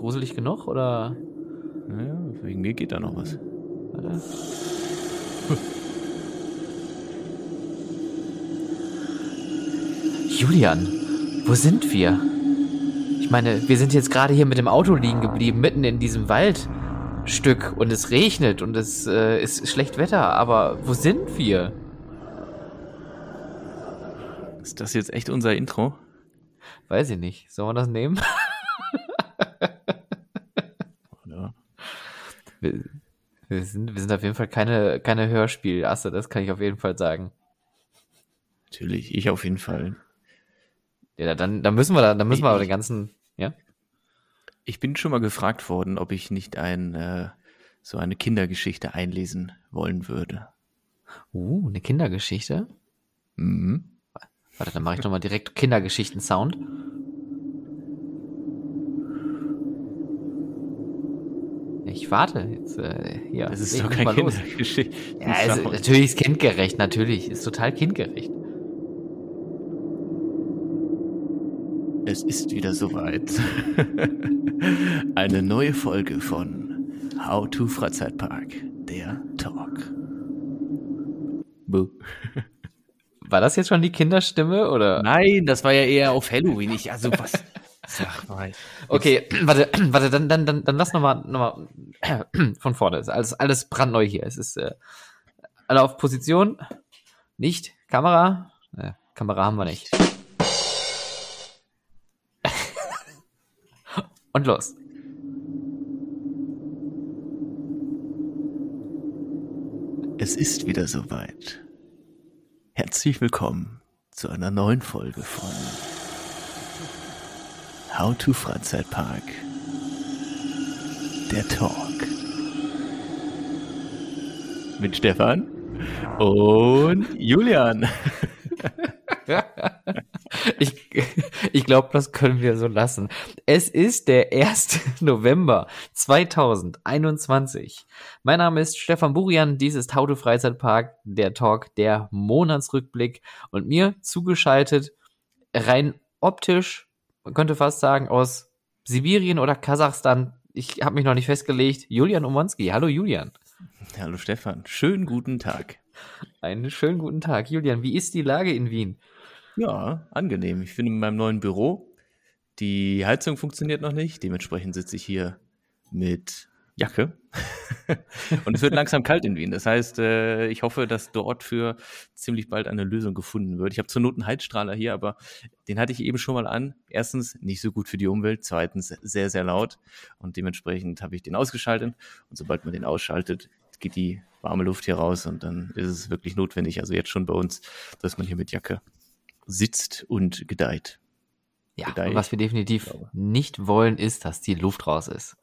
gruselig genug oder? Naja, wegen mir geht da noch was. Warte. Julian, wo sind wir? Ich meine, wir sind jetzt gerade hier mit dem Auto liegen geblieben, mitten in diesem Waldstück und es regnet und es äh, ist schlecht Wetter, aber wo sind wir? Ist das jetzt echt unser Intro? Weiß ich nicht. Sollen wir das nehmen? ja. wir, wir, sind, wir sind auf jeden Fall keine, keine Hörspielasse, das kann ich auf jeden Fall sagen. Natürlich, ich auf jeden Fall. Ja, dann, dann müssen wir, dann müssen wir aber den ganzen, ja? Ich bin schon mal gefragt worden, ob ich nicht ein, äh, so eine Kindergeschichte einlesen wollen würde. Uh, eine Kindergeschichte? Mhm. Warte, dann mache ich nochmal direkt Kindergeschichten-Sound. Ich warte jetzt. Äh, ja, das ist doch kein Kindergeschichte. Ja, also, natürlich ist kindgerecht, natürlich. Ist total kindgerecht. Es ist wieder soweit. Eine neue Folge von How to Freizeitpark, der Talk. Buh. War das jetzt schon die Kinderstimme oder? Nein, das war ja eher auf Halloween. Ich, also was? Sag mal. Okay, warte, warte, dann, dann, dann, dann lass nochmal noch mal, von vorne. Es ist alles, alles brandneu hier. Es ist äh, alle auf Position. Nicht. Kamera. Äh, Kamera haben wir nicht. Und los. Es ist wieder soweit. Herzlich willkommen zu einer neuen Folge von How to Freizeitpark. Der Talk. Mit Stefan und Julian. ich ich glaube, das können wir so lassen. Es ist der 1. November 2021. Mein Name ist Stefan Burian, dies ist Auto Freizeitpark, der Talk, der Monatsrückblick und mir zugeschaltet rein optisch, man könnte fast sagen, aus Sibirien oder Kasachstan. Ich habe mich noch nicht festgelegt. Julian Omonski. Hallo Julian. Hallo Stefan. Schönen guten Tag. Einen schönen guten Tag. Julian, wie ist die Lage in Wien? Ja, angenehm. Ich bin in meinem neuen Büro. Die Heizung funktioniert noch nicht. Dementsprechend sitze ich hier mit Jacke. und es wird langsam kalt in Wien. Das heißt, äh, ich hoffe, dass dort für ziemlich bald eine Lösung gefunden wird. Ich habe zur Not einen Heizstrahler hier, aber den hatte ich eben schon mal an. Erstens nicht so gut für die Umwelt, zweitens sehr, sehr laut und dementsprechend habe ich den ausgeschaltet. Und sobald man den ausschaltet, geht die warme Luft hier raus und dann ist es wirklich notwendig. Also jetzt schon bei uns, dass man hier mit Jacke sitzt und gedeiht. Ja, gedeiht, was wir definitiv nicht wollen, ist, dass die Luft raus ist.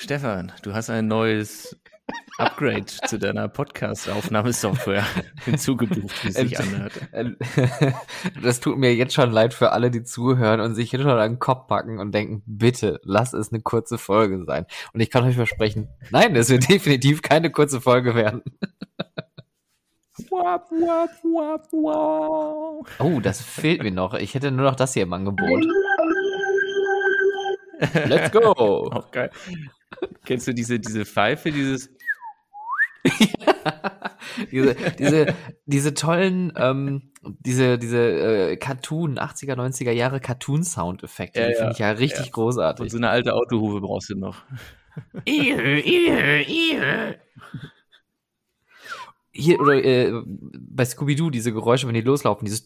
Stefan, du hast ein neues Upgrade zu deiner Podcast-Aufnahmesoftware hinzugebucht, wie es sich anhört. Das tut mir jetzt schon leid für alle, die zuhören und sich jetzt schon an den Kopf packen und denken, bitte, lass es eine kurze Folge sein. Und ich kann euch versprechen, nein, es wird definitiv keine kurze Folge werden. Wap, wap, wap, oh, das fehlt mir noch. Ich hätte nur noch das hier im Angebot. Let's go! Auch geil. Kennst du diese, diese Pfeife, dieses. diese, diese, diese tollen, ähm, diese, diese äh, Cartoon, 80er, 90er Jahre Cartoon-Soundeffekte, ja, die finde ich ja richtig ja. großartig. Und so eine alte Autohufe brauchst du noch. hier oder äh, bei Scooby-Doo diese Geräusche, wenn die loslaufen, dieses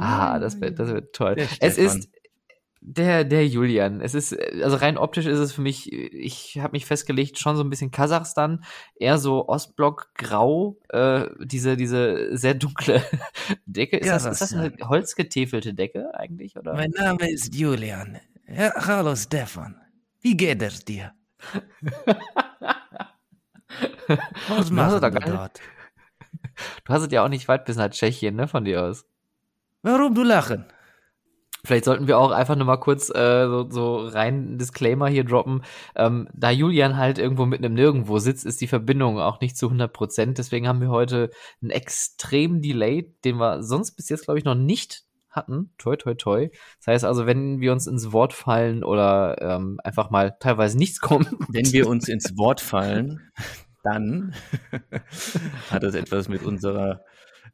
Ah, das wird das wird toll. Es ist der der Julian. Es ist also rein optisch ist es für mich ich habe mich festgelegt schon so ein bisschen Kasachstan, eher so Ostblock grau, äh, diese diese sehr dunkle Decke ist, das, ist das eine holzgetäfelte Decke eigentlich oder? Mein Name ist Julian. Ja, hallo Stefan. Wie geht es dir? Was machst du dort? Du hast es ja auch nicht weit bis nach Tschechien, ne, von dir aus. Warum du lachen? Vielleicht sollten wir auch einfach nur mal kurz äh, so, so rein Disclaimer hier droppen. Ähm, da Julian halt irgendwo mitten im Nirgendwo sitzt, ist die Verbindung auch nicht zu 100 Prozent. Deswegen haben wir heute einen extremen Delay, den wir sonst bis jetzt, glaube ich, noch nicht hatten. Toi, toi, toi. Das heißt also, wenn wir uns ins Wort fallen oder ähm, einfach mal teilweise nichts kommt. Wenn wir uns ins Wort fallen, dann hat das etwas mit unserer,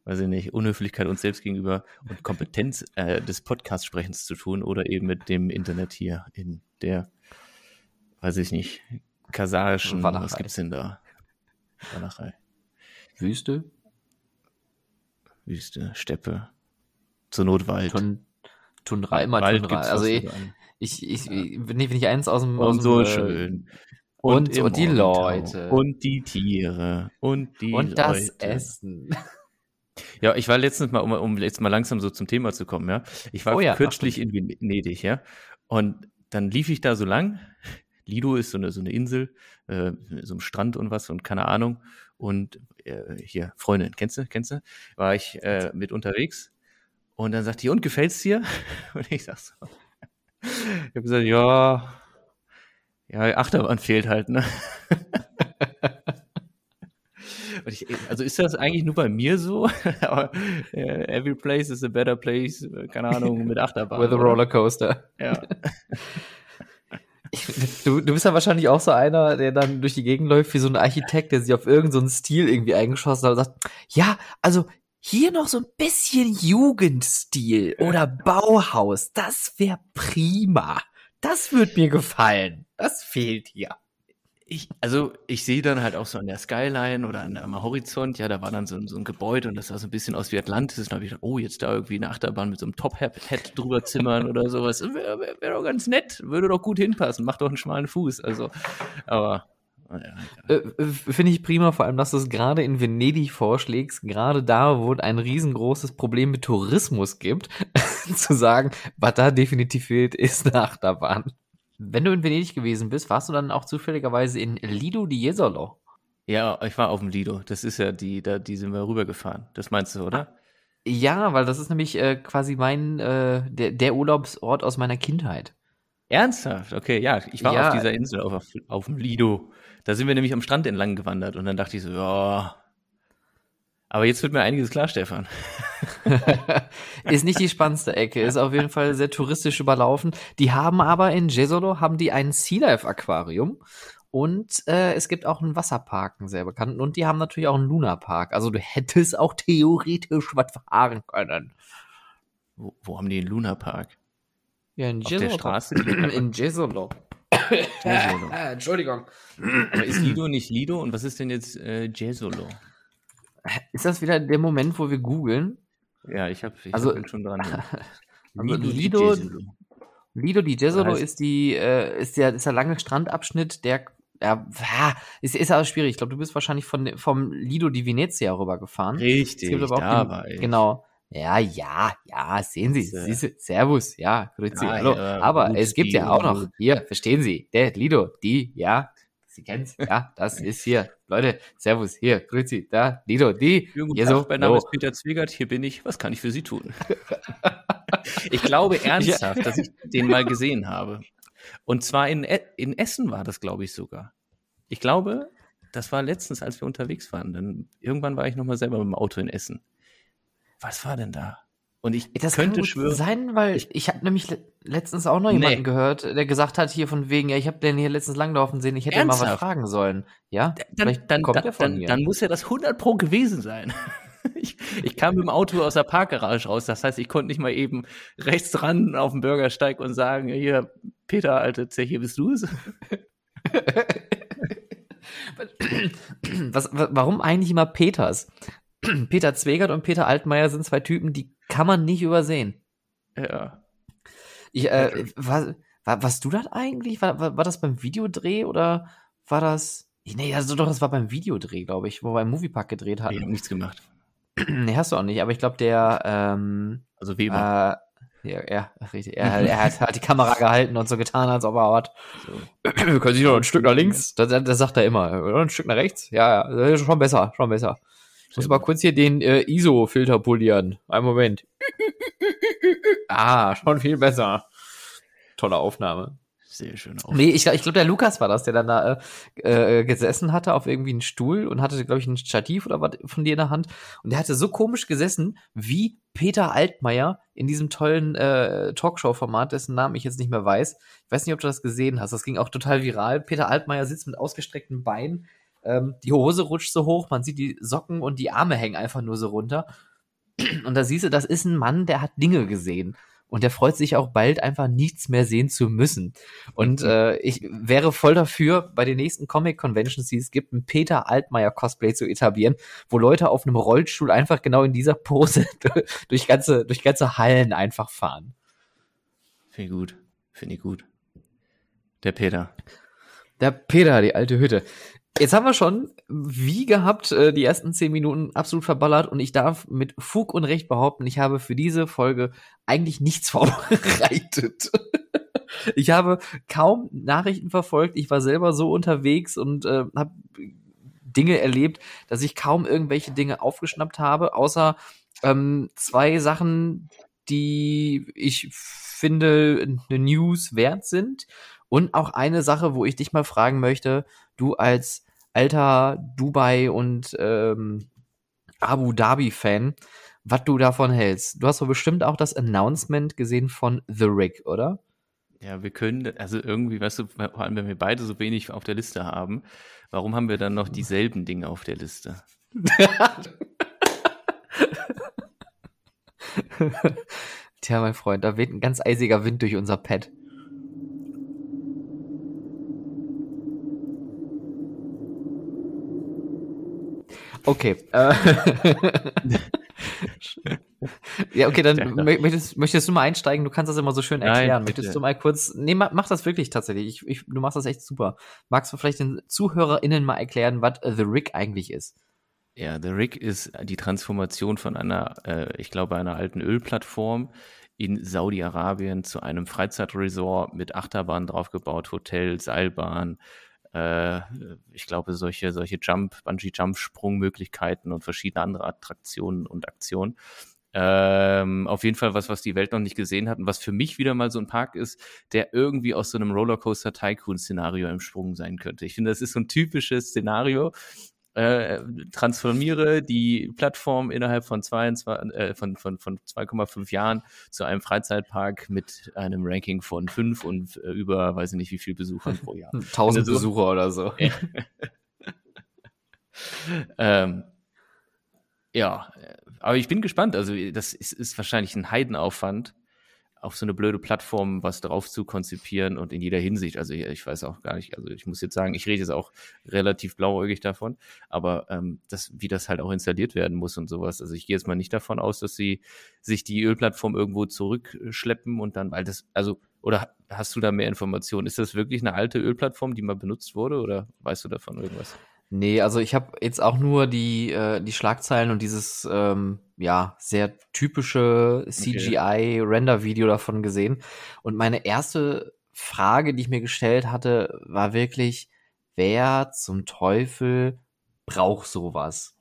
weiß ich nicht, Unhöflichkeit uns selbst gegenüber und Kompetenz äh, des Podcast-Sprechens zu tun oder eben mit dem Internet hier in der, weiß ich nicht, kasachischen, Walachei. was gibt's denn da? Walachei. Wüste? Wüste, Steppe, zur Not Wald. Tun, Tundra, immer Wald Tundra. Also ich, ich, ich, ich, wenn ich eins aus dem, aus Und dem, so äh, schön. und- im und die. Leute. Und die Tiere. Und die und das Leute. Essen. Ja, ich war letztens mal, um, um jetzt mal langsam so zum Thema zu kommen, ja. Ich war Oh ja, kürzlich in Venedig, ja. Und dann lief ich da so lang. Lido ist so eine, so eine Insel, äh, so ein Strand und was und keine Ahnung. Und äh, hier, Freundin, kennst du, kennst du? War ich äh, mit unterwegs. Und dann sagt die, und gefällt's dir? Und ich sag so. Ich habe gesagt, ja, ja, Achterbahn fehlt halt, ne? Ich, also ist das eigentlich nur bei mir so? Aber äh, every place is a better place, äh, keine Ahnung, mit Achterbahn. With a oder? roller coaster. Ja. Ich, du, du bist ja wahrscheinlich auch so einer, der dann durch die Gegend läuft wie so ein Architekt, der sich auf irgendeinen so Stil irgendwie eingeschossen hat und sagt, ja, also hier noch so ein bisschen Jugendstil oder Bauhaus, das wäre prima. Das wird mir gefallen. Das fehlt hier. Ich, also ich sehe dann halt auch so an der Skyline oder an, am Horizont, ja, da war dann so, ein- so ein Gebäude und das sah so ein bisschen aus wie Atlantis. Und da habe ich gedacht, oh, jetzt da irgendwie eine Achterbahn mit so einem Top-Hat drüber zimmern oder sowas. Wäre wär, wär doch ganz nett, würde doch gut hinpassen, macht doch einen schmalen Fuß. Also, aber, egal. Äh, äh, Finde ich prima, vor allem, dass du es gerade in Venedig vorschlägst, gerade da, wo es ein riesengroßes Problem mit Tourismus gibt, zu sagen, was da definitiv fehlt, ist eine Achterbahn. Wenn du in Venedig gewesen bist, warst du dann auch zufälligerweise in Lido di Jesolo. ja, ich war auf dem Lido. Das ist ja die, da, die sind wir rübergefahren. Das meinst du, oder? Ja, weil das ist nämlich äh, quasi mein, äh, der, der Urlaubsort aus meiner Kindheit. Ernsthaft? Okay, ja, ich war Ja. auf dieser Insel, auf, auf dem Lido. Da sind wir nämlich am Strand entlang gewandert und dann dachte ich so, ja. Aber jetzt wird mir einiges klar, Stefan. ist nicht die spannendste Ecke, ist auf jeden Fall sehr touristisch überlaufen. Die haben aber in Jesolo haben die ein Sea Life Aquarium und äh, es gibt auch einen Wasserpark, einen sehr bekannten und die haben natürlich auch einen Lunapark. Also du hättest auch theoretisch was fahren können. Wo, wo haben die den Luna Park? Ja, in Auf der Straße? in Jesolo. Jesolo. Entschuldigung. Aber ist Lido nicht Lido? Und was ist denn jetzt äh, Jesolo? Ist das wieder der Moment, wo wir googeln? Ja, ich, hab, ich Also- bin schon dran. Also Lido-. Lido di heißt- ist die, äh, ist der, ist der lange Strandabschnitt, der, ja, ist, ist aber schwierig. Ich glaube, du bist wahrscheinlich von, vom Lido di Venezia rübergefahren. Es Richtig, gibt aber auch da den, war ich. Genau. Ja, ja, ja, sehen Sie, Sehr. siehste, Servus, ja, grüezi, Ja, hallo. ja, aber es gibt ja auch noch, hier, verstehen Sie, der Lido, die, ja, Sie kennen's, ja, das ist hier, Leute, Servus, hier, grüezi, da, Lido, die, hier so, mein Name ist Peter Zwegert, hier bin ich. Was kann ich für Sie tun? ich glaube ernsthaft, dass ich den mal gesehen habe. Und zwar in, E- in Essen war das, glaube ich, sogar. Ich glaube, das war letztens, als wir unterwegs waren. Dann irgendwann war ich noch mal selber mit dem Auto in Essen. Was war denn da? Und ich Das könnte kann schwören, sein, weil ich, ich habe nämlich le letztens auch noch Nee. jemanden gehört, der gesagt hat hier von wegen, ja, ich habe den hier letztens langlaufen sehen, ich hätte ihn mal was Ernsthaft? fragen sollen. Ja, dann, dann, kommt dann, er von dann, muss ja das 100 Pro gewesen sein. Ich, ich kam mit dem Auto aus der Parkgarage raus. Das heißt, ich konnte nicht mal eben rechts ran auf den Bürgersteig und sagen, hier, Peter, alte Zeche, bist du es? was, wa- warum eigentlich immer Peters? Peter Zwegert und Peter Altmaier sind zwei Typen, die kann man nicht übersehen. Ja. Ich, äh, war, war, warst du das eigentlich? War, war, war das beim Videodreh oder war das? Nee, also doch, das war beim Videodreh, glaube ich, wo wir im Moviepark gedreht Ich hatten. habe nichts gemacht. nee, hast du auch nicht, aber ich glaube, der, ähm, Also Weber. Äh, ja, ja, richtig. Er, er hat, hat die Kamera gehalten und so getan, als ob er hat. so. Können Sie noch ein Stück nach links? Das, das, sagt er immer. Oder ein Stück nach rechts? Ja, ja, schon besser, schon besser. Ich muss mal kurz hier den äh, ISO-Filter polieren. Einen Moment. ah, schon viel besser. Tolle Aufnahme. Sehr schön. Nee, ich, ich glaube, der Lukas war das, der dann da äh, äh, gesessen hatte auf irgendwie einen Stuhl und hatte, glaube ich, ein Stativ oder was von dir in der Hand. Und der hatte so komisch gesessen, wie Peter Altmaier in diesem tollen äh, Talkshow-Format, dessen Namen ich jetzt nicht mehr weiß. Ich weiß nicht, ob du das gesehen hast. Das ging auch total viral. Peter Altmaier sitzt mit ausgestreckten Beinen. Ähm, die Hose rutscht so hoch, man sieht die Socken und die Arme hängen einfach nur so runter. Und da siehst du, das ist ein Mann, der hat Dinge gesehen und der freut sich auch bald einfach nichts mehr sehen zu müssen. Und mhm. äh, ich wäre voll dafür, bei den nächsten Comic Conventions, die es gibt, ein Peter Altmaier Cosplay zu etablieren, wo Leute auf einem Rollstuhl einfach genau in dieser Pose durch ganze durch ganze Hallen einfach fahren. Finde ich gut, finde ich gut. Der Peter. Der Peter, die alte Hütte. Jetzt haben wir schon, wie gehabt, äh, die ersten zehn Minuten absolut verballert und ich darf mit Fug und Recht behaupten, ich habe für diese Folge eigentlich nichts vorbereitet. ich habe kaum Nachrichten verfolgt. Ich war selber so unterwegs und äh, habe Dinge erlebt, dass ich kaum irgendwelche Dinge aufgeschnappt habe, außer ähm, zwei Sachen, die ich finde eine News wert sind. Und auch eine Sache, wo ich dich mal fragen möchte, du als alter Dubai und ähm, Abu Dhabi-Fan, was du davon hältst. Du hast doch bestimmt auch das Announcement gesehen von The Rig, oder? Ja, wir können, also irgendwie, weißt du, vor allem wenn wir beide so wenig auf der Liste haben, warum haben wir dann noch dieselben Dinge auf der Liste? Tja, mein Freund, da weht ein ganz eisiger Wind durch unser Pad. Okay. Äh. ja, okay, dann möchtest, möchtest du mal einsteigen? Du kannst das immer so schön erklären. Nein, möchtest du mal kurz, nee, mach das wirklich tatsächlich. Ich, ich, du machst das echt super. Magst du vielleicht den ZuhörerInnen mal erklären, was The Rig eigentlich ist? Ja, The Rig ist die Transformation von einer, äh, ich glaube, einer alten Ölplattform in Saudi-Arabien zu einem Freizeitresort mit Achterbahn draufgebaut, Hotel, Seilbahn, äh, ich glaube, solche, solche Jump, Bungee-Jump-Sprungmöglichkeiten und verschiedene andere Attraktionen und Aktionen. Ähm, auf jeden Fall was, was die Welt noch nicht gesehen hat und was für mich wieder mal so ein Park ist, der irgendwie aus so einem Rollercoaster-Tycoon-Szenario im Sprung sein könnte. Ich finde, das ist so ein typisches Szenario, äh, transformiere die Plattform innerhalb von, 22, äh, von, von, von 2,5 Jahren zu einem Freizeitpark mit einem Ranking von 5 und äh, über, weiß ich nicht, wie viel Besuchern pro Jahr. 1000 Besucher oder so. ähm, ja, aber ich bin gespannt. Also, das ist, ist wahrscheinlich ein Heidenaufwand, auf so eine blöde Plattform was drauf zu konzipieren und in jeder Hinsicht. Also ich weiß auch gar nicht, also ich muss jetzt sagen, ich rede jetzt auch relativ blauäugig davon, aber ähm, das, wie das halt auch installiert werden muss und sowas. Also ich gehe jetzt mal nicht davon aus, dass sie sich die Ölplattform irgendwo zurückschleppen und dann, weil das, also, oder hast du da mehr Informationen? Ist das wirklich eine alte Ölplattform, die mal benutzt wurde oder weißt du davon irgendwas? Nee, also ich habe jetzt auch nur die, äh, die Schlagzeilen und dieses ähm, ja sehr typische CGI-Render-Video davon gesehen. Und meine erste Frage, die ich mir gestellt hatte, war wirklich, wer zum Teufel braucht sowas?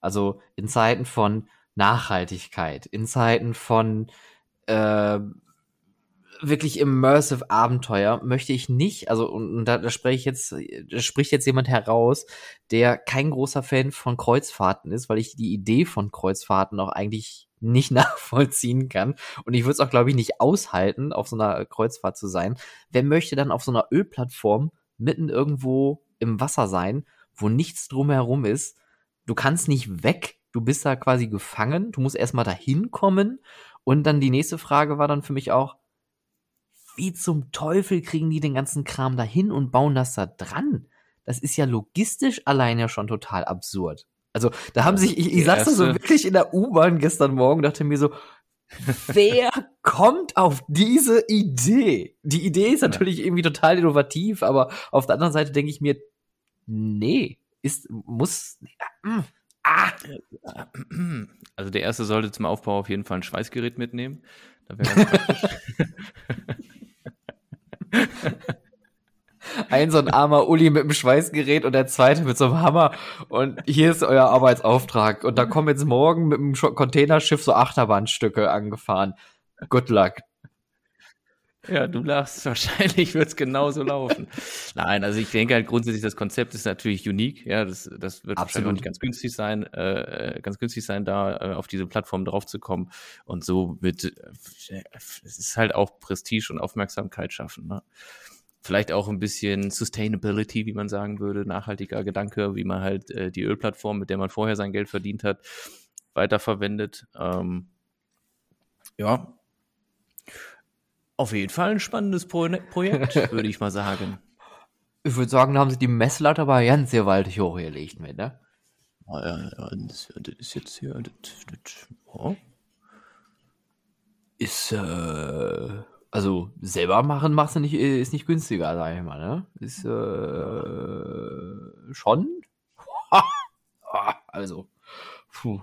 Also in Zeiten von Nachhaltigkeit, in Zeiten von äh, wirklich immersive Abenteuer möchte ich nicht, also und, da, da spreche ich jetzt, da spricht jetzt jemand heraus, der kein großer Fan von Kreuzfahrten ist, weil ich die Idee von Kreuzfahrten auch eigentlich nicht nachvollziehen kann. Und ich würde es auch, glaube ich, nicht aushalten, auf so einer Kreuzfahrt zu sein. Wer möchte dann auf so einer Ölplattform mitten irgendwo im Wasser sein, wo nichts drumherum ist? Du kannst nicht weg, du bist da quasi gefangen, du musst erstmal dahin kommen. Und dann die nächste Frage war dann für mich auch, wie zum Teufel kriegen die den ganzen Kram dahin und bauen das da dran? Das ist ja logistisch allein ja schon total absurd. Also, da haben sich, ich, ich saß da so wirklich in der U-Bahn gestern Morgen, dachte mir so, wer kommt auf diese Idee? Die Idee ist natürlich irgendwie total innovativ, aber auf der anderen Seite denke ich mir, nee, ist, muss, mm, ah. Also der erste sollte zum Aufbau auf jeden Fall ein Schweißgerät mitnehmen. Da wäre. Ein so ein armer Uli mit dem Schweißgerät und der zweite mit so einem Hammer. Und hier ist euer Arbeitsauftrag. Und da kommen jetzt morgen mit dem Containerschiff so Achterbahnstücke angefahren. Good luck. Ja, du lachst. Wahrscheinlich wird es genauso laufen. Nein, also ich denke halt grundsätzlich, das Konzept ist natürlich unique. Ja, das, das wird Absolut. wahrscheinlich nicht ganz günstig sein, äh, äh, ganz günstig sein, da äh, auf diese Plattform draufzukommen. Und so mit, äh, es ist halt auch Prestige und Aufmerksamkeit schaffen. Ne? Vielleicht auch ein bisschen Sustainability, wie man sagen würde, nachhaltiger Gedanke, wie man halt äh, die Ölplattform, mit der man vorher sein Geld verdient hat, weiterverwendet. Ähm, ja, auf jeden Fall ein spannendes Pro Projekt, würde ich mal sagen. Ich würde sagen, da haben sie die Messlatte aber ganz sehr gewaltig hochgelegt mit, ne? Ah, ja, ja, das, das ist jetzt hier, das, das, oh. Ist, äh, also selber machen machst du nicht, ist nicht günstiger, sag ich mal, ne? Ist, äh, schon? also, puh.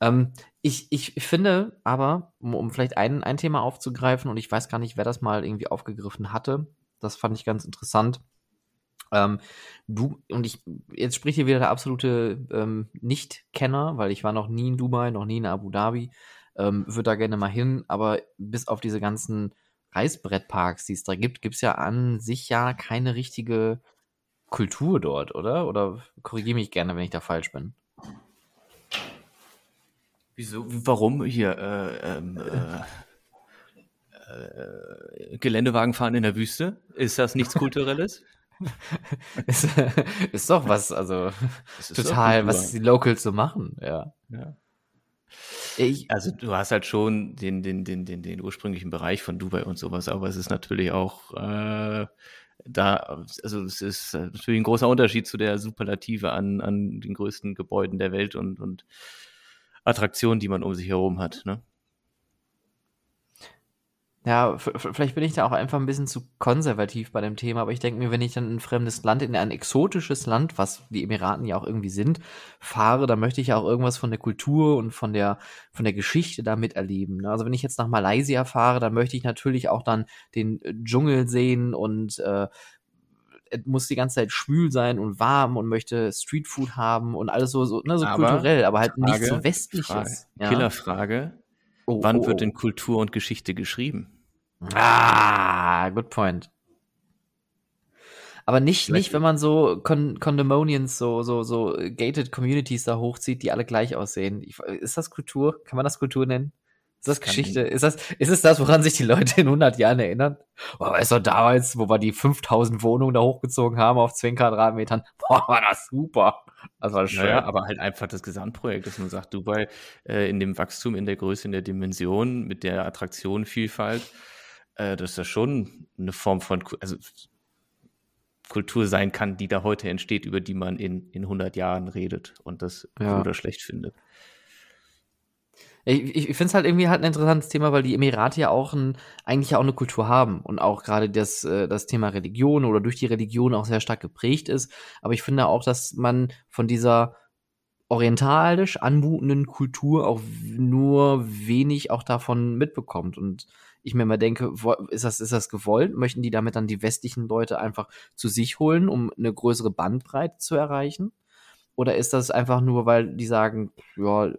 Ähm, ich, ich finde aber, um, um vielleicht ein, ein Thema aufzugreifen, und ich weiß gar nicht, wer das mal irgendwie aufgegriffen hatte, das fand ich ganz interessant. Ähm, du, und ich, jetzt spricht hier wieder der absolute ähm, Nicht-Kenner, weil ich war noch nie in Dubai, noch nie in Abu Dhabi, ähm, würde da gerne mal hin, aber bis auf diese ganzen Reißbrettparks, die es da gibt, gibt es ja an sich ja keine richtige Kultur dort, oder? Oder korrigiere mich gerne, wenn ich da falsch bin. Wieso? Warum hier? Äh, ähm, äh, äh, Geländewagen fahren in der Wüste? Ist das nichts Kulturelles? ist, ist doch was, also total, was die Locals so machen, ja. ja. Ich, also du hast halt schon den, den, den, den, den ursprünglichen Bereich von Dubai und sowas, aber es ist natürlich auch äh, da, also es ist natürlich ein großer Unterschied zu der Superlative an, an den größten Gebäuden der Welt und, und Attraktionen, die man um sich herum hat. Ne? Ja, vielleicht bin ich da auch einfach ein bisschen zu konservativ bei dem Thema, aber ich denke mir, wenn ich dann in ein fremdes Land, in ein exotisches Land, was die Emiraten ja auch irgendwie sind, fahre, dann möchte ich ja auch irgendwas von der Kultur und von der, von der Geschichte da miterleben. Ne? Also wenn ich jetzt nach Malaysia fahre, dann möchte ich natürlich auch dann den Dschungel sehen und äh, muss die ganze Zeit schwül sein und warm und möchte Streetfood haben und alles so, so, ne, so aber kulturell, aber halt Frage, nicht so westliches. Ja. Killerfrage. Oh, Wann oh, wird oh. denn Kultur und Geschichte geschrieben? Ah, good point. Aber nicht, nicht, wenn man so Con Condemonians, so, so, so gated Communities da hochzieht, die alle gleich aussehen. Ist das Kultur? Kann man das Kultur nennen? Ist das, Geschichte? Ist das, ist es das, woran sich die Leute in 100 Jahren erinnern? Boah, weißt du, damals, wo wir die 5000 Wohnungen da hochgezogen haben auf 10 Quadratmetern, boah, war das super. Das war schön. Naja, aber halt einfach das Gesamtprojekt, dass man sagt, Dubai äh, in dem Wachstum, in der Größe, in der Dimension, mit der Attraktionenvielfalt, äh, dass das schon eine Form von, also Kultur sein kann, die da heute entsteht, über die man in, in 100 Jahren redet und das ja. gut oder schlecht findet. Ich, ich finde es halt irgendwie halt ein interessantes Thema, weil die Emirate ja auch ein, eigentlich ja auch eine Kultur haben und auch gerade das, äh, das Thema Religion oder durch die Religion auch sehr stark geprägt ist. Aber ich finde auch, dass man von dieser orientalisch anmutenden Kultur auch nur wenig auch davon mitbekommt. Und ich mir mal denke, ist das, ist das gewollt? Möchten die damit dann die westlichen Leute einfach zu sich holen, um eine größere Bandbreite zu erreichen? Oder ist das einfach nur, weil die sagen, ja,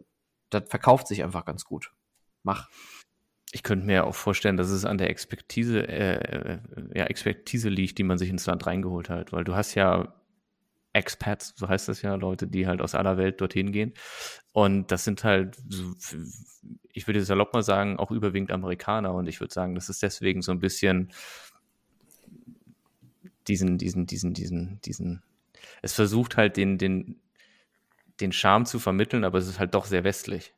das verkauft sich einfach ganz gut. Mach. Ich könnte mir auch vorstellen, dass es an der Expertise, äh, äh, ja, Expertise liegt, die man sich ins Land reingeholt hat, weil du hast ja Expats, so heißt das ja, Leute, die halt aus aller Welt dorthin gehen. Und das sind halt, ich würde salopp mal sagen, auch überwiegend Amerikaner. Und ich würde sagen, das ist deswegen so ein bisschen diesen, diesen, diesen, diesen, diesen, es versucht halt den, den den Charme zu vermitteln, aber es ist halt doch sehr westlich.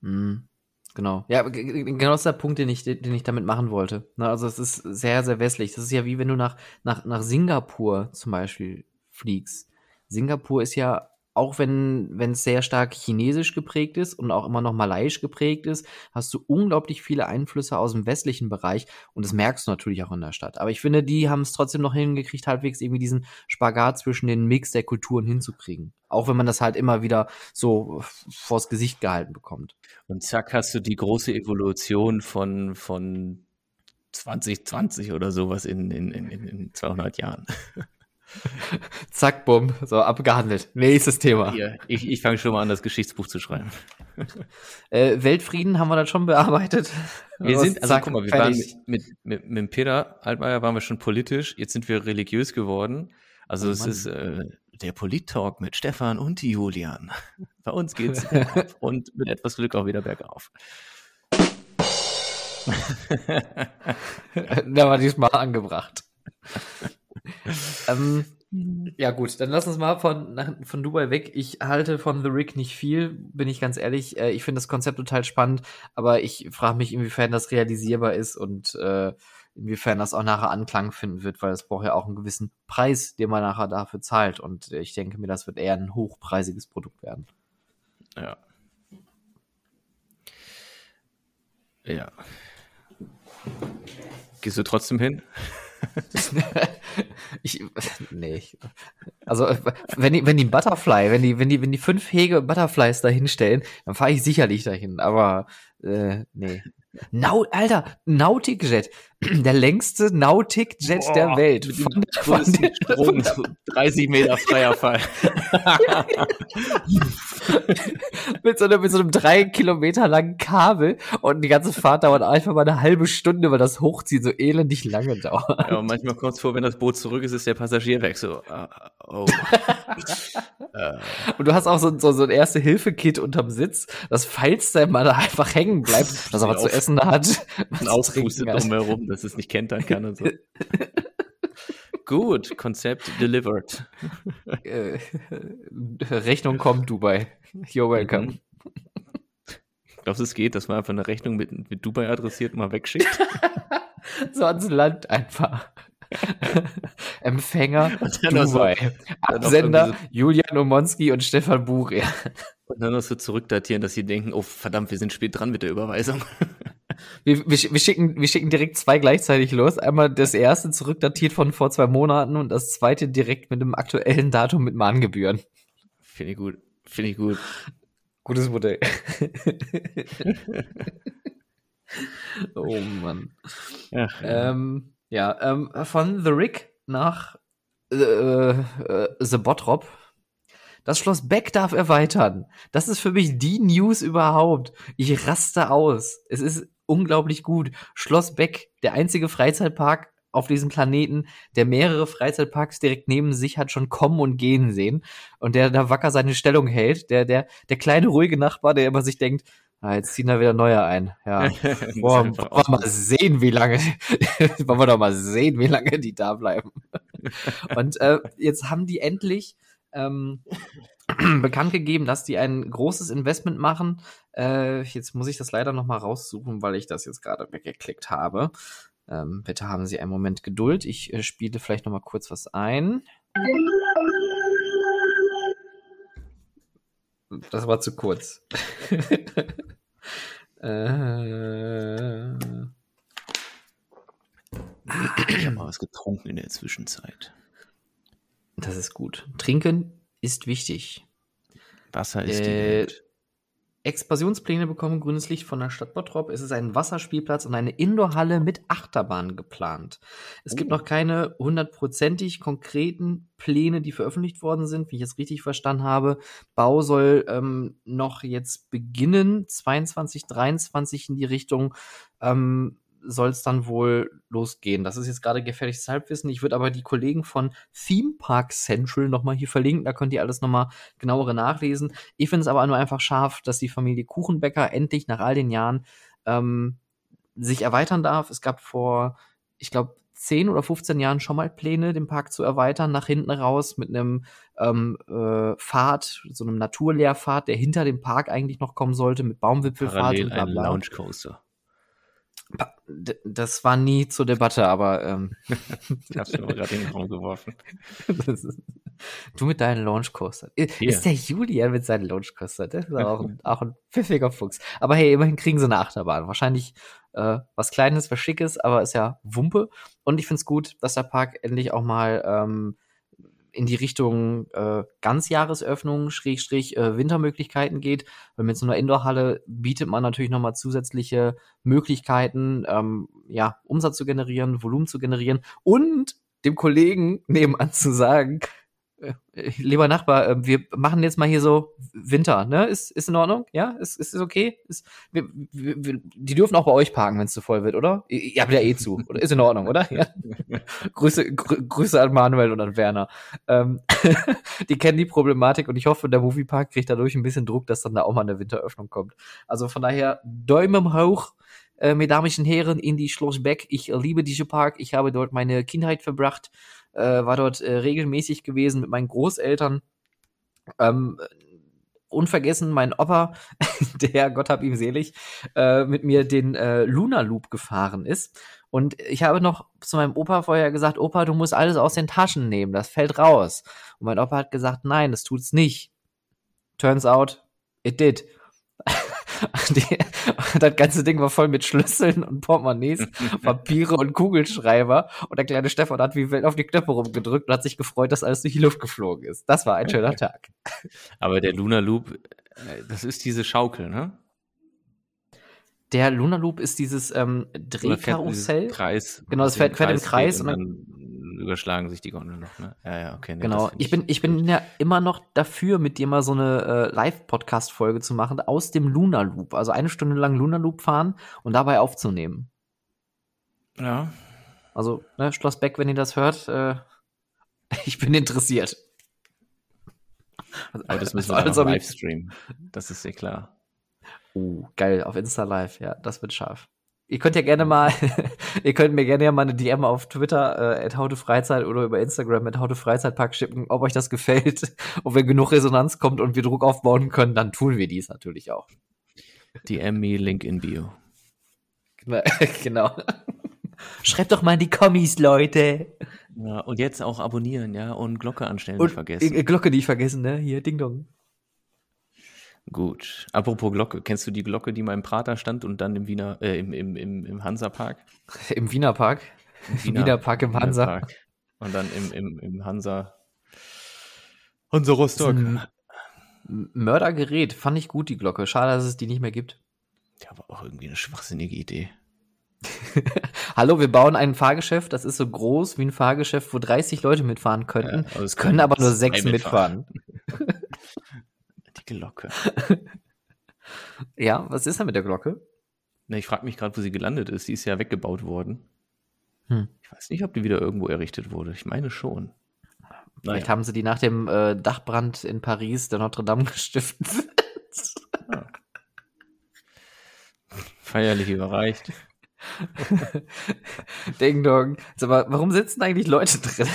Mhm. Genau. Ja, genau das ist der Punkt, den ich, den ich damit machen wollte. Ne, also es ist sehr, sehr westlich. Das ist ja wie wenn du nach, nach, nach Singapur zum Beispiel fliegst. Singapur ist ja auch wenn wenn es sehr stark chinesisch geprägt ist und auch immer noch malaiisch geprägt ist, hast du unglaublich viele Einflüsse aus dem westlichen Bereich und das merkst du natürlich auch in der Stadt. Aber ich finde, die haben es trotzdem noch hingekriegt, halbwegs irgendwie diesen Spagat zwischen den Mix der Kulturen hinzukriegen. Auch wenn man das halt immer wieder so vors Gesicht gehalten bekommt. Und zack, hast du die große Evolution von, von 2020 oder sowas in, in, in, in 200 Jahren. Zack, bumm, so abgehandelt. Nächstes Thema. Hier, ich ich fange schon mal an, das Geschichtsbuch zu schreiben. Äh, Weltfrieden haben wir dann schon bearbeitet. Wir sind, also Zack, guck mal, wir fertig. waren mit, mit, mit, mit Peter Altmaier waren wir schon politisch, jetzt sind wir religiös geworden. Also oh, es Mann. ist äh, der Polit-Talk mit Stefan und Julian. Bei uns geht's und mit etwas Glück auch wieder bergauf. da war diesmal angebracht. ähm, ja gut, dann lass uns mal von, nach, von Dubai weg. Ich halte von The Rig nicht viel, bin ich ganz ehrlich. Äh, ich finde das Konzept total spannend, aber ich frage mich, inwiefern das realisierbar ist und äh, inwiefern das auch nachher Anklang finden wird, weil es braucht ja auch einen gewissen Preis, den man nachher dafür zahlt. Und ich denke mir, das wird eher ein hochpreisiges Produkt werden. Ja. Ja. Gehst du trotzdem hin? ich, nee. Also, wenn die, wenn die Butterfly, wenn die, wenn die, wenn die fünf Hege Butterflies da hinstellen, dann fahre ich sicherlich dahin, aber, äh, nee. Nau Alter, Nautic Jet, der längste Nautic Jet Boah, der Welt. Von, von, Strom, 30 Meter freier Fall. mit, so einem, mit so einem drei Kilometer langen Kabel und die ganze Fahrt dauert einfach mal eine halbe Stunde, weil das Hochziehen so elendig lange dauert. Ja, und manchmal kurz vor, wenn das Boot zurück ist, ist der Passagier weg. So, uh, oh. uh. Und du hast auch so, so, so ein Erste-Hilfe-Kit unterm Sitz, das falls der mal da einfach hängen bleibt, das aber zu essen hat. Und auspustet drumherum, dass es nicht kentern kann und so. Gut, Konzept delivered. Äh, Rechnung kommt, Dubai. You're welcome. Mhm. Glaubst du, es geht, dass man einfach eine Rechnung mit, mit Dubai adressiert und mal wegschickt? so ans Land einfach. Empfänger Dubai. So, Absender Julian Omonski und Stefan Buche. Und dann noch so zurückdatieren, dass sie denken, oh verdammt, wir sind spät dran mit der Überweisung. Wir, wir, wir, schicken, wir schicken direkt zwei gleichzeitig los. Einmal das erste zurückdatiert von vor zwei Monaten und das zweite direkt mit dem aktuellen Datum mit Mahngebühren. Finde ich gut. Finde ich gut. Gutes Modell. oh Mann. Ja, ähm, ja ähm, von The Rick nach äh, äh, The Bottrop. Das Schloss Beck darf erweitern. Das ist für mich die News überhaupt. Ich raste aus. Es ist unglaublich gut. Schloss Beck, der einzige Freizeitpark auf diesem Planeten, der mehrere Freizeitparks direkt neben sich hat schon kommen und gehen sehen und der da wacker seine Stellung hält. Der, der, der kleine ruhige Nachbar, der immer sich denkt, ah, jetzt ziehen da wieder neue ein. Ja, boah, wollen wir mal sehen, wie lange, wollen wir doch mal sehen, wie lange die da bleiben. und äh, jetzt haben die endlich ähm, bekannt gegeben, dass die ein großes Investment machen. Äh, jetzt muss ich das leider noch mal raussuchen, weil ich das jetzt gerade weggeklickt habe. Ähm, bitte haben Sie einen Moment Geduld. Ich äh, spiele vielleicht noch mal kurz was ein. Das war zu kurz. äh... Ich habe mal was getrunken in der Zwischenzeit. Das ist gut. Trinken ist wichtig. Wasser ist äh, die Welt. Expansionspläne bekommen grünes Licht von der Stadt Bottrop. Es ist ein Wasserspielplatz und eine Indoorhalle mit Achterbahn geplant. Es oh. gibt noch keine hundertprozentig konkreten Pläne, die veröffentlicht worden sind, wie ich es richtig verstanden habe. Bau soll ähm, noch jetzt beginnen, 22, 23 in die Richtung. Ähm, soll es dann wohl losgehen. Das ist jetzt gerade gefährliches Halbwissen. Ich würde aber die Kollegen von Theme Park Central nochmal hier verlinken. Da könnt ihr alles nochmal genauere nachlesen. Ich finde es aber nur einfach scharf, dass die Familie Kuchenbäcker endlich nach all den Jahren ähm, sich erweitern darf. Es gab vor, ich glaube, 10 oder 15 Jahren schon mal Pläne, den Park zu erweitern, nach hinten raus mit einem ähm, äh, Pfad, so einem Naturlehrpfad, der hinter dem Park eigentlich noch kommen sollte, mit Baumwipfelfahrt Parallel und bla bla. Lounge Coaster. Das war nie zur Debatte, aber ähm, ich hab's gerade in den Raum geworfen. du mit deinen Launchcoaster. Hier. Ist der Julian mit seinen Launchcoaster. Das ist auch ein, auch ein pfiffiger Fuchs. Aber hey, immerhin kriegen sie eine Achterbahn. Wahrscheinlich äh, was Kleines, was Schickes, aber ist ja Wumpe. Und ich find's gut, dass der Park endlich auch mal ähm, in die Richtung äh, Ganzjahresöffnung, Schrägstrich äh, Wintermöglichkeiten geht. Weil mit so einer Indoorhalle bietet man natürlich nochmal zusätzliche Möglichkeiten, ähm, ja, Umsatz zu generieren, Volumen zu generieren und dem Kollegen nebenan zu sagen, lieber Nachbar, äh, wir machen jetzt mal hier so Winter, ne? Ist, ist in Ordnung? Ja? Ist, ist, ist okay? Ist, wir, wir, die dürfen auch bei euch parken, wenn es zu voll wird, oder? Ihr habt ja eh zu. Oder? Ist in Ordnung, oder? Ja. Grüße, grü Grüße an Manuel und an Werner. Ähm, die kennen die Problematik und ich hoffe, der Moviepark kriegt dadurch ein bisschen Druck, dass dann da auch mal eine Winteröffnung kommt. Also von daher, Däumen hoch äh, meine Damen und Herren, in die Schloss Beck. Ich liebe diesen Park. Ich habe dort meine Kindheit verbracht äh, war dort äh, regelmäßig gewesen mit meinen Großeltern. Ähm, unvergessen mein Opa, der, Gott hab ihm selig, äh, mit mir den äh, Luna Loop gefahren ist. Und ich habe noch zu meinem Opa vorher gesagt, Opa, du musst alles aus den Taschen nehmen, das fällt raus. Und mein Opa hat gesagt, nein, das tut's nicht. Turns out, it did. Die, das ganze Ding war voll mit Schlüsseln und Portemonnaies, Papiere und Kugelschreiber. Und der kleine Stefan hat wie wild auf die Knöpfe rumgedrückt und hat sich gefreut, dass alles durch die Luft geflogen ist. Das war ein schöner Tag. Aber der Luna Loop, äh, das ist diese Schaukel, ne? Der Luna Loop ist dieses ähm, Drehkarussell. Kreis. Genau, das fährt, fährt im Kreis und dann überschlagen sich die Gondeln noch, ne? Ja, ja, okay. Nee, genau. Ich bin, ich bin ja immer noch dafür, mit dir mal so eine äh, Live-Podcast-Folge zu machen aus dem Luna Loop. Also eine Stunde lang Luna Loop fahren und dabei aufzunehmen. Ja. Also, ne, Schloss Beck, wenn ihr das hört, äh, ich bin interessiert. Aber das müssen wir also, also Livestream. Das ist ja klar. Uh, geil, auf Insta Live, ja, das wird scharf. Ihr könnt ja gerne mal, ihr könnt mir gerne ja mal eine DM auf Twitter, äh, at Freizeit oder über Instagram at Freizeitpark schicken, ob euch das gefällt. Und wenn genug Resonanz kommt und wir Druck aufbauen können, dann tun wir dies natürlich auch. DM me, Link in Bio. genau. Schreibt doch mal in die Kommis, Leute. Ja, und jetzt auch abonnieren, ja, und Glocke anstellen und, nicht vergessen. Äh, Glocke nicht vergessen, ne? Hier, Ding Dong. Gut. Apropos Glocke, kennst du die Glocke, die mal im Prater stand und dann im Wiener, äh, im, im, im, im Hansa-Park? Im Wiener Park? Im Wiener, Wiener Park im Hansa. Park. Und dann im, im, im Hansa. Hansa Rostock. Mördergerät, fand ich gut, die Glocke. Schade, dass es die nicht mehr gibt. Ja, aber auch irgendwie eine schwachsinnige Idee. Hallo, wir bauen ein Fahrgeschäft, das ist so groß wie ein Fahrgeschäft, wo 30 Leute mitfahren könnten. Ja, es können aber nur sechs mitfahren. Die Glocke. ja, was ist da mit der Glocke? Na, ich frage mich gerade, wo sie gelandet ist. Die ist ja weggebaut worden. Hm. Ich weiß nicht, ob die wieder irgendwo errichtet wurde. Ich meine schon. Vielleicht naja. haben sie die nach dem äh, Dachbrand in Paris der Notre Dame gestiftet. ja. Feierlich überreicht. Ding Dong. Sag mal, warum sitzen eigentlich Leute drin?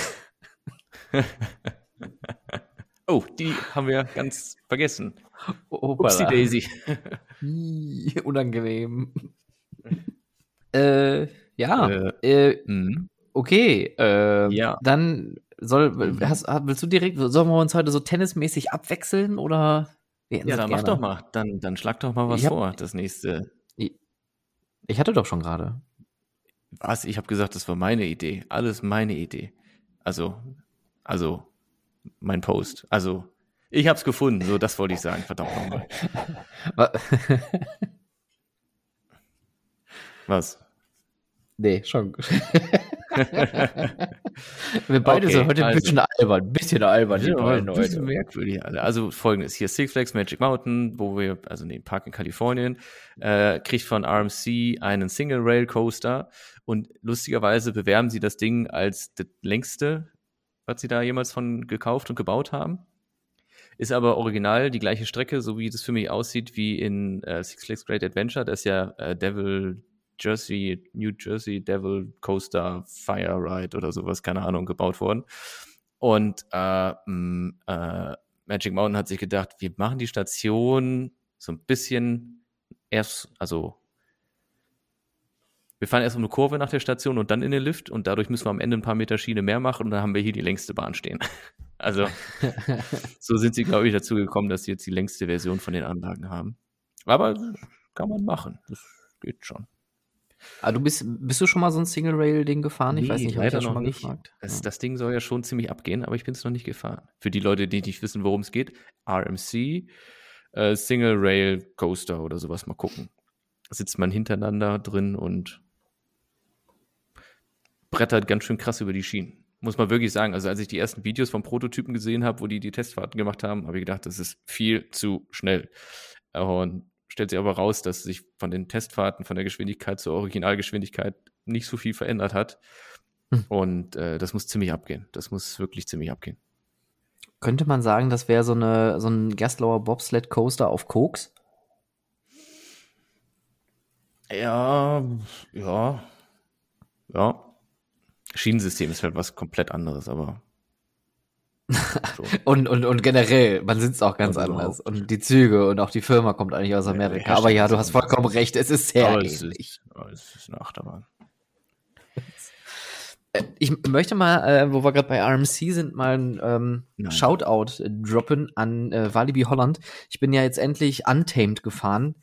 Oh, die haben wir ganz vergessen. Upsi Daisy. Unangenehm. äh, ja. Äh, äh, mhm. okay. Äh, ja. Dann soll, hast, willst du direkt, sollen wir uns heute so tennismäßig abwechseln oder? Ja, dann mach doch mal. Dann, dann schlag doch mal was hab, vor, das nächste. Ich hatte doch schon gerade. Was? Ich habe gesagt, das war meine Idee. Alles meine Idee. Also, also mein Post. Also, ich habe es gefunden, so das wollte ich sagen, verdammt nochmal. Was? Nee, schon. Wir beide okay, sind heute ein bisschen also, albern, ein bisschen albern. Ja, ein bisschen merkwürdig alle. Also folgendes, hier Six Flags Magic Mountain, wo wir, also nee, Park in Kalifornien, äh, kriegt von RMC einen Single Rail Coaster und lustigerweise bewerben sie das Ding als das längste was sie da jemals von gekauft und gebaut haben. Ist aber original die gleiche Strecke, so wie das für mich aussieht, wie in äh, Six Flags Great Adventure. Das ist ja äh, Devil Jersey, New Jersey Devil Coaster Fire Ride oder sowas, keine Ahnung, gebaut worden. Und äh, mh, äh, Magic Mountain hat sich gedacht, wir machen die Station so ein bisschen erst, also wir fahren erst um eine Kurve nach der Station und dann in den Lift und dadurch müssen wir am Ende ein paar Meter Schiene mehr machen und dann haben wir hier die längste Bahn stehen. Also so sind sie, glaube ich, dazu gekommen, dass sie jetzt die längste Version von den Anlagen haben. Aber kann man machen. Das geht schon. Ah, du bist, bist du schon mal so ein Single-Rail-Ding gefahren? Ich nee, weiß nicht, habe ich das schon mal nicht. gefragt. Das, das Ding soll ja schon ziemlich abgehen, aber ich bin es noch nicht gefahren. Für die Leute, die nicht wissen, worum es geht, RMC, äh, Single-Rail Coaster oder sowas mal gucken. sitzt man hintereinander drin und brettert ganz schön krass über die Schienen. Muss man wirklich sagen. Also als ich die ersten Videos vom Prototypen gesehen habe, wo die die Testfahrten gemacht haben, habe ich gedacht, das ist viel zu schnell. Und stellt sich aber raus, dass sich von den Testfahrten, von der Geschwindigkeit zur Originalgeschwindigkeit nicht so viel verändert hat. Hm. Und äh, das muss ziemlich abgehen. Das muss wirklich ziemlich abgehen. Könnte man sagen, das wäre so, eine, so ein Gerstlauer Bobsled Coaster auf Koks? Ja, ja, ja. Schienensystem ist halt was komplett anderes, aber. So. und, und, und generell, man sitzt auch ganz und anders. Und die Züge und auch die Firma kommt eigentlich aus Amerika. Ja, aber ja, du hast vollkommen recht, es ist sehr aber ähnlich. Es ist, es ist eine Achterbahn. Äh, ich möchte mal, äh, wo wir gerade bei RMC sind, mal ein ähm, Shoutout droppen an äh, Walibi Holland. Ich bin ja jetzt endlich Untamed gefahren,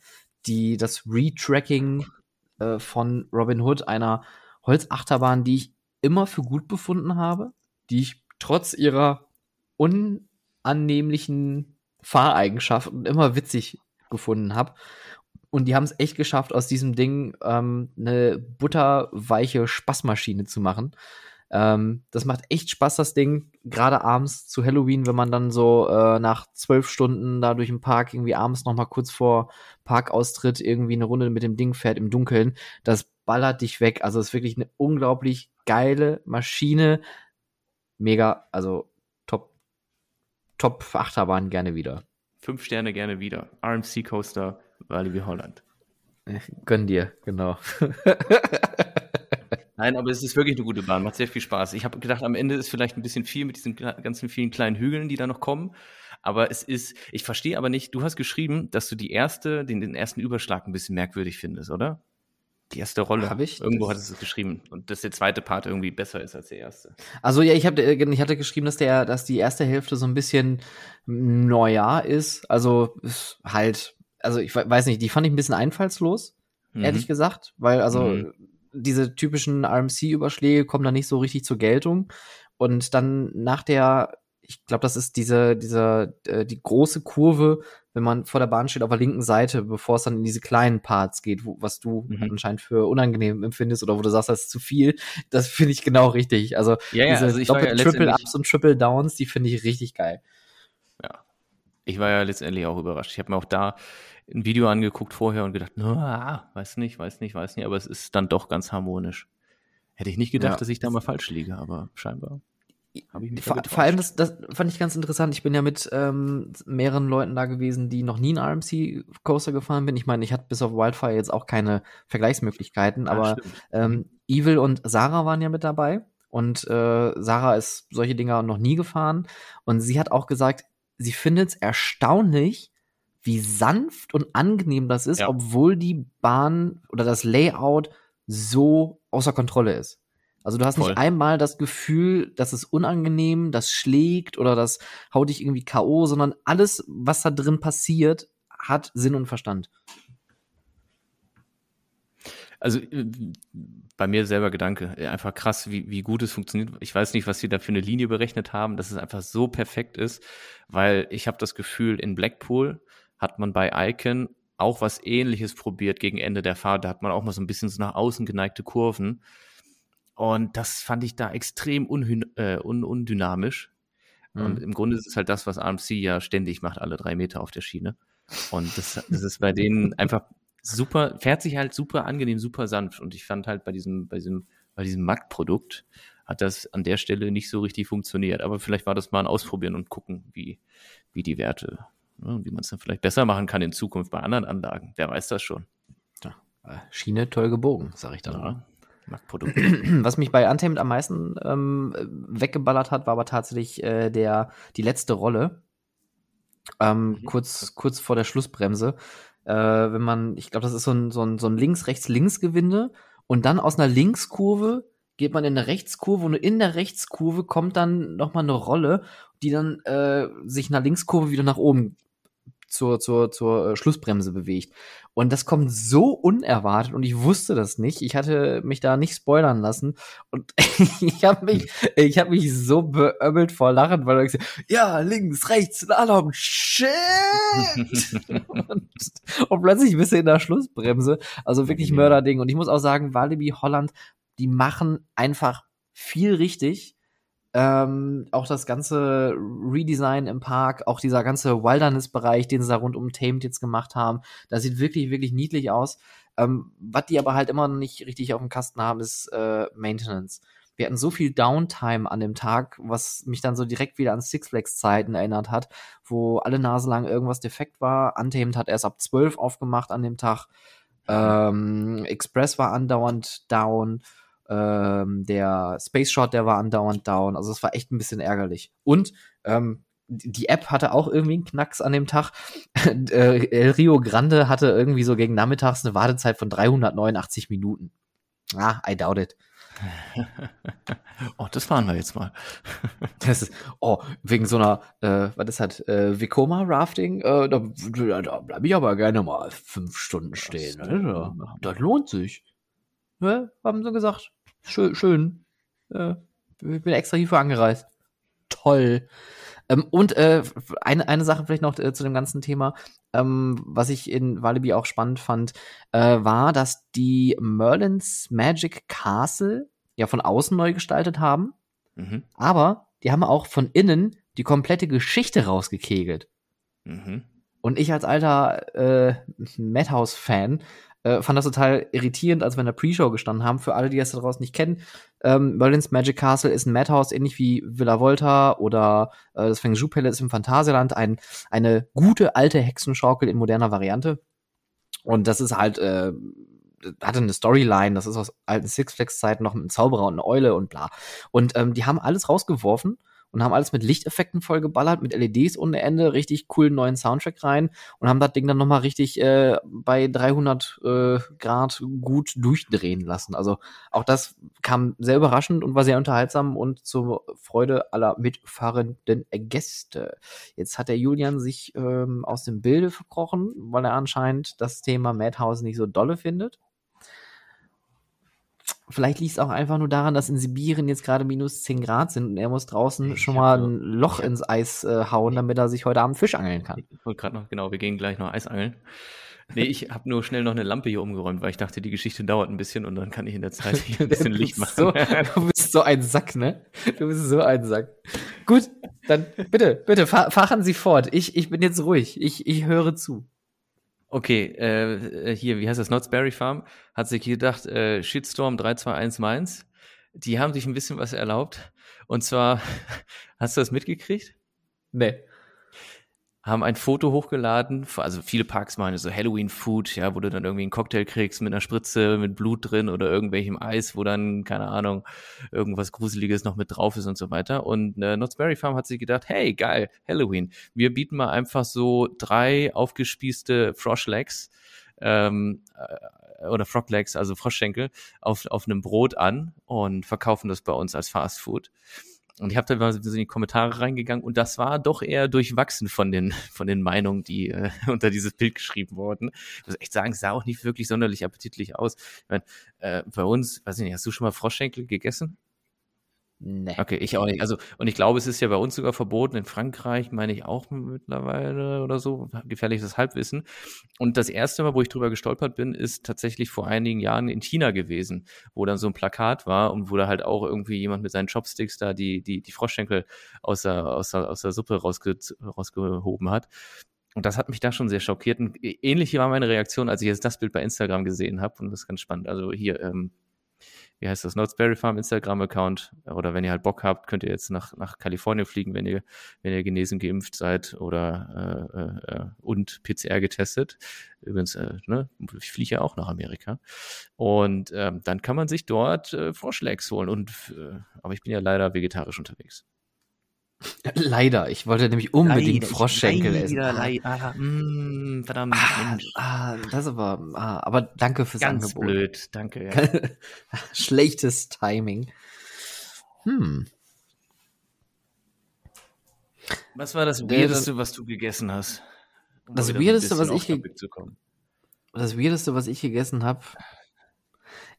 die das Retracking äh, von Robin Hood, einer Holzachterbahn, die ich immer für gut befunden habe, die ich trotz ihrer unannehmlichen Fahreigenschaften immer witzig gefunden habe. Und die haben es echt geschafft, aus diesem Ding ähm, eine butterweiche Spaßmaschine zu machen. Ähm, das macht echt Spaß, das Ding. Gerade abends zu Halloween, wenn man dann so äh, nach zwölf Stunden da durch den Park irgendwie abends noch mal kurz vor Parkaustritt irgendwie eine Runde mit dem Ding fährt im Dunkeln. Das ballert dich weg. Also ist wirklich eine unglaublich geile Maschine. Mega, also top, top Achterbahn gerne wieder. Fünf Sterne gerne wieder. RMC Coaster Walibi Holland. Gönn dir, genau. Nein, aber es ist wirklich eine gute Bahn, macht sehr viel Spaß. Ich habe gedacht, am Ende ist vielleicht ein bisschen viel mit diesen ganzen vielen kleinen Hügeln, die da noch kommen. Aber es ist, ich verstehe aber nicht, du hast geschrieben, dass du die erste, den, den ersten Überschlag ein bisschen merkwürdig findest, oder? Die erste Rolle. Habe ich? Irgendwo hattest du es geschrieben. Und dass der zweite Part irgendwie besser ist als der erste. Also ja, ich, hab, äh, ich hatte geschrieben, dass der, dass die erste Hälfte so ein bisschen neuer ist. Also ist halt also ich weiß nicht, die fand ich ein bisschen einfallslos, mhm. ehrlich gesagt, weil also mhm. Diese typischen RMC-Überschläge kommen da nicht so richtig zur Geltung. Und dann nach der, ich glaube, das ist diese, diese, äh, die große Kurve, wenn man vor der Bahn steht auf der linken Seite, bevor es dann in diese kleinen Parts geht, wo, was du mhm. anscheinend für unangenehm empfindest oder wo du sagst, das ist zu viel, das finde ich genau richtig. Also ja, ja, diese also Doppel, ja Triple Ups und Triple Downs, die finde ich richtig geil. Ja. Ich war ja letztendlich auch überrascht. Ich habe mir auch da ein Video angeguckt vorher und gedacht, na, weiß nicht, weiß nicht, weiß nicht, aber es ist dann doch ganz harmonisch. Hätte ich nicht gedacht, ja. dass ich da mal falsch liege, aber scheinbar. habe Ich mich vor, vor allem, das, das fand ich ganz interessant. Ich bin ja mit ähm, mehreren Leuten da gewesen, die noch nie einen RMC-Coaster gefahren bin. Ich meine, ich hatte bis auf Wildfire jetzt auch keine Vergleichsmöglichkeiten, ja, aber ähm, Evil und Sarah waren ja mit dabei. Und äh, Sarah ist solche Dinger noch nie gefahren. Und sie hat auch gesagt, sie findet es erstaunlich, wie sanft und angenehm das ist, ja. obwohl die Bahn oder das Layout so außer Kontrolle ist. Also du hast Voll. nicht einmal das Gefühl, dass es unangenehm, das schlägt oder das haut dich irgendwie K.O., sondern alles, was da drin passiert, hat Sinn und Verstand. Also äh, bei mir selber Gedanke, einfach krass, wie, wie gut es funktioniert. Ich weiß nicht, was sie da für eine Linie berechnet haben, dass es einfach so perfekt ist, weil ich habe das Gefühl, in Blackpool hat man bei Icon auch was ähnliches probiert gegen Ende der Fahrt. Da hat man auch mal so ein bisschen so nach außen geneigte Kurven. Und das fand ich da extrem äh, un undynamisch. Mhm. Und im Grunde ist es halt das, was AMC ja ständig macht, alle drei Meter auf der Schiene. Und das, das ist bei denen einfach super, fährt sich halt super angenehm, super sanft. Und ich fand halt bei diesem, bei diesem, bei diesem Mac-Produkt hat das an der Stelle nicht so richtig funktioniert. Aber vielleicht war das mal ein Ausprobieren und gucken, wie, wie die Werte Ne, wie man es dann vielleicht besser machen kann in Zukunft bei anderen Anlagen. Wer weiß das schon. Ja, äh, Schiene toll gebogen, sag ich dann. Ja. Was mich bei Untamed am meisten ähm, weggeballert hat, war aber tatsächlich äh, der, die letzte Rolle. Ähm, mhm. kurz, kurz vor der Schlussbremse. Äh, wenn man, ich glaube, das ist so ein, so ein, so ein Links-Rechts-Links-Gewinde und dann aus einer Linkskurve geht man in eine Rechtskurve und in der Rechtskurve kommt dann nochmal eine Rolle, die dann äh, sich in der Linkskurve wieder nach oben zur, zur, zur äh, Schlussbremse bewegt. Und das kommt so unerwartet und ich wusste das nicht. Ich hatte mich da nicht spoilern lassen und ich habe mich, ich habe mich so beömmelt vor Lachen, weil ich gesagt, ja, links, rechts, Slalom, shit! und, und plötzlich bist du in der Schlussbremse. Also wirklich Mörderding. Und ich muss auch sagen, Walibi Holland, die machen einfach viel richtig Ähm, auch das ganze Redesign im Park, auch dieser ganze Wilderness-Bereich, den sie da rund um Tamed jetzt gemacht haben, das sieht wirklich, wirklich niedlich aus. Ähm, was die aber halt immer noch nicht richtig auf dem Kasten haben, ist äh, Maintenance. Wir hatten so viel Downtime an dem Tag, was mich dann so direkt wieder an Six Flags Zeiten erinnert hat, wo alle Nase lang irgendwas defekt war. Untamed hat erst ab 12 aufgemacht an dem Tag. Ähm, Express war andauernd down. Ähm, der Space Shot, der war andauernd down. Also es war echt ein bisschen ärgerlich. Und ähm, die App hatte auch irgendwie einen Knacks an dem Tag. äh, Rio Grande hatte irgendwie so gegen nachmittags eine Wartezeit von 389 Minuten. Ah, I doubt it. oh, das fahren wir jetzt mal. das ist, oh, wegen so einer, äh, was ist das, äh, Vekoma Rafting, äh, da, da bleibe ich aber gerne mal fünf Stunden stehen. Das, ne? das lohnt sich. Ja, haben sie gesagt. Schön, schön. Äh, ich bin extra hierfür angereist. Toll. Ähm, und äh, eine, eine Sache vielleicht noch äh, zu dem ganzen Thema, ähm, was ich in Walibi auch spannend fand, äh, war, dass die Merlins Magic Castle ja von außen neu gestaltet haben, mhm. aber die haben auch von innen die komplette Geschichte rausgekegelt. Mhm. Und ich als alter äh, Madhouse-Fan äh, fand das total irritierend, als wir in der Pre-Show gestanden haben. Für alle, die das da draußen nicht kennen, ähm, Merlin's Magic Castle ist ein Madhouse, ähnlich wie Villa Volta oder äh, das Feng Shui Palace im Phantasialand. Ein, eine gute alte Hexenschaukel in moderner Variante. Und das ist halt, äh, hatte eine Storyline, das ist aus alten Six Flags Zeiten noch mit einem Zauberer und einer Eule und bla. Und ähm, die haben alles rausgeworfen und haben alles mit Lichteffekten vollgeballert, mit LEDs ohne Ende, richtig coolen neuen Soundtrack rein und haben das Ding dann nochmal richtig äh, bei 300 äh, Grad gut durchdrehen lassen. Also auch das kam sehr überraschend und war sehr unterhaltsam und zur Freude aller mitfahrenden Gäste. Jetzt hat der Julian sich ähm, aus dem Bilde verkrochen, weil er anscheinend das Thema Madhouse nicht so dolle findet. Vielleicht liegt es auch einfach nur daran, dass in Sibirien jetzt gerade minus 10 Grad sind und er muss draußen ich schon mal ein Loch ins Eis äh, hauen, damit er sich heute Abend Fisch angeln kann. Ich wollte gerade noch, genau, wir gehen gleich noch Eis angeln. Nee, ich habe nur schnell noch eine Lampe hier umgeräumt, weil ich dachte, die Geschichte dauert ein bisschen und dann kann ich in der Zeit hier ein bisschen Licht machen. So, du bist so ein Sack, ne? Du bist so ein Sack. Gut, dann bitte, bitte, fahren Sie fort. Ich, ich bin jetzt ruhig. Ich, ich höre zu. Okay, äh, hier, wie heißt das? Knott's Farm hat sich gedacht, äh, Shitstorm 321 Mainz. Die haben sich ein bisschen was erlaubt. Und zwar, hast du das mitgekriegt? Nee haben ein Foto hochgeladen, also viele Parks machen so Halloween-Food, ja, wo du dann irgendwie einen Cocktail kriegst mit einer Spritze, mit Blut drin oder irgendwelchem Eis, wo dann, keine Ahnung, irgendwas Gruseliges noch mit drauf ist und so weiter. Und äh, Knott's Berry Farm hat sich gedacht, hey, geil, Halloween. Wir bieten mal einfach so drei aufgespießte Froschlegs ähm, äh, oder Froglegs, also Froschschenkel, auf, auf einem Brot an und verkaufen das bei uns als Fast Food. Und ich habe da mal so in die Kommentare reingegangen und das war doch eher durchwachsen von den, von den Meinungen, die äh, unter dieses Bild geschrieben wurden. Ich muss echt sagen, es sah auch nicht wirklich sonderlich appetitlich aus. Ich mein, äh, bei uns, weiß ich nicht, hast du schon mal Froschschenkel gegessen? Nee. Okay, ich auch nicht. Also, und ich glaube, es ist ja bei uns sogar verboten. In Frankreich meine ich auch mittlerweile oder so. Gefährliches Halbwissen. Und das erste Mal, wo ich drüber gestolpert bin, ist tatsächlich vor einigen Jahren in China gewesen, wo dann so ein Plakat war und wo da halt auch irgendwie jemand mit seinen Chopsticks da die, die, die Froschschenkel aus der, aus der, aus der Suppe rausge, rausgehoben hat. Und das hat mich da schon sehr schockiert. Und ähnlich war meine Reaktion, als ich jetzt das Bild bei Instagram gesehen habe. Und das ist ganz spannend. Also hier, ähm, wie heißt das, Notesberry Farm Instagram-Account. Oder wenn ihr halt Bock habt, könnt ihr jetzt nach, nach Kalifornien fliegen, wenn ihr, wenn ihr genesen, geimpft seid oder äh, äh, äh und PCR getestet. Übrigens, äh, ne, ich fliege ja auch nach Amerika. Und ähm, dann kann man sich dort äh, Vorschlägs holen. Und äh, aber ich bin ja leider vegetarisch unterwegs. Leider, ich wollte nämlich unbedingt leider, Froschschenkel leider, essen. Leider, mm, verdammt, ah, ah, das aber, ah, aber danke fürs Ganz Angebot. blöd, danke. Ja. Schlechtes Timing. Hm. Was war das Weirdeste, was du gegessen hast? Um das Weirdeste, was ich das Weirdeste, was ich gegessen habe.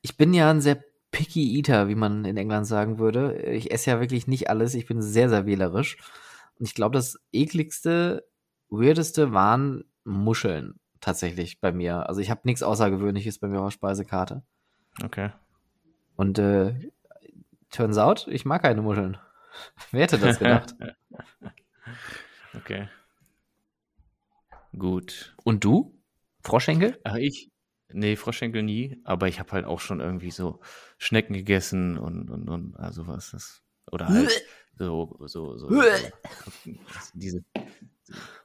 Ich bin ja ein sehr Picky Eater, wie man in England sagen würde. Ich esse ja wirklich nicht alles. Ich bin sehr, sehr wählerisch. Und ich glaube, das ekligste, weirdeste waren Muscheln tatsächlich bei mir. Also ich habe nichts Außergewöhnliches bei mir auf Speisekarte. Okay. Und äh, turns out, ich mag keine Muscheln. Wer hätte das gedacht? okay. Gut. Und du? Froschenkel? Ach, ich? Nee, Froschenkel nie, aber ich habe halt auch schon irgendwie so Schnecken gegessen und, und, und also was das. Oder halt so, so, so, so diese,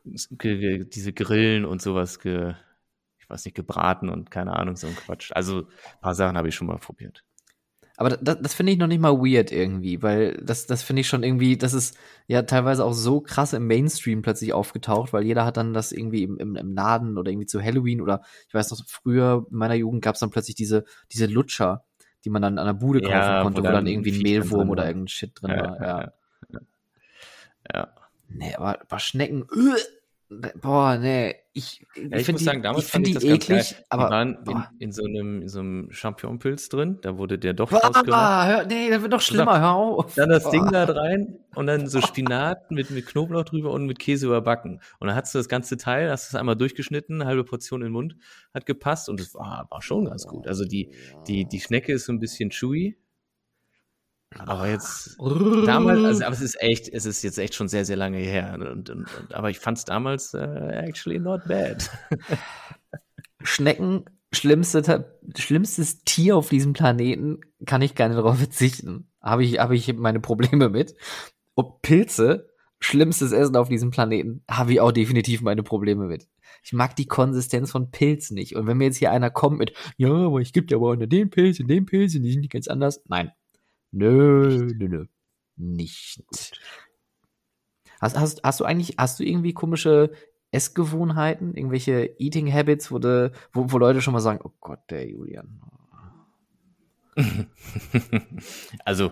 diese Grillen und sowas ge, ich weiß nicht, gebraten und keine Ahnung, so ein Quatsch. Also ein paar Sachen habe ich schon mal probiert. Aber das, das finde ich noch nicht mal weird irgendwie, weil das, das finde ich schon irgendwie, das ist ja teilweise auch so krass im Mainstream plötzlich aufgetaucht, weil jeder hat dann das irgendwie im, im, im Laden oder irgendwie zu Halloween oder ich weiß noch, früher in meiner Jugend gab es dann plötzlich diese, diese Lutscher, die man dann an der Bude kaufen ja, konnte, wo dann, dann irgendwie ein Mehlwurm oder irgendein Shit drin ja, war. Ja. ja. ja. Nee, aber, aber Schnecken, uh, Boah, nee, ich, ich, ja, ich muss die, sagen, damals ich fand ich das eklig, aber die waren in, in, so einem, in so einem Champignonpilz drin, da wurde der doch boah, hör, nee, das wird noch schlimmer, hör auf. Dann das boah. Ding da rein und dann so Spinat mit, mit Knoblauch drüber und mit Käse überbacken. Und dann hast du das ganze Teil, hast du es einmal durchgeschnitten, halbe Portion in den Mund, hat gepasst und es war, war schon ganz gut. Also die, die, die Schnecke ist so ein bisschen chewy, aber jetzt damals, also aber es ist echt, es ist jetzt echt schon sehr, sehr lange her. Und, und, und aber ich fand es damals uh, actually not bad. Schnecken, schlimmste, schlimmstes Tier auf diesem Planeten, kann ich gerne darauf verzichten. Habe ich, habe ich meine Probleme mit. Und Pilze, schlimmstes Essen auf diesem Planeten, habe ich auch definitiv meine Probleme mit. Ich mag die Konsistenz von Pilz nicht. Und wenn mir jetzt hier einer kommt mit, ja, aber ich gibt ja aber auch den Pilz und den Pilz und die sind nicht ganz anders. Nein, Nö, nö, nö. Nicht. Hast, hast, hast du eigentlich, hast du irgendwie komische Essgewohnheiten, irgendwelche Eating Habits, wo, de, wo, wo Leute schon mal sagen, oh Gott, der Julian. also,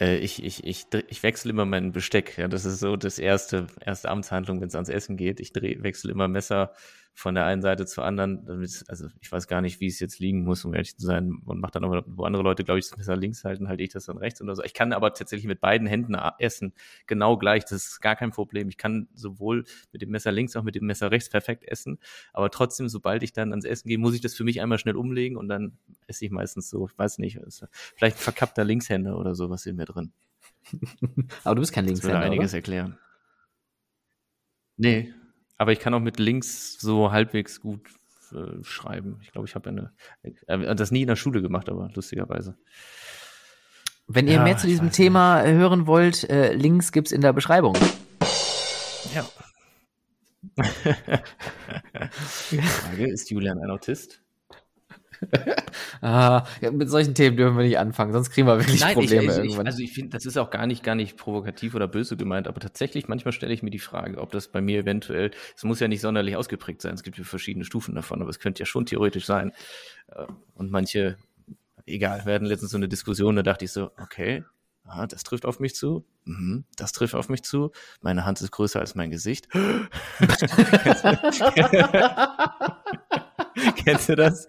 äh, ich, ich, ich, ich wechsle immer mein Besteck. Ja, das ist so das erste, erste Amtshandlung, wenn es ans Essen geht. Ich dreh, wechsle immer Messer von der einen Seite zur anderen. Damit, also ich weiß gar nicht, wie es jetzt liegen muss, um ehrlich zu sein. Und mache dann aber, wo andere Leute, glaube ich, das Messer links halten, halte ich das dann rechts oder so. Ich kann aber tatsächlich mit beiden Händen essen. Genau gleich. Das ist gar kein Problem. Ich kann sowohl mit dem Messer links auch mit dem Messer rechts perfekt essen. Aber trotzdem, sobald ich dann ans Essen gehe, muss ich das für mich einmal schnell umlegen und dann esse ich meistens so, ich weiß nicht, vielleicht ein verkappter Linkshänder oder sowas in mir drin. aber du bist kein Linkshänder. Das würde einiges oder? erklären. Nee, aber ich kann auch mit links so halbwegs gut äh, schreiben. Ich glaube, ich habe eine, äh, das nie in der Schule gemacht, aber lustigerweise. Wenn ihr ja, mehr zu diesem Thema nicht. hören wollt, äh, Links gibt's in der Beschreibung. Ja. Frage, ist Julian ein Autist? ah, ja, mit solchen Themen dürfen wir nicht anfangen, sonst kriegen wir wirklich Nein, Probleme ich, ich, irgendwann. also ich finde, das ist auch gar nicht, gar nicht provokativ oder böse gemeint, aber tatsächlich manchmal stelle ich mir die Frage, ob das bei mir eventuell, es muss ja nicht sonderlich ausgeprägt sein, es gibt ja verschiedene Stufen davon, aber es könnte ja schon theoretisch sein. Äh, und manche, egal, wir hatten letztens so eine Diskussion, da dachte ich so, okay, ah, das trifft auf mich zu, mhm, das trifft auf mich zu, meine Hand ist größer als mein Gesicht. Kennst du das?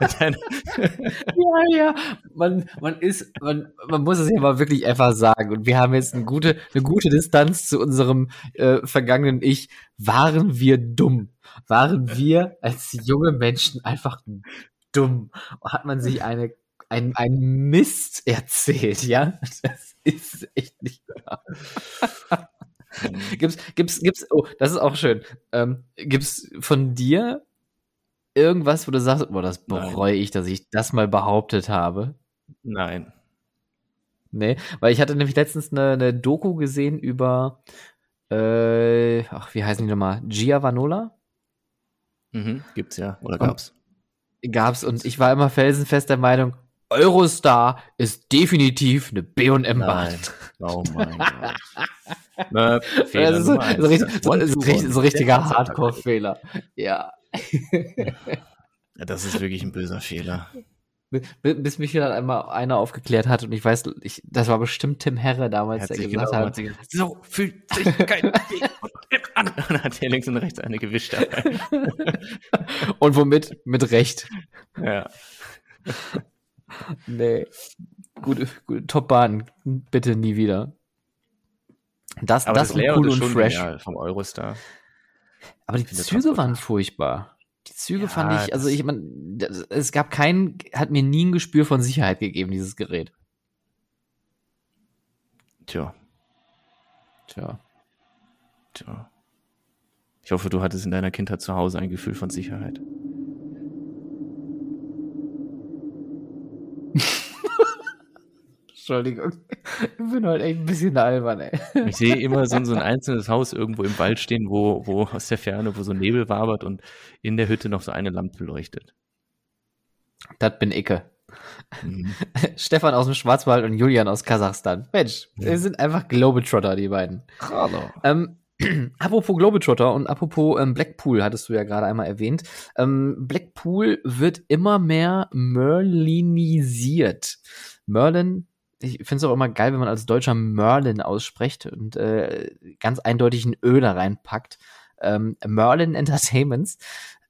ja, ja. Man, man ist, man, man muss es ja mal wirklich einfach sagen. Und wir haben jetzt eine gute, eine gute Distanz zu unserem äh, vergangenen Ich. Waren wir dumm? Waren wir als junge Menschen einfach dumm? Hat man sich eine ein, ein Mist erzählt, ja? Das ist echt nicht wahr. gibt's, gibt's, gibt's, oh, das ist auch schön. Ähm, gibt's von dir irgendwas, wo du sagst, boah, das bereue ich, dass ich das mal behauptet habe? Nein. Nee, weil ich hatte nämlich letztens eine, eine Doku gesehen über, äh, ach, wie heißen die nochmal? Gia Vanola? Mhm, gibt's ja. Oder gab's? Und, gab's und ich war immer felsenfest der Meinung, Eurostar ist definitiv eine B&M-Bahn. Oh mein Gott. Na, das ist so, so, richtig, so, so richtiger Hardcore-Fehler. Ja. Ja. Das ist wirklich ein böser Fehler. Bis mich dann einmal einer aufgeklärt hat und ich weiß, ich, das war bestimmt Tim Herre damals, der gesagt genau, hat, so fühlt sich kein an. Und dann hat er links und rechts eine gewischt dabei. und womit? Mit Recht. Ja. nee. Gute, gute Top-Bahn. Bitte nie wieder. Das, Aber das, das cool und fresh. Vom Eurostar. Aber die Züge waren furchtbar. Die Züge ja, fand ich, also ich meine, es gab keinen, hat mir nie ein Gespür von Sicherheit gegeben, dieses Gerät. Tja, Tja. Tja. Ich hoffe, du hattest in deiner Kindheit zu Hause ein Gefühl von Sicherheit. Entschuldigung. Ich bin heute echt ein bisschen albern, ey. Ich sehe immer so, so ein einzelnes Haus irgendwo im Wald stehen, wo, wo aus der Ferne, wo so Nebel wabert und in der Hütte noch so eine Lampe leuchtet. Das bin Icke. Mhm. Stefan aus dem Schwarzwald und Julian aus Kasachstan. Mensch, ja. wir sind einfach Globetrotter, die beiden. Hallo. Ähm, apropos Globetrotter und apropos ähm, Blackpool, hattest du ja gerade einmal erwähnt. Ähm, Blackpool wird immer mehr merlinisiert. Merlin ich finde es auch immer geil, wenn man als Deutscher Merlin ausspricht und äh, ganz eindeutig ein Ö da reinpackt. Ähm, Merlin Entertainments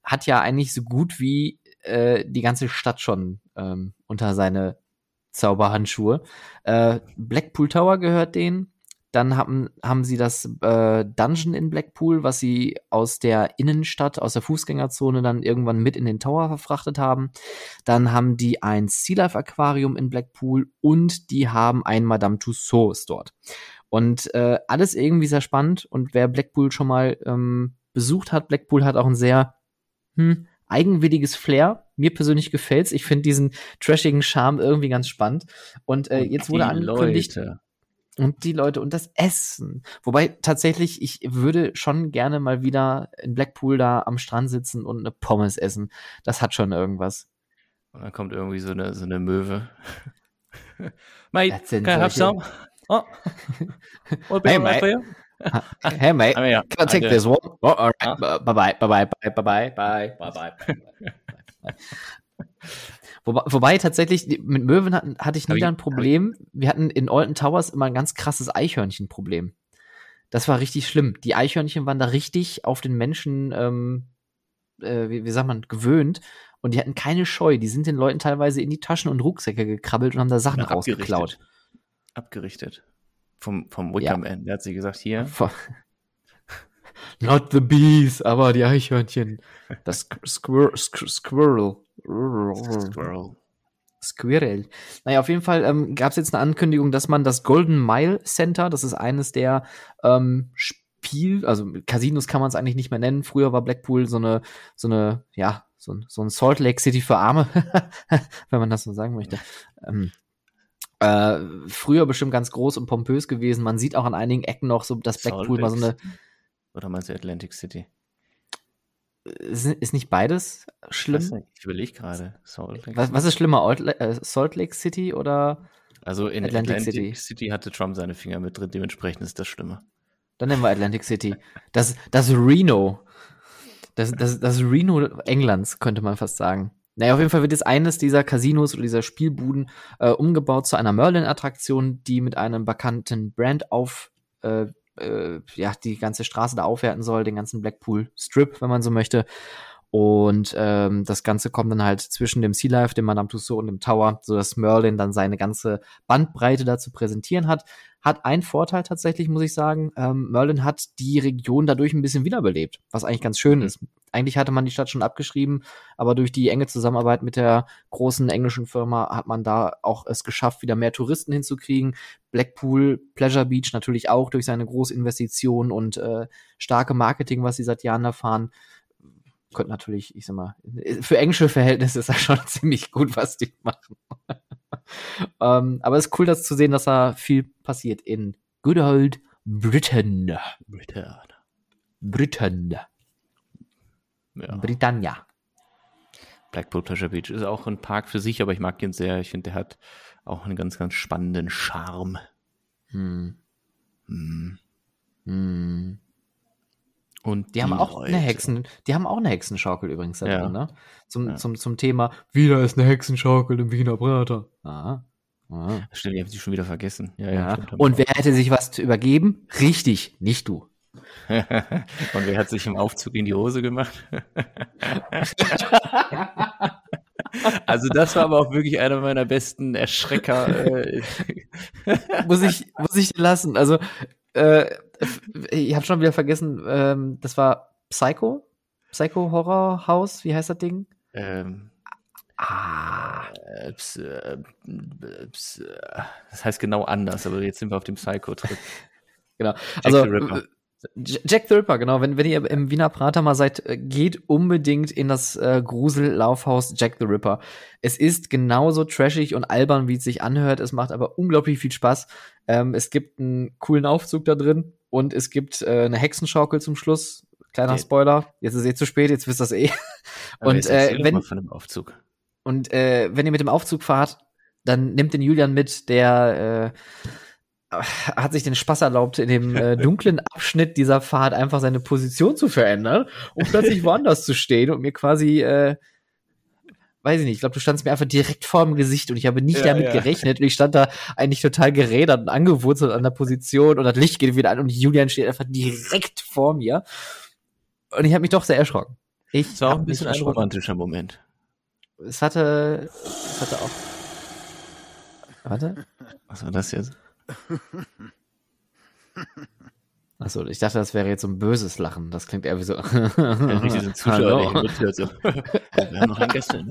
hat ja eigentlich so gut wie äh, die ganze Stadt schon ähm, unter seine Zauberhandschuhe. Äh, Blackpool Tower gehört denen. Dann haben, haben sie das äh, Dungeon in Blackpool, was sie aus der Innenstadt, aus der Fußgängerzone dann irgendwann mit in den Tower verfrachtet haben. Dann haben die ein Sea Life Aquarium in Blackpool und die haben ein Madame Tussauds dort. Und äh, alles irgendwie sehr spannend. Und wer Blackpool schon mal ähm, besucht hat, Blackpool hat auch ein sehr hm, eigenwilliges Flair. Mir persönlich gefällt's. Ich finde diesen trashigen Charme irgendwie ganz spannend. Und äh, jetzt wurde angekündigt. Leute und die Leute und das Essen. Wobei tatsächlich, ich würde schon gerne mal wieder in Blackpool da am Strand sitzen und eine Pommes essen. Das hat schon irgendwas. Und dann kommt irgendwie so eine, so eine Möwe. mate, can I have some? Oh. hey, mate. hey, mate. I can I take this one? Oh, all right. Bye bye, bye bye, bye Wobei, wobei tatsächlich, mit Möwen hatten, hatte ich nie da ein Problem. Wir hatten in Alton Towers immer ein ganz krasses Eichhörnchenproblem. Das war richtig schlimm. Die Eichhörnchen waren da richtig auf den Menschen, ähm, äh, wie, wie sagt man, gewöhnt. Und die hatten keine Scheu. Die sind den Leuten teilweise in die Taschen und Rucksäcke gekrabbelt und haben da Sachen rausgeklaut. Abgerichtet. Vom, vom Wickham ja. Der hat sie gesagt, hier. Not the bees, aber die Eichhörnchen. Das Squir Squirrel. Squirrel. Squirrel. Naja, auf jeden Fall ähm, gab es jetzt eine Ankündigung, dass man das Golden Mile Center, das ist eines der ähm, Spiel, also Casinos kann man es eigentlich nicht mehr nennen. Früher war Blackpool so eine, so eine, ja, so, so ein Salt Lake City für Arme, wenn man das so sagen möchte. Ähm, äh, früher bestimmt ganz groß und pompös gewesen. Man sieht auch an einigen Ecken noch so, dass Blackpool mal so eine. Oder meinst du Atlantic City? Ist, ist nicht beides schlimm? Ich überlege gerade. Was, was, ist schlimmer, äh, Salt Lake City oder Also in Atlantic, Atlantic City? City hatte Trump seine Finger mit drin, dementsprechend ist das schlimmer. Dann nehmen wir Atlantic City. Das, das Reno. Das, das, das Reno Englands, könnte man fast sagen. Naja, auf jeden Fall wird jetzt eines dieser Casinos oder dieser Spielbuden äh, umgebaut zu einer Merlin-Attraktion, die mit einem bekannten Brand auf äh, äh, ja, die ganze Straße da aufwerten soll, den ganzen Blackpool Strip, wenn man so möchte. Und ähm, das Ganze kommt dann halt zwischen dem Sea Life, dem Madame Tussauds und dem Tower, so dass Merlin dann seine ganze Bandbreite da zu präsentieren hat. Hat einen Vorteil tatsächlich, muss ich sagen. Ähm, Merlin hat die Region dadurch ein bisschen wiederbelebt, was eigentlich ganz schön mhm. ist. Eigentlich hatte man die Stadt schon abgeschrieben, aber durch die enge Zusammenarbeit mit der großen englischen Firma hat man da auch es geschafft, wieder mehr Touristen hinzukriegen. Blackpool, Pleasure Beach natürlich auch durch seine große Investition und äh, starke Marketing, was sie seit Jahren erfahren könnte natürlich, ich sag mal, für englische Verhältnisse ist das schon ziemlich gut, was die machen. ähm, aber es ist cool, das zu sehen, dass da viel passiert in Good Old Britain. Britain. Britain. Ja. Britannia. Blackpool Pleasure Beach ist auch ein Park für sich, aber ich mag ihn sehr. Ich finde, der hat auch einen ganz, ganz spannenden Charme. Hm. Hm. Hm. Und die, die haben auch Leute. eine Hexen, die haben auch eine Hexenschaukel übrigens da ja. ne? Zum, ja. zum, zum Thema, wieder ist eine Hexenschaukel im Wiener Prater. Aha. Aha. Stimmt, ich habe sie schon wieder vergessen. Ja, ja. Stimmt, Und wer hätte sich was zu übergeben? Richtig, nicht du. Und wer hat sich im Aufzug in die Hose gemacht? also das war aber auch wirklich einer meiner besten Erschrecker. Äh. muss ich muss ich lassen. Also äh, ich habe schon wieder vergessen, ähm, das war Psycho? Psycho Horror House, wie heißt das Ding? Ähm, ah. Äh, ps, äh, ps, das heißt genau anders, aber jetzt sind wir auf dem Psycho-Trip. Genau. Also Jack the Ripper, genau. Wenn, wenn ihr im Wiener Prater mal seid, äh, geht unbedingt in das äh, Grusel-Laufhaus Jack the Ripper. Es ist genauso trashig und albern, wie es sich anhört. Es macht aber unglaublich viel Spaß. Ähm, es gibt einen coolen Aufzug da drin und es gibt äh, eine Hexenschaukel zum Schluss. Kleiner. Spoiler. Jetzt ist eh zu spät, jetzt wisst ihr das eh. und äh, wenn, von dem Aufzug. Und äh, wenn ihr mit dem Aufzug fahrt, dann nimmt den Julian mit, der äh, hat sich den Spaß erlaubt, in dem äh, dunklen Abschnitt dieser Fahrt einfach seine Position zu verändern und plötzlich woanders zu stehen und mir quasi, äh, weiß ich nicht, ich glaube, du standst mir einfach direkt vor dem Gesicht und ich habe nicht ja, damit ja. gerechnet und ich stand da eigentlich total gerädert und angewurzelt an der Position und das Licht geht wieder an und Julian steht einfach direkt vor mir und ich habe mich doch sehr erschrocken. Ich das war auch ein bisschen ein romantischer Moment. Es hatte, es hatte auch, warte. Was war das jetzt? Achso, ich dachte, das wäre jetzt so ein böses Lachen. Das klingt eher wie so. Hallo. Wir haben noch ein Gäste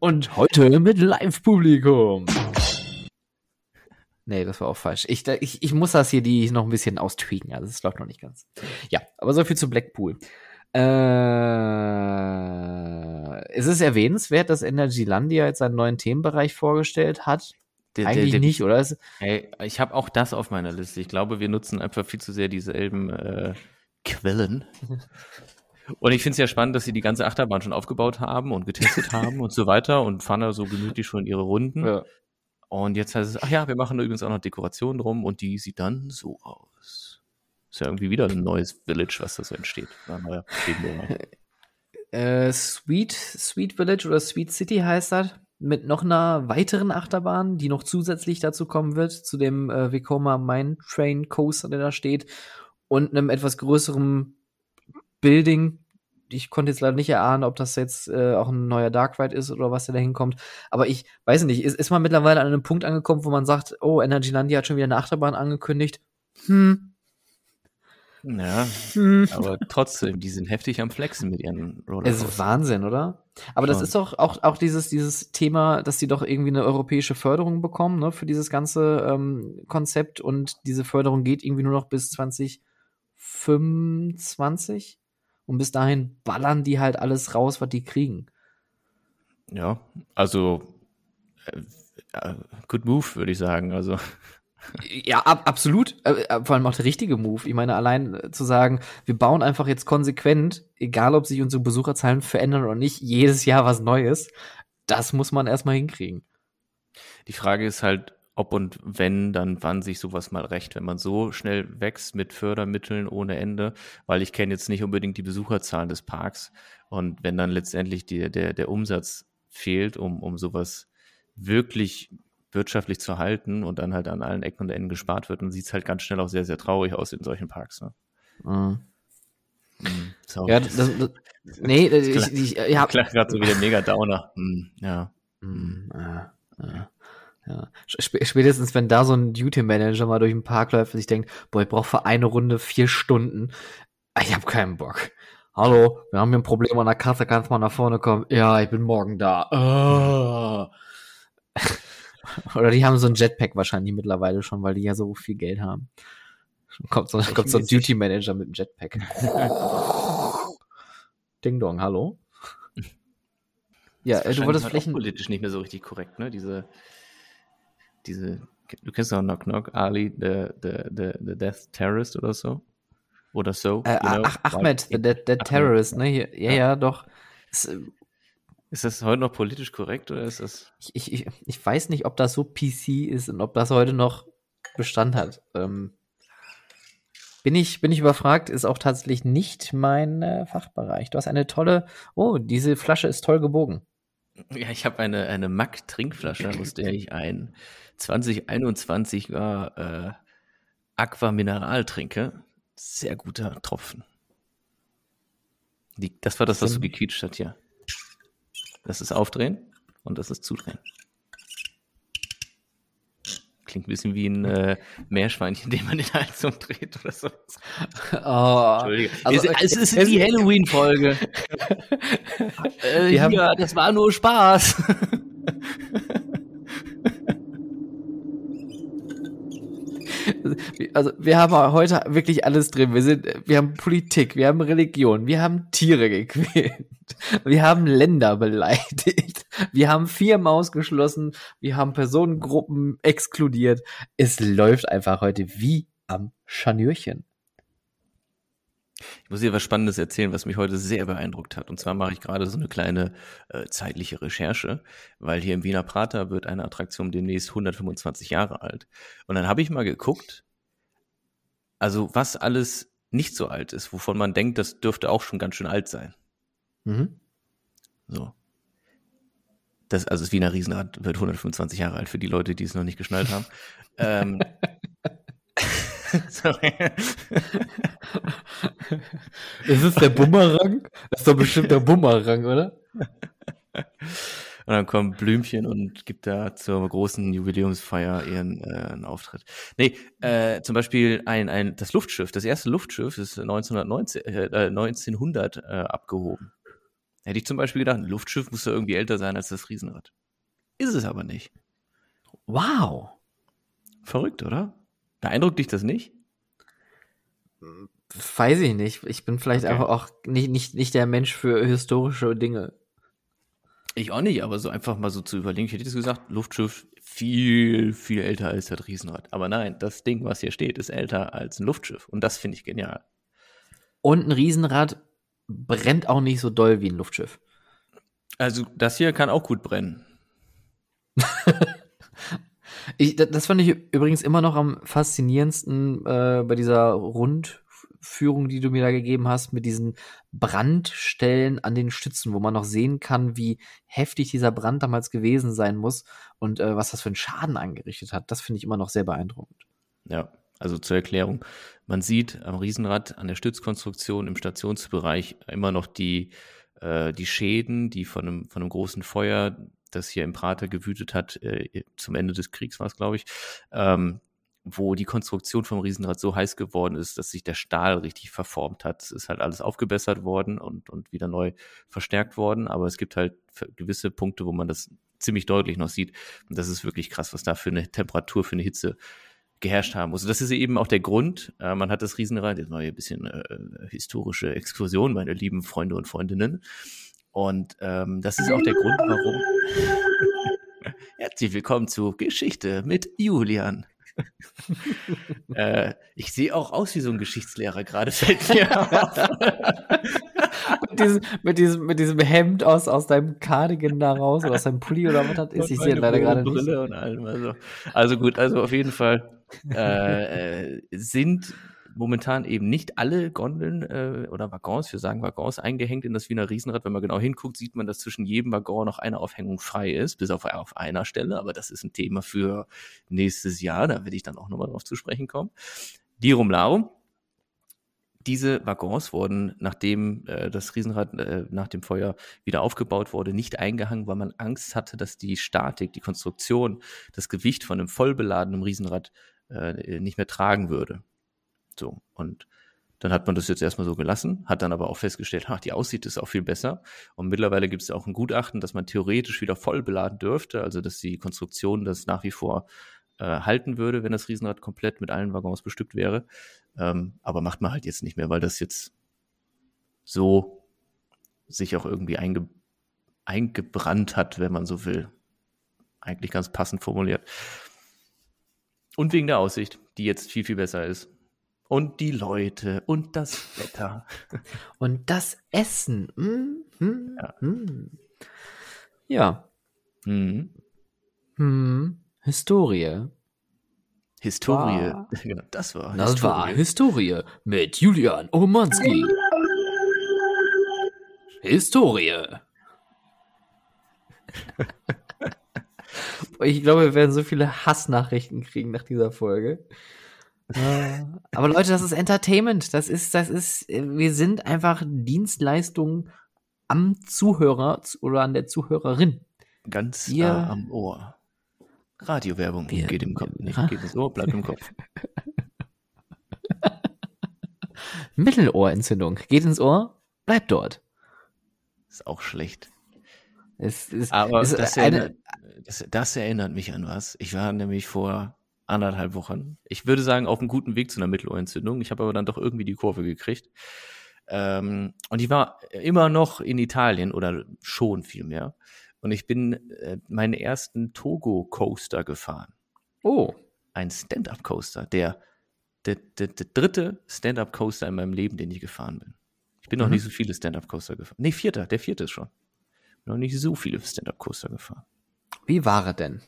Und heute mit Live-Publikum. Nee, das war auch falsch. Ich, ich, ich muss das hier die noch ein bisschen austweaken. Also, das läuft noch nicht ganz. Ja, aber so viel zu Blackpool. Äh, es ist erwähnenswert, dass Energylandia jetzt einen neuen Themenbereich vorgestellt hat. Der, Eigentlich der, der, nicht, oder? Ey, ich habe auch das auf meiner Liste. Ich glaube, wir nutzen einfach viel zu sehr dieselben äh, Quellen. Und ich finde es ja spannend, dass sie die ganze Achterbahn schon aufgebaut haben und getestet haben und so weiter und fahren da so gemütlich schon ihre Runden. Ja. Und jetzt heißt es, ach ja, wir machen da übrigens auch noch Dekorationen drum und die sieht dann so aus. Ist ja irgendwie wieder ein neues Village, was da so entsteht. äh, Sweet, Sweet Village oder Sweet City heißt das mit noch einer weiteren Achterbahn, die noch zusätzlich dazu kommen wird, zu dem äh, Vekoma Mine Train Coaster, der da steht, und einem etwas größeren Building. Ich konnte jetzt leider nicht erahnen, ob das jetzt äh, auch ein neuer Dark Ride ist oder was da hinkommt. Aber ich weiß nicht, ist, ist man mittlerweile an einem Punkt angekommen, wo man sagt, oh, Energylandia hat schon wieder eine Achterbahn angekündigt. Hm, ja, hm. aber trotzdem, die sind heftig am Flexen mit ihren Rollercoastern. Es ist Wahnsinn, oder? Aber Schon. das ist doch auch, auch dieses, dieses Thema, dass die doch irgendwie eine europäische Förderung bekommen, ne, für dieses ganze ähm, Konzept und diese Förderung geht irgendwie nur noch bis 2025 und bis dahin ballern die halt alles raus, was die kriegen. Ja, also äh, äh good move, würde ich sagen. Also ja, ab, absolut. Äh, äh, vor allem auch der richtige Move. Ich meine, allein äh, zu sagen, wir bauen einfach jetzt konsequent, egal ob sich unsere Besucherzahlen verändern oder nicht, jedes Jahr was Neues, das muss man erstmal hinkriegen. Die Frage ist halt, ob und wenn, dann wann sich sowas mal recht, wenn man so schnell wächst mit Fördermitteln ohne Ende, weil ich kenne jetzt nicht unbedingt die Besucherzahlen des Parks und wenn dann letztendlich die, der, der Umsatz fehlt, um, um sowas wirklich wirtschaftlich zu halten und dann halt an allen Ecken und Enden gespart wird, dann sieht es halt ganz schnell auch sehr, sehr traurig aus in solchen Parks. Ne? Mhm. Mhm, ja, das, das, nee, das ich, ich, ich hab gerade so wie der Mega-Downer. Mhm, ja. Mhm, ja, ja. Ja. Spätestens, wenn da so ein Duty-Manager mal durch den Park läuft und sich denkt, boah, ich brauche für eine Runde vier Stunden. Ich habe keinen Bock. Hallo, wir haben hier ein Problem an der Kasse, kannst mal nach vorne kommen? Ja, ich bin morgen da. Oh. Oder die haben so ein Jetpack wahrscheinlich mittlerweile schon, weil die ja so viel Geld haben. Kommt so, kommt so ein Duty Manager mit einem Jetpack. Ding Dong, hallo? Ja, äh, du wolltest vielleicht politisch nicht mehr so richtig korrekt, ne? Diese, diese, du kennst doch Knock Knock, Ali, the, the, the, the Death Terrorist oder so? Oder so? Äh, ach, Ahmed, the, the Terrorist, ne? Ja, ja, ja doch. Äh, ist das heute noch politisch korrekt oder ist das? Ich, ich, ich weiß nicht, ob das so PC ist und ob das heute noch Bestand hat. Ähm, bin ich, bin ich überfragt, ist auch tatsächlich nicht mein äh, Fachbereich. Du hast eine tolle, oh, diese Flasche ist toll gebogen. Ja, ich habe eine, eine Mack-Trinkflasche, aus der ich ein 2021er äh, Aqua Mineral trinke. Sehr guter Tropfen. Die, das war das, was so gequietscht hat, ja. Das ist Aufdrehen und das ist Zudrehen. Klingt ein bisschen wie ein äh, Meerschweinchen, den man in die Heizung dreht oder so. Oh, Entschuldige. Also, es, es ist die Halloween-Folge. äh, das war nur Spaß. wir, also wir haben heute wirklich alles drin. Wir sind, wir haben Politik, wir haben Religion, wir haben Tiere gequält, wir haben Länder beleidigt, wir haben Firmen ausgeschlossen, wir haben Personengruppen exkludiert. Es läuft einfach heute wie am Scharnürchen. Ich muss dir was Spannendes erzählen, was mich heute sehr beeindruckt hat. Und zwar mache ich gerade so eine kleine äh, zeitliche Recherche, weil hier im Wiener Prater wird eine Attraktion demnächst 125 Jahre alt. Und dann habe ich mal geguckt, also was alles nicht so alt ist, wovon man denkt, das dürfte auch schon ganz schön alt sein. Mhm. So. Das, also das Wiener Riesenrad wird 125 Jahre alt für die Leute, die es noch nicht geschnallt haben. ähm, Sorry. Ist es der Bumerang? Das ist doch bestimmt der Bumerang, oder? Und dann kommt Blümchen und gibt da zur großen Jubiläumsfeier ihren äh, einen Auftritt. Nee, äh, zum Beispiel ein, ein, das Luftschiff, das erste Luftschiff ist 1919, äh, 1900 äh, abgehoben. Hätte ich zum Beispiel gedacht, ein Luftschiff muss ja irgendwie älter sein als das Riesenrad. Ist es aber nicht. Wow. Verrückt, oder? Beeindruckt dich das nicht? Weiß ich nicht. Ich bin vielleicht okay. einfach auch nicht, nicht, nicht der Mensch für historische Dinge. Ich auch nicht, aber so einfach mal so zu überlegen. Ich hätte jetzt gesagt, Luftschiff viel, viel älter als das Riesenrad. Aber nein, das Ding, was hier steht, ist älter als ein Luftschiff. Und das finde ich genial. Und ein Riesenrad brennt auch nicht so doll wie ein Luftschiff. Also, das hier kann auch gut brennen. Ich, das fand ich übrigens immer noch am faszinierendsten äh, bei dieser Rundführung, die du mir da gegeben hast, mit diesen Brandstellen an den Stützen, wo man noch sehen kann, wie heftig dieser Brand damals gewesen sein muss und äh, was das für einen Schaden angerichtet hat. Das finde ich immer noch sehr beeindruckend. Ja, also zur Erklärung. Man sieht am Riesenrad an der Stützkonstruktion im Stationsbereich immer noch die, äh, die Schäden, die von einem, von einem großen Feuer das hier im Prater gewütet hat, äh, zum Ende des Kriegs war es, glaube ich, ähm, wo die Konstruktion vom Riesenrad so heiß geworden ist, dass sich der Stahl richtig verformt hat. Es ist halt alles aufgebessert worden und, und wieder neu verstärkt worden, aber es gibt halt gewisse Punkte, wo man das ziemlich deutlich noch sieht. Und das ist wirklich krass, was da für eine Temperatur, für eine Hitze geherrscht haben muss. Das ist eben auch der Grund. Äh, man hat das Riesenrad, jetzt neue bisschen äh, historische Exkursion, meine lieben Freunde und Freundinnen. Und ähm, das ist auch der Grund, warum. Herzlich willkommen zu Geschichte mit Julian. äh, ich sehe auch aus wie so ein Geschichtslehrer, gerade fällt mir auf. mit, diesem, mit, diesem, mit diesem Hemd aus, aus deinem Cardigan da raus oder aus deinem Pulli oder was das ist. Ich sehe leider gerade nicht. Also. also gut, also auf jeden Fall äh, äh sind momentan eben nicht alle Gondeln äh, oder Waggons, wir sagen Waggons, eingehängt in das Wiener Riesenrad. Wenn man genau hinguckt, sieht man, dass zwischen jedem Waggon noch eine Aufhängung frei ist, bis auf, auf einer Stelle. Aber das ist ein Thema für nächstes Jahr. Da werde ich dann auch nochmal drauf zu sprechen kommen. Dirum Larum. Diese Waggons wurden, nachdem äh, das Riesenrad äh, nach dem Feuer wieder aufgebaut wurde, nicht eingehangen, weil man Angst hatte, dass die Statik, die Konstruktion, das Gewicht von einem vollbeladenen Riesenrad äh, nicht mehr tragen würde. So. Und dann hat man das jetzt erstmal so gelassen, hat dann aber auch festgestellt, ach, die Aussicht ist auch viel besser. Und mittlerweile gibt es auch ein Gutachten, dass man theoretisch wieder voll beladen dürfte, also dass die Konstruktion das nach wie vor äh, halten würde, wenn das Riesenrad komplett mit allen Waggons bestückt wäre. Ähm, aber macht man halt jetzt nicht mehr, weil das jetzt so sich auch irgendwie einge eingebrannt hat, wenn man so will. Eigentlich ganz passend formuliert. Und wegen der Aussicht, die jetzt viel, viel besser ist und die Leute und das Wetter. Und das Essen. Mm, mm, ja. Mm. ja. Hm. Historie. Historie. War, genau, das war Das Historie. war Historie mit Julian Omanski. Historie. ich glaube, wir werden so viele Hassnachrichten kriegen nach dieser Folge. Aber Leute, das ist Entertainment. Das ist, das ist, wir sind einfach Dienstleistungen am Zuhörer oder an der Zuhörerin. Ganz wir, äh, am Ohr. Radiowerbung wir, geht im Kopf nicht, geht ins Ohr, bleibt im Kopf. Mittelohrentzündung geht ins Ohr, bleibt dort. Ist auch schlecht. Es, es, Aber es das, eine, erinnert, das, das erinnert mich an was. Ich war nämlich vor anderthalb Wochen. Ich würde sagen, auf einem guten Weg zu einer Mittelohrentzündung. Ich habe aber dann doch irgendwie die Kurve gekriegt. Ähm, und ich war immer noch in Italien oder schon viel mehr. Und ich bin äh, meinen ersten Togo-Coaster gefahren. Oh. Ein Stand-Up-Coaster, der, der, der, der dritte Stand-Up-Coaster in meinem Leben, den ich gefahren bin. Ich bin mhm. noch nicht so viele Stand-Up-Coaster gefahren. Nee, vierter, der vierte ist schon. Noch nicht so viele Stand-Up-Coaster gefahren. Wie war er denn?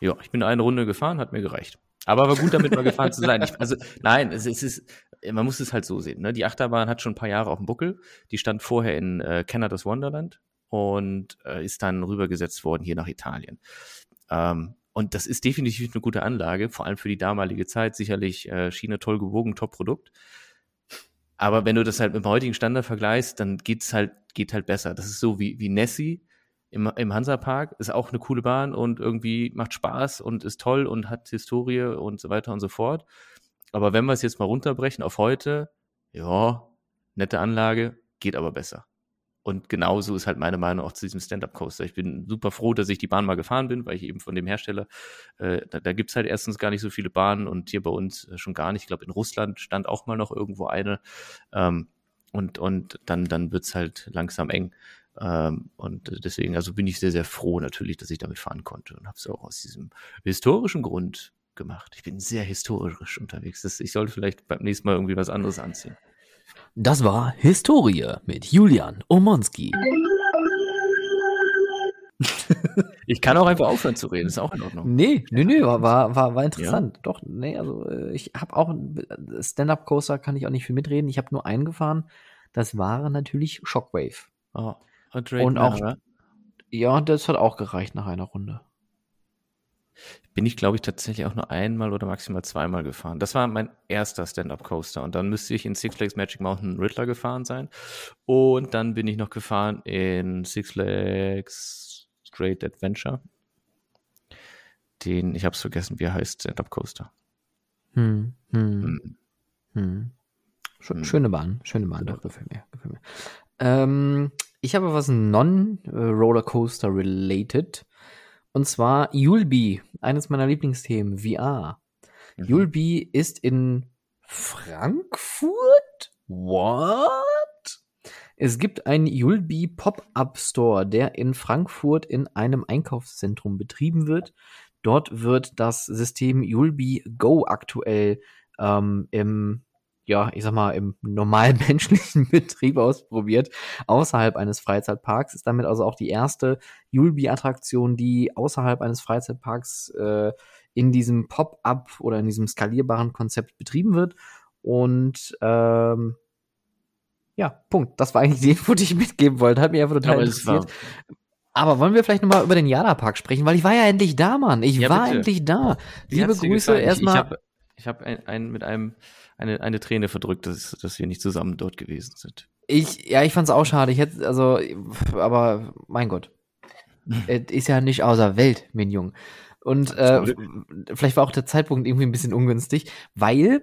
Ja, ich bin eine Runde gefahren, hat mir gereicht. Aber war gut, damit mal gefahren zu sein. Ich, also, nein, es, es, ist, man muss es halt so sehen. Ne? Die Achterbahn hat schon ein paar Jahre auf dem Buckel. Die stand vorher in äh, Canada's Wonderland und äh, ist dann rübergesetzt worden hier nach Italien. Ähm, und das ist definitiv eine gute Anlage, vor allem für die damalige Zeit. Sicherlich äh, Schiene toll gewogen, Top-Produkt. Aber wenn du das halt mit dem heutigen Standard vergleichst, dann geht's halt, geht halt besser. Das ist so wie, wie Nessie im, im Hansapark. Ist auch eine coole Bahn und irgendwie macht Spaß und ist toll und hat Historie und so weiter und so fort. Aber wenn wir es jetzt mal runterbrechen auf heute, ja, nette Anlage, geht aber besser. Und genauso ist halt meine Meinung auch zu diesem Stand-Up-Coaster. Ich bin super froh, dass ich die Bahn mal gefahren bin, weil ich eben von dem Hersteller, äh, da, da gibt es halt erstens gar nicht so viele Bahnen und hier bei uns äh, schon gar nicht. Ich glaube, in Russland stand auch mal noch irgendwo eine. Ähm, und, und dann, dann wird's halt langsam eng. Ähm, und deswegen, also bin ich sehr, sehr froh natürlich, dass ich damit fahren konnte und habe es auch aus diesem historischen Grund gemacht. Ich bin sehr historisch unterwegs. Das, ich sollte vielleicht beim nächsten Mal irgendwie was anderes anziehen. Das war Historie mit Julian Omonski. Ich kann auch einfach aufhören zu reden, ist auch in Ordnung. Nee, nee, nee, war, war, war interessant. Ja. Doch, nee, also äh, ich habe auch Stand-Up-Coaster kann ich auch nicht viel mitreden. Ich habe nur einen gefahren. Das war natürlich Shockwave. Oh, und auch, ja, das hat auch gereicht nach einer Runde bin ich, glaube ich, tatsächlich auch nur einmal oder maximal zweimal gefahren. Das war mein erster Stand-Up-Coaster. Und dann müsste ich in Six Flags Magic Mountain Riddler gefahren sein. Und dann bin ich noch gefahren in Six Flags Straight Adventure. Den, ich habe es vergessen, wie er heißt, Stand-Up-Coaster. Hm, hm, hm. Hm. hm. Schöne Bahn, schöne Bahn, doch, gefällt mir. Gefällt mir. Ähm, ich habe was non-Rollercoaster-related. Und zwar Yulby, eines meiner Lieblingsthemen, VR. Mhm. Yulby ist in Frankfurt? What? Es gibt einen Yulby Pop-Up Store, der in Frankfurt in einem Einkaufszentrum betrieben wird. Dort wird das System Yulby Go aktuell ähm, im ja, ich sag mal, im normalen menschlichen Betrieb ausprobiert, außerhalb eines Freizeitparks. Ist damit also auch die erste Yulby-Attraktion, die außerhalb eines Freizeitparks äh, in diesem Pop-up oder in diesem skalierbaren Konzept betrieben wird. Und ähm, ja, Punkt. Das war eigentlich die Info, die ich mitgeben wollte. Hat mich einfach total Aber interessiert. Aber wollen wir vielleicht nochmal über den Jada-Park sprechen? Weil ich war ja endlich da, Mann. Ich ja, war bitte. endlich da. Liebe Grüße erstmal. Ich, ich habe hab ein, ein, mit einem eine, eine Träne verdrückt, dass, dass wir nicht zusammen dort gewesen sind. Ich, ja, ich fand's auch schade. Ich hätte, also, aber mein Gott. es ist ja nicht außer Welt, mein Jung. Und äh, vielleicht war auch der Zeitpunkt irgendwie ein bisschen ungünstig, weil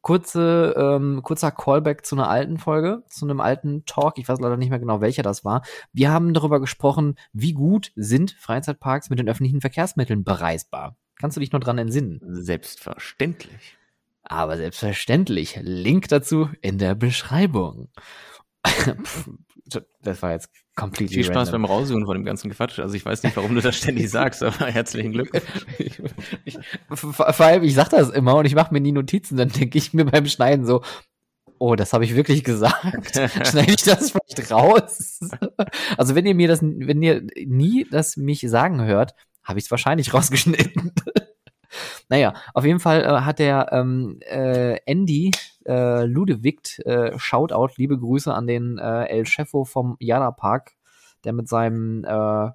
kurze, ähm, kurzer Callback zu einer alten Folge, zu einem alten Talk, ich weiß leider nicht mehr genau, welcher das war. Wir haben darüber gesprochen, wie gut sind Freizeitparks mit den öffentlichen Verkehrsmitteln bereisbar. Kannst du dich noch dran entsinnen? Selbstverständlich. Aber selbstverständlich, Link dazu in der Beschreibung. das war jetzt komplett Viel Spaß random. beim Raussuchen von dem ganzen Quatsch. Also ich weiß nicht, warum du das ständig sagst, aber herzlichen Glückwunsch. vor allem, ich sag das immer und ich mache mir nie Notizen, dann denke ich mir beim Schneiden so, oh, das habe ich wirklich gesagt. Schneide ich das vielleicht raus? also wenn ihr mir das, wenn ihr nie das mich sagen hört, habe ich es wahrscheinlich rausgeschnitten. Naja, auf jeden Fall äh, hat der ähm, äh, Andy äh, Ludewigt, äh, Shoutout, liebe Grüße an den äh, El Chefo vom Yada Park, der mit seinem äh,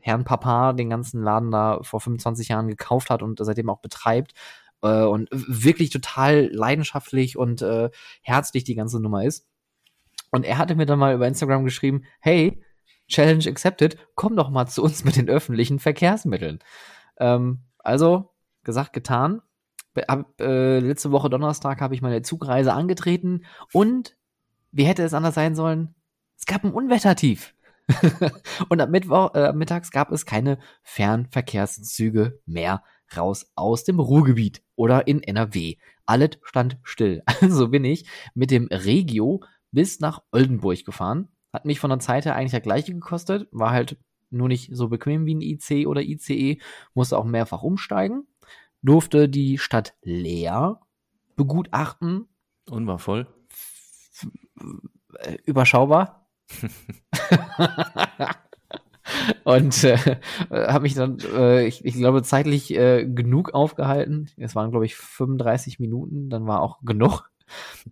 Herrn Papa den ganzen Laden da vor 25 Jahren gekauft hat und seitdem auch betreibt äh, und wirklich total leidenschaftlich und äh, herzlich die ganze Nummer ist. Und er hatte mir dann mal über Instagram geschrieben, hey, Challenge accepted, komm doch mal zu uns mit den öffentlichen Verkehrsmitteln. Ähm, also gesagt, getan. Ab, äh, letzte Woche Donnerstag habe ich meine Zugreise angetreten und wie hätte es anders sein sollen? Es gab ein Unwettertief. und ab Mittwoch, äh, mittags gab es keine Fernverkehrszüge mehr raus aus dem Ruhrgebiet oder in NRW. Alles stand still. Also bin ich mit dem Regio bis nach Oldenburg gefahren. Hat mich von der Zeit her eigentlich das gleiche gekostet, war halt nur nicht so bequem wie ein IC oder ICE, musste auch mehrfach umsteigen, durfte die Stadt leer begutachten. Und war voll? Äh, überschaubar. und äh, habe mich dann, äh, ich, ich glaube, zeitlich äh, genug aufgehalten. Es waren, glaube ich, 35 Minuten, dann war auch genug.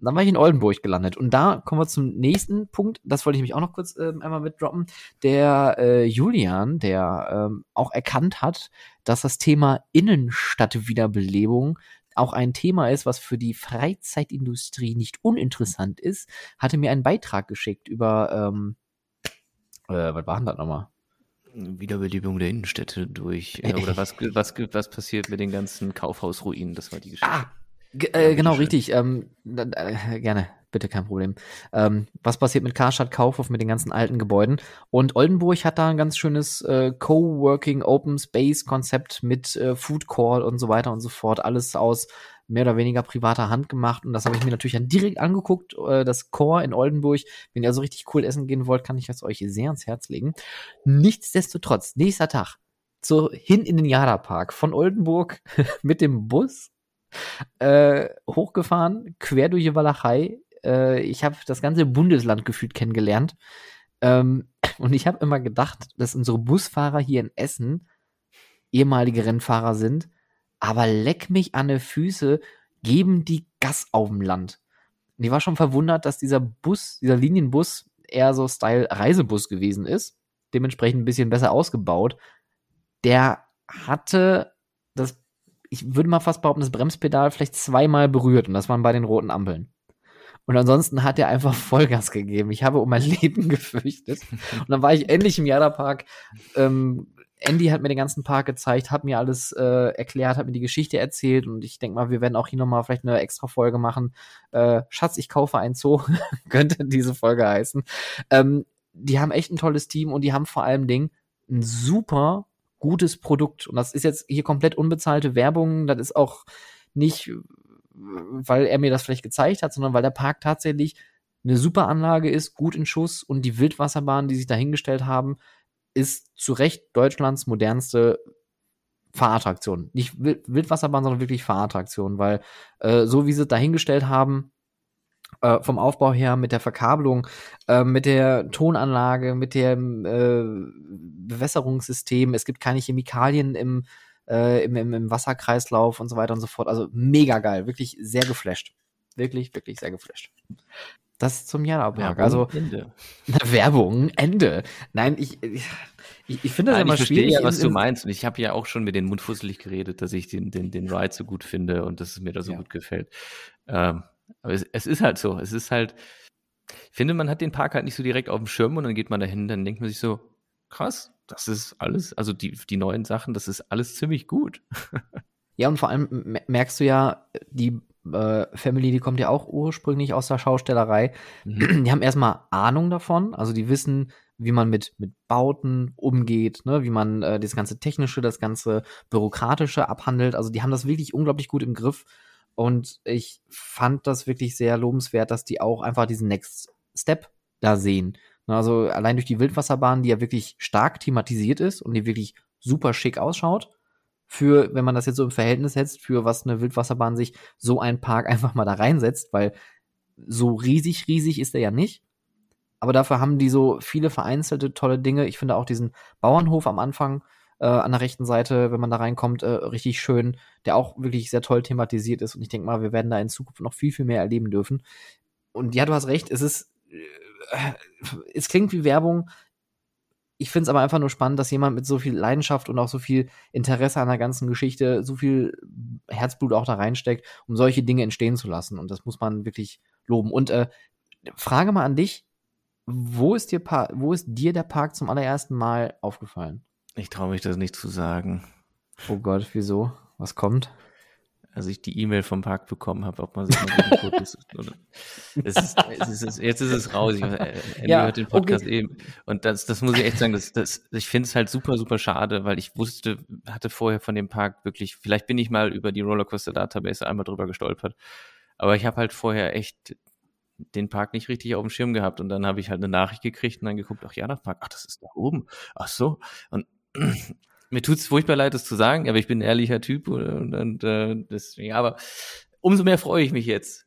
Dann war ich in Oldenburg gelandet. Und da kommen wir zum nächsten Punkt. Das wollte ich mich auch noch kurz äh, einmal mitdroppen. Der äh, Julian, der ähm, auch erkannt hat, dass das Thema Innenstadtwiederbelebung auch ein Thema ist, was für die Freizeitindustrie nicht uninteressant ist, hatte mir einen Beitrag geschickt über, ähm, äh, was war denn das nochmal? Wiederbelebung der Innenstädte durch, äh, oder was, was, was passiert mit den ganzen Kaufhausruinen, das war die Geschichte. Ah, äh, genau, richtig. Ähm, äh, gerne, bitte, kein Problem. Ähm, was passiert mit Karstadt Kaufhof, mit den ganzen alten Gebäuden? Und Oldenburg hat da ein ganz schönes äh, Coworking Open Space Konzept mit äh, Food Court und so weiter und so fort. Alles aus mehr oder weniger privater Hand gemacht. Und das habe ich mir natürlich dann direkt angeguckt. Äh, das Core in Oldenburg. Wenn ihr so richtig cool essen gehen wollt, kann ich das euch sehr ans Herz legen. Nichtsdestotrotz, nächster Tag. So hin in den Jada Park von Oldenburg mit dem Bus äh, hochgefahren, quer durch die Walachei. Äh, ich habe das ganze Bundesland gefühlt kennengelernt. Ähm, und ich habe immer gedacht, dass unsere Busfahrer hier in Essen ehemalige Rennfahrer sind. Aber leck mich an die Füße, geben die Gas auf dem Land. Und ich war schon verwundert, dass dieser Bus, dieser Linienbus eher so Style Reisebus gewesen ist. Dementsprechend ein bisschen besser ausgebaut. Der hatte das ich würde mal fast behaupten, das Bremspedal vielleicht zweimal berührt und das waren bei den roten Ampeln. Und ansonsten hat er einfach Vollgas gegeben. Ich habe um mein Leben gefürchtet. Und dann war ich endlich im Jada-Park. Ähm, Andy hat mir den ganzen Park gezeigt, hat mir alles äh, erklärt, hat mir die Geschichte erzählt und ich denke mal, wir werden auch hier nochmal vielleicht eine extra Folge machen. Äh, Schatz, ich kaufe ein Zoo, könnte diese Folge heißen. Ähm, die haben echt ein tolles Team und die haben vor allem Ding ein super gutes Produkt. Und das ist jetzt hier komplett unbezahlte Werbung. Das ist auch nicht, weil er mir das vielleicht gezeigt hat, sondern weil der Park tatsächlich eine super Anlage ist, gut in Schuss und die Wildwasserbahn, die sich dahingestellt haben, ist zu Recht Deutschlands modernste Fahrattraktion. Nicht Wildwasserbahn, sondern wirklich Fahrattraktion, weil äh, so wie sie es dahingestellt haben, äh, vom Aufbau her, mit der Verkabelung, äh, mit der Tonanlage, mit dem äh, Bewässerungssystem. Es gibt keine Chemikalien im, äh, im, im, im Wasserkreislauf und so weiter und so fort. Also mega geil, wirklich sehr geflasht. Wirklich, wirklich sehr geflasht. Das zum Jana-Park. Also Ende. Werbung, Ende. Nein, ich, ich, ich finde das Nein, immer ich schwierig. Ja, was du meinst. Und ich habe ja auch schon mit den Mund fusselig geredet, dass ich den, den, den Ride so gut finde und dass es mir da so ja. gut gefällt. Ähm, aber es, es, ist halt so. Es ist halt, ich finde, man hat den Park halt nicht so direkt auf dem Schirm und dann geht man dahin, dann denkt man sich so, krass, das ist alles, also die, die neuen Sachen, das ist alles ziemlich gut. ja, und vor allem merkst du ja, die äh, Family, die kommt ja auch ursprünglich aus der Schaustellerei. Mhm. Die haben erstmal Ahnung davon, also die wissen, wie man mit, mit Bauten umgeht, ne, wie man äh, das ganze Technische, das ganze Bürokratische abhandelt. Also die haben das wirklich unglaublich gut im Griff. Und ich fand das wirklich sehr lobenswert, dass die auch einfach diesen Next Step da sehen. Ne, also allein durch die Wildwasserbahn, die ja wirklich stark thematisiert ist und die wirklich super schick ausschaut. Für, wenn man das jetzt so im Verhältnis setzt, für was eine Wildwasserbahn sich so ein Park einfach mal da reinsetzt, weil so riesig, riesig ist er ja nicht. Aber dafür haben die so viele vereinzelte tolle Dinge. Ich finde auch diesen Bauernhof am Anfang, äh, an der rechten Seite, wenn man da reinkommt, äh, richtig schön, der auch wirklich sehr toll thematisiert ist. Und ich denke mal, wir werden da in Zukunft noch viel, viel mehr erleben dürfen. Und ja, du hast recht, es ist, äh, es klingt wie Werbung. Ich finde es aber einfach nur spannend, dass jemand mit so viel Leidenschaft und auch so viel Interesse an der ganzen Geschichte, so viel Herzblut auch da reinsteckt, um solche Dinge entstehen zu lassen. Und das muss man wirklich loben. Und äh, Frage mal an dich, wo ist dir, wo ist dir der Park zum allerersten Mal aufgefallen? Ich traue mich das nicht zu sagen. Oh Gott, wieso? Was kommt? als ich die E-Mail vom Park bekommen habe, ob man sich mal Fotos oder es ist, es ist, jetzt ist es raus. Ich äh, ja, hört den Podcast okay. eben. Und das, das muss ich echt sagen, das, das, ich finde es halt super, super schade, weil ich wusste, hatte vorher von dem Park wirklich, vielleicht bin ich mal über die Rollercoaster Database einmal drüber gestolpert, aber ich habe halt vorher echt den Park nicht richtig auf dem Schirm gehabt und dann habe ich halt eine Nachricht gekriegt und dann geguckt, ach ja, der Park, ach, das ist da oben. Ach so. Und mir tut's furchtbar leid, das zu sagen, aber ich bin ein ehrlicher Typ und, und äh, deswegen, aber umso mehr freue ich mich jetzt,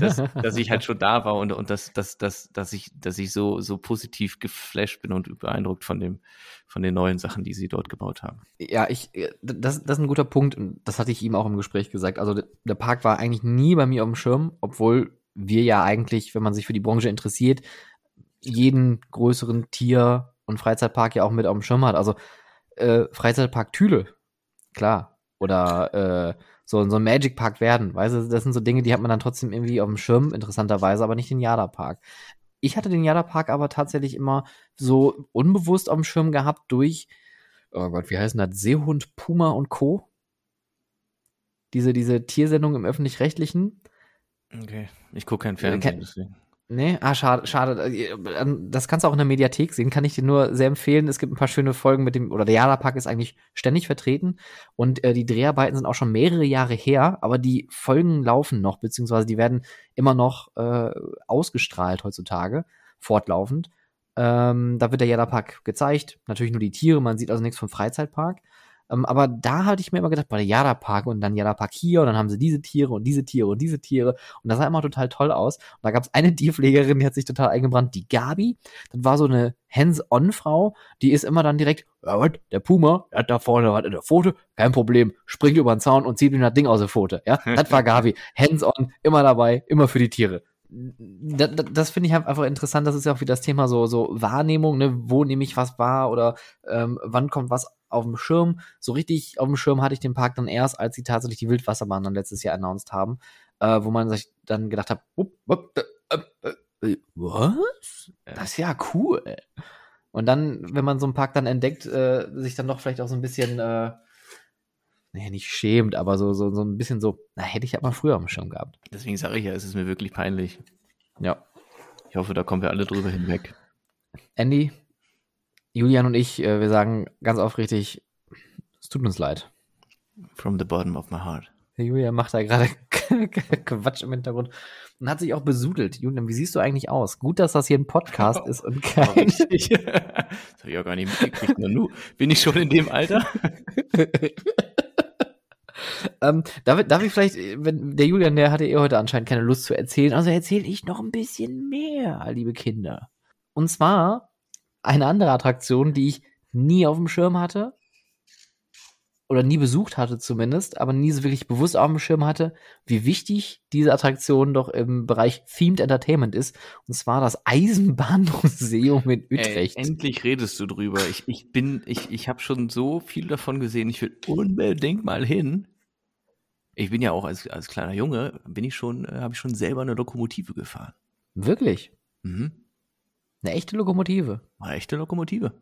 dass, dass ich halt schon da war und, und dass, dass, dass, dass ich, dass ich so, so positiv geflasht bin und beeindruckt von dem, von den neuen Sachen, die sie dort gebaut haben. Ja, ich, das, das ist ein guter Punkt und das hatte ich ihm auch im Gespräch gesagt. Also der Park war eigentlich nie bei mir auf dem Schirm, obwohl wir ja eigentlich, wenn man sich für die Branche interessiert, jeden größeren Tier- und Freizeitpark ja auch mit auf dem Schirm hat. Also äh, Freizeitpark Thüle, klar. Oder äh, so, so ein Magic Park werden. Weißt du, das sind so Dinge, die hat man dann trotzdem irgendwie auf dem Schirm, interessanterweise, aber nicht den Jada Park. Ich hatte den Jada Park aber tatsächlich immer so unbewusst auf dem Schirm gehabt durch, oh Gott, wie heißen das? Seehund, Puma und Co. Diese, diese Tiersendung im Öffentlich-Rechtlichen. Okay, ich gucke kein Fernsehen, deswegen. Nee, ah, schade, schade. Ähm, das kannst du auch in der Mediathek sehen, kann ich dir nur sehr empfehlen. Es gibt ein paar schöne Folgen mit dem, oder der Jada-Park ist eigentlich ständig vertreten und äh, die Dreharbeiten sind auch schon mehrere Jahre her, aber die Folgen laufen noch, beziehungsweise die werden immer noch äh, ausgestrahlt heutzutage, fortlaufend. Ähm, da wird der Jada-Park gezeigt, natürlich nur die Tiere, man sieht also nichts vom Freizeitpark. Ähm, aber da hatte ich mir immer gedacht, bei der Jada Park und dann Jada Park hier und dann haben sie diese Tiere und diese Tiere und diese Tiere und das sah immer total toll aus. Und da gab es eine Tierpflegerin, die hat sich total eingebrannt, die Gabi. Das war so eine Hands-on-Frau, die ist immer dann direkt, ja, was, der Puma, der hat da vorne was in der Pfote, kein Problem, springt über den Zaun und zieht ihm das Ding aus der Pfote. Ja, das war Gabi. Hands-on, immer dabei, immer für die Tiere das, das finde ich halt einfach interessant. Das ist ja auch wie das Thema so, so Wahrnehmung, ne? Wo nehme ich was wahr oder ähm, wann kommt was auf dem Schirm. So richtig auf dem Schirm hatte ich den Park dann erst, als sie tatsächlich die Wildwasserbahn dann letztes Jahr announced haben, äh, wo man sich dann gedacht hat, up, up, äh, äh, was? Das ist ja cool. Und dann, wenn man so einen Park dann entdeckt, äh, sich dann doch vielleicht auch so ein bisschen, äh, naja, nicht schämt, aber so, so, so ein bisschen so, na, hätte ich aber früher dem Schirm gehabt. Deswegen sage ich ja, es ist mir wirklich peinlich. Ja. Ich hoffe, da kommen wir alle drüber hinweg. Andy, Julian und ich, äh, wir sagen ganz aufrichtig, es tut uns leid. From the bottom of my heart. Julian macht da gerade Quatsch im Hintergrund und hat sich auch besudelt. Julian, wie siehst du eigentlich aus? Gut, dass das hier ein Podcast ist und kein. das habe ich auch gar nicht mitgekriegt. Nu, bin ich schon in dem Alter? Ähm, darf, darf ich vielleicht, wenn der Julian, der hatte eh heute anscheinend keine Lust zu erzählen, also erzähle ich noch ein bisschen mehr, liebe Kinder. Und zwar eine andere Attraktion, die ich nie auf dem Schirm hatte oder nie besucht hatte zumindest, aber nie so wirklich bewusst auf dem Schirm hatte, wie wichtig diese Attraktion doch im Bereich Themed Entertainment ist. Und zwar das Eisenbahnmuseum in Utrecht. Ey, endlich redest du drüber. Ich, ich bin, ich, ich habe schon so viel davon gesehen. Ich will unbedingt mal hin. Ich bin ja auch als, als kleiner Junge, bin ich schon, äh, habe ich schon selber eine Lokomotive gefahren. Wirklich? Mhm. Eine echte Lokomotive. Eine echte Lokomotive.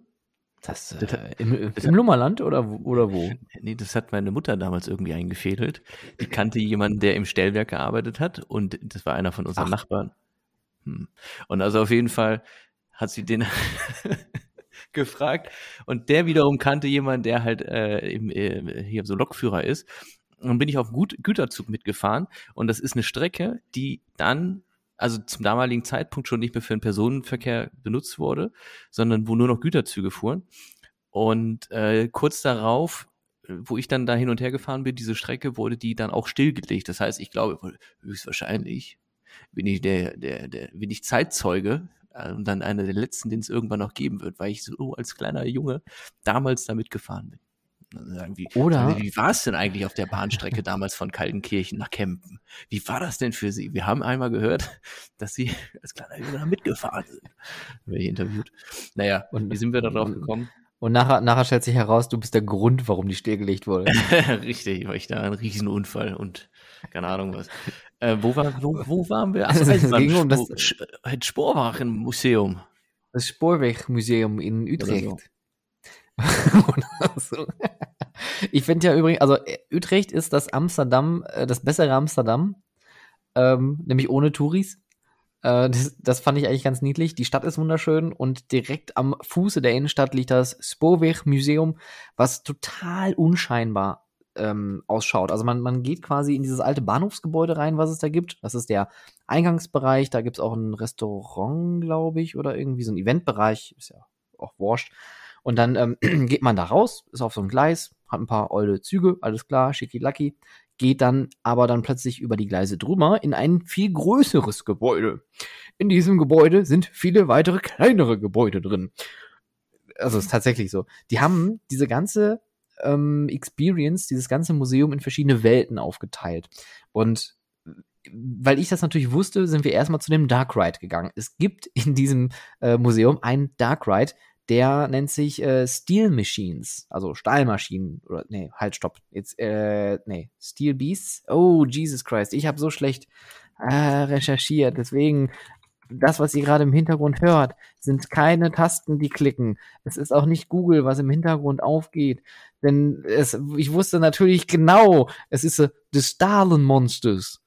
Das, äh, das im, das im Lummerland oder, oder wo? Nee, das hat meine Mutter damals irgendwie eingefädelt. Die kannte jemanden, der im Stellwerk gearbeitet hat und das war einer von unseren Ach. Nachbarn. Hm. Und also auf jeden Fall hat sie den gefragt und der wiederum kannte jemanden, der halt äh, im, äh, hier so Lokführer ist. Dann bin ich auf Gut Güterzug mitgefahren und das ist eine Strecke, die dann also zum damaligen Zeitpunkt schon nicht mehr für den Personenverkehr benutzt wurde, sondern wo nur noch Güterzüge fuhren. Und äh, kurz darauf, wo ich dann da hin und her gefahren bin, diese Strecke wurde die dann auch stillgelegt. Das heißt, ich glaube, höchstwahrscheinlich bin ich der, der, der, bin ich Zeitzeuge äh, und dann einer der letzten, den es irgendwann noch geben wird, weil ich so als kleiner Junge damals damit gefahren bin. Wie, Oder wie war es denn eigentlich auf der Bahnstrecke damals von Kaltenkirchen nach Kempen? Wie war das denn für Sie? Wir haben einmal gehört, dass Sie als kleiner Junge mitgefahren sind. Wer hier interviewt. Naja, und wie sind wir da drauf gekommen? Und nachher, nachher stellt sich heraus, du bist der Grund, warum die stillgelegt wurde. Richtig, weil ich da einen Riesenunfall und keine Ahnung was. Äh, wo, war, wo, wo waren wir? Achso, das ging um das Sporwagenmuseum. Das Sporwegmuseum in Utrecht. So. ich finde ja übrigens, also Utrecht ist das Amsterdam, äh, das bessere Amsterdam, ähm, nämlich ohne Touris. Äh, das, das, fand ich eigentlich ganz niedlich. Die Stadt ist wunderschön und direkt am Fuße der Innenstadt liegt das Spoorweg Museum, was total unscheinbar ähm, ausschaut. Also man, man geht quasi in dieses alte Bahnhofsgebäude rein, was es da gibt. Das ist der Eingangsbereich. Da gibt es auch ein Restaurant, glaube ich, oder irgendwie so ein Eventbereich. Ist ja auch wurscht. Und dann ähm, geht man da raus, ist auf so einem Gleis, hat ein paar eule Züge, alles klar, schicki lucky, geht dann aber dann plötzlich über die Gleise drüber in ein viel größeres Gebäude. In diesem Gebäude sind viele weitere kleinere Gebäude drin. Also ist tatsächlich so. Die haben diese ganze ähm, Experience, dieses ganze Museum in verschiedene Welten aufgeteilt. Und weil ich das natürlich wusste, sind wir erstmal zu dem Dark Ride gegangen. Es gibt in diesem äh, Museum einen Dark Ride, der nennt sich äh, Steel Machines, also Stahlmaschinen. Oder nee, halt, stopp. Jetzt, äh, nee, Steel Beasts. Oh, Jesus Christ, ich habe so schlecht äh, recherchiert. Deswegen, das, was ihr gerade im Hintergrund hört, sind keine Tasten, die klicken. Es ist auch nicht Google, was im Hintergrund aufgeht. Denn es, ich wusste natürlich genau, es ist äh, The Stahlen Monsters.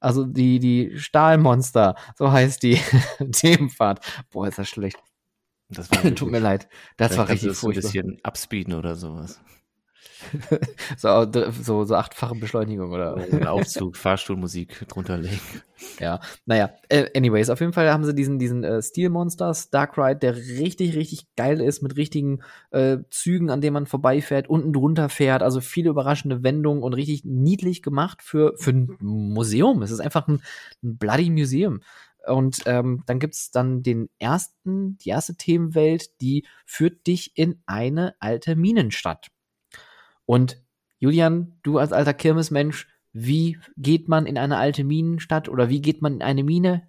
Also die, die Stahlmonster, so heißt die Themenfahrt. Boah, ist das schlecht. Das war Tut mir leid. Das war richtig furchtbar. ein bisschen abspeeden oder sowas. so, so, so achtfache Beschleunigung oder ein Aufzug, Fahrstuhlmusik drunter legen. Ja, naja, äh, anyways, auf jeden Fall haben sie diesen, diesen äh, Steel Monsters Dark Ride, der richtig, richtig geil ist, mit richtigen äh, Zügen, an denen man vorbeifährt, unten drunter fährt, also viele überraschende Wendungen und richtig niedlich gemacht für, für ein Museum. Es ist einfach ein, ein bloody Museum. Und ähm, dann gibt's dann den ersten, die erste Themenwelt, die führt dich in eine alte Minenstadt. Und Julian, du als alter Kirmesmensch, wie geht man in eine alte Minenstadt oder wie geht man in eine Mine?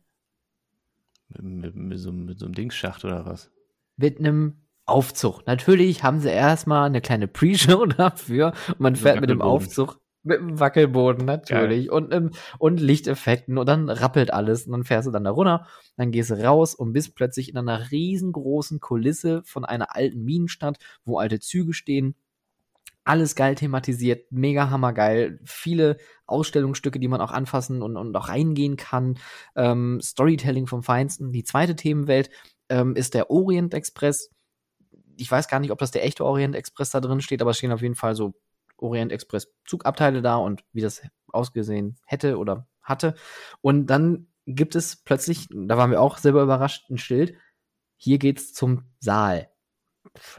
Mit, mit, so, mit so einem Dingsschacht oder was? Mit einem Aufzug. Natürlich haben sie erstmal eine kleine Pre-Show dafür und man fährt mit dem Aufzug mit dem Wackelboden, natürlich. Und, ähm, und Lichteffekten. Und dann rappelt alles. Und dann fährst du dann da runter. Dann gehst du raus und bist plötzlich in einer riesengroßen Kulisse von einer alten Minenstadt, wo alte Züge stehen. Alles geil thematisiert, mega hammergeil. Viele Ausstellungsstücke, die man auch anfassen und, und auch reingehen kann. Ähm, Storytelling vom Feinsten. Die zweite Themenwelt ähm, ist der Orient Express. Ich weiß gar nicht, ob das der echte Orient Express da drin steht, aber es stehen auf jeden Fall so Orient Express Zugabteile da und wie das ausgesehen hätte oder hatte. Und dann gibt es plötzlich, da waren wir auch selber überrascht, ein Schild. Hier geht's zum Saal.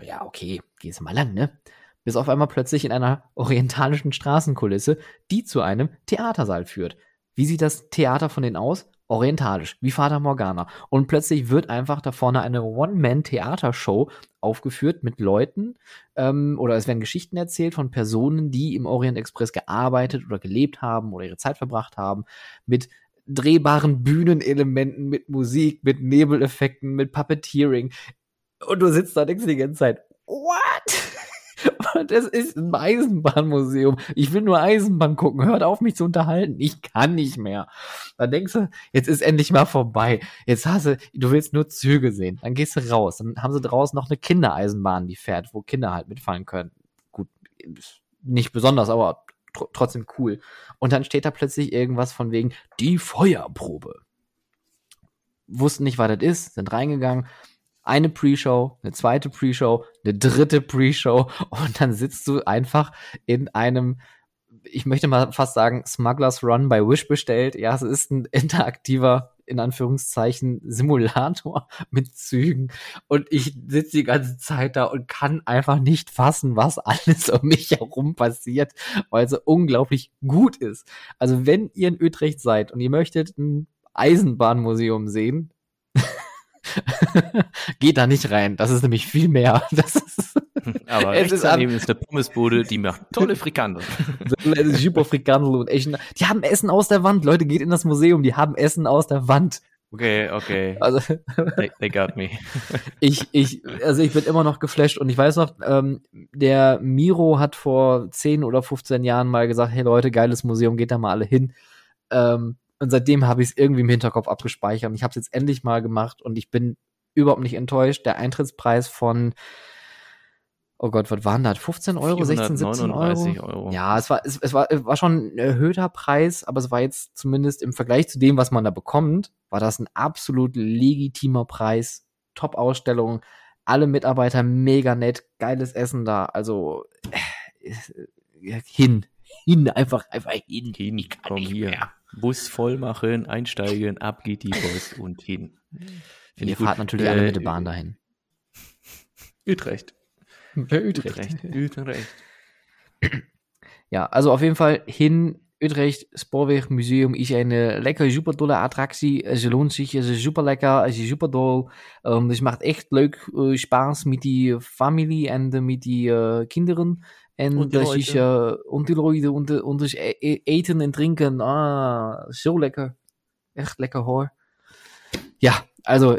Ja, okay, gehst mal lang, ne? Bis auf einmal plötzlich in einer orientalischen Straßenkulisse, die zu einem Theatersaal führt. Wie sieht das Theater von denen aus? Orientalisch, wie Vater Morgana. Und plötzlich wird einfach da vorne eine One-Man-Theatershow aufgeführt mit Leuten ähm, oder es werden Geschichten erzählt von Personen, die im Orient Express gearbeitet oder gelebt haben oder ihre Zeit verbracht haben, mit drehbaren Bühnenelementen, mit Musik, mit Nebeleffekten, mit Puppeteering. Und du sitzt da denkst die ganze Zeit, what? Das ist ein Eisenbahnmuseum. Ich will nur Eisenbahn gucken. Hört auf, mich zu unterhalten. Ich kann nicht mehr. Dann denkst du, jetzt ist endlich mal vorbei. Jetzt hast du, du willst nur Züge sehen. Dann gehst du raus. Dann haben sie draußen noch eine Kindereisenbahn, die fährt, wo Kinder halt mitfahren können. Gut, nicht besonders, aber tr trotzdem cool. Und dann steht da plötzlich irgendwas von wegen die Feuerprobe. Wussten nicht, was das ist, sind reingegangen, eine Pre-Show, eine zweite Pre-Show, eine dritte Pre-Show und dann sitzt du einfach in einem, ich möchte mal fast sagen, Smugglers Run bei Wish bestellt. Ja, es ist ein interaktiver, in Anführungszeichen, Simulator mit Zügen und ich sitze die ganze Zeit da und kann einfach nicht fassen, was alles um mich herum passiert, weil es so unglaublich gut ist. Also wenn ihr in Utrecht seid und ihr möchtet ein Eisenbahnmuseum sehen, Geht da nicht rein. Das ist nämlich viel mehr. Das ist, Aber es ist, daneben ist eine Pommesbude, die macht tolle Frikandel. Super Frikandel und echt. Die haben Essen aus der Wand. Leute, geht in das Museum. Die haben Essen aus der Wand. Okay, okay. Also, they, they got me. ich, ich, also ich bin immer noch geflasht und ich weiß noch, ähm, der Miro hat vor 10 oder 15 Jahren mal gesagt, hey Leute, geiles Museum, geht da mal alle hin. Ähm, und seitdem habe ich es irgendwie im Hinterkopf abgespeichert. Und ich habe es jetzt endlich mal gemacht und ich bin überhaupt nicht enttäuscht. Der Eintrittspreis von oh Gott, was waren das? 15 Euro, 16, 17 Euro? Euro? Ja, es war, es, es war, es war schon ein erhöhter Preis, aber es war jetzt zumindest im Vergleich zu dem, was man da bekommt, war das ein absolut legitimer Preis. Top-Ausstellung, alle Mitarbeiter mega nett, geiles Essen da, also äh, hin, hin, einfach, einfach hin. Hin, ich komm hier. Mehr. Bus voll machen, einsteigen, ab geht die Post und hin. Find Ihr fahrt natürlich äh, alle mit der Bahn dahin. Utrecht. Utrecht. Utrecht. Utrecht. Ja, also auf jeden Fall hin. Utrecht Spoorweg Museum ist eine lekker, super tolle Attraktie. Es lohnt sich, es ist super lecker, es ist super toll. Um, es macht echt leuk uh, Spaß mit die Familie und mit die uh, Kinderen. En und das ist, uh, und die Leute und, und das Eten und Trinken, ah, so lecker. Echt lecker hoor. Ja, also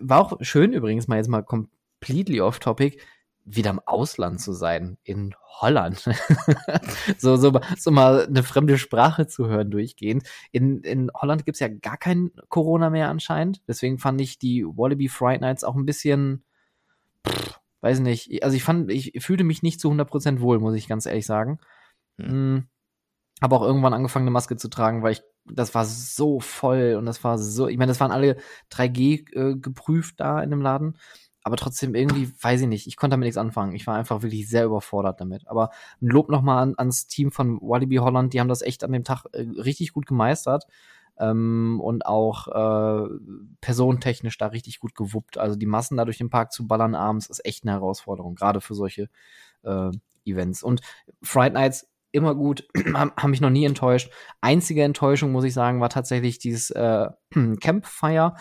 war auch schön übrigens mal jetzt mal completely off topic wieder im Ausland zu sein, in Holland. so, so, so mal eine fremde Sprache zu hören durchgehend. In, in Holland gibt's ja gar kein Corona mehr anscheinend. Deswegen fand ich die Wallaby Fright Nights auch ein bisschen, pff, weiß nicht, also ich fand, ich fühlte mich nicht zu 100% wohl, muss ich ganz ehrlich sagen. Hm. Habe auch irgendwann angefangen, eine Maske zu tragen, weil ich, das war so voll und das war so, ich meine, das waren alle 3G äh, geprüft da in dem Laden aber trotzdem irgendwie, weiß ich nicht, ich konnte damit nichts anfangen. Ich war einfach wirklich sehr überfordert damit. Aber ein Lob nochmal an, ans Team von Walibi Holland, die haben das echt an dem Tag äh, richtig gut gemeistert. Ähm, und auch äh, personentechnisch da richtig gut gewuppt. Also die Massen da durch den Park zu ballern abends ist echt eine Herausforderung, gerade für solche äh, Events. Und Fright Nights immer gut, haben mich noch nie enttäuscht. Einzige Enttäuschung, muss ich sagen, war tatsächlich dieses äh, Campfire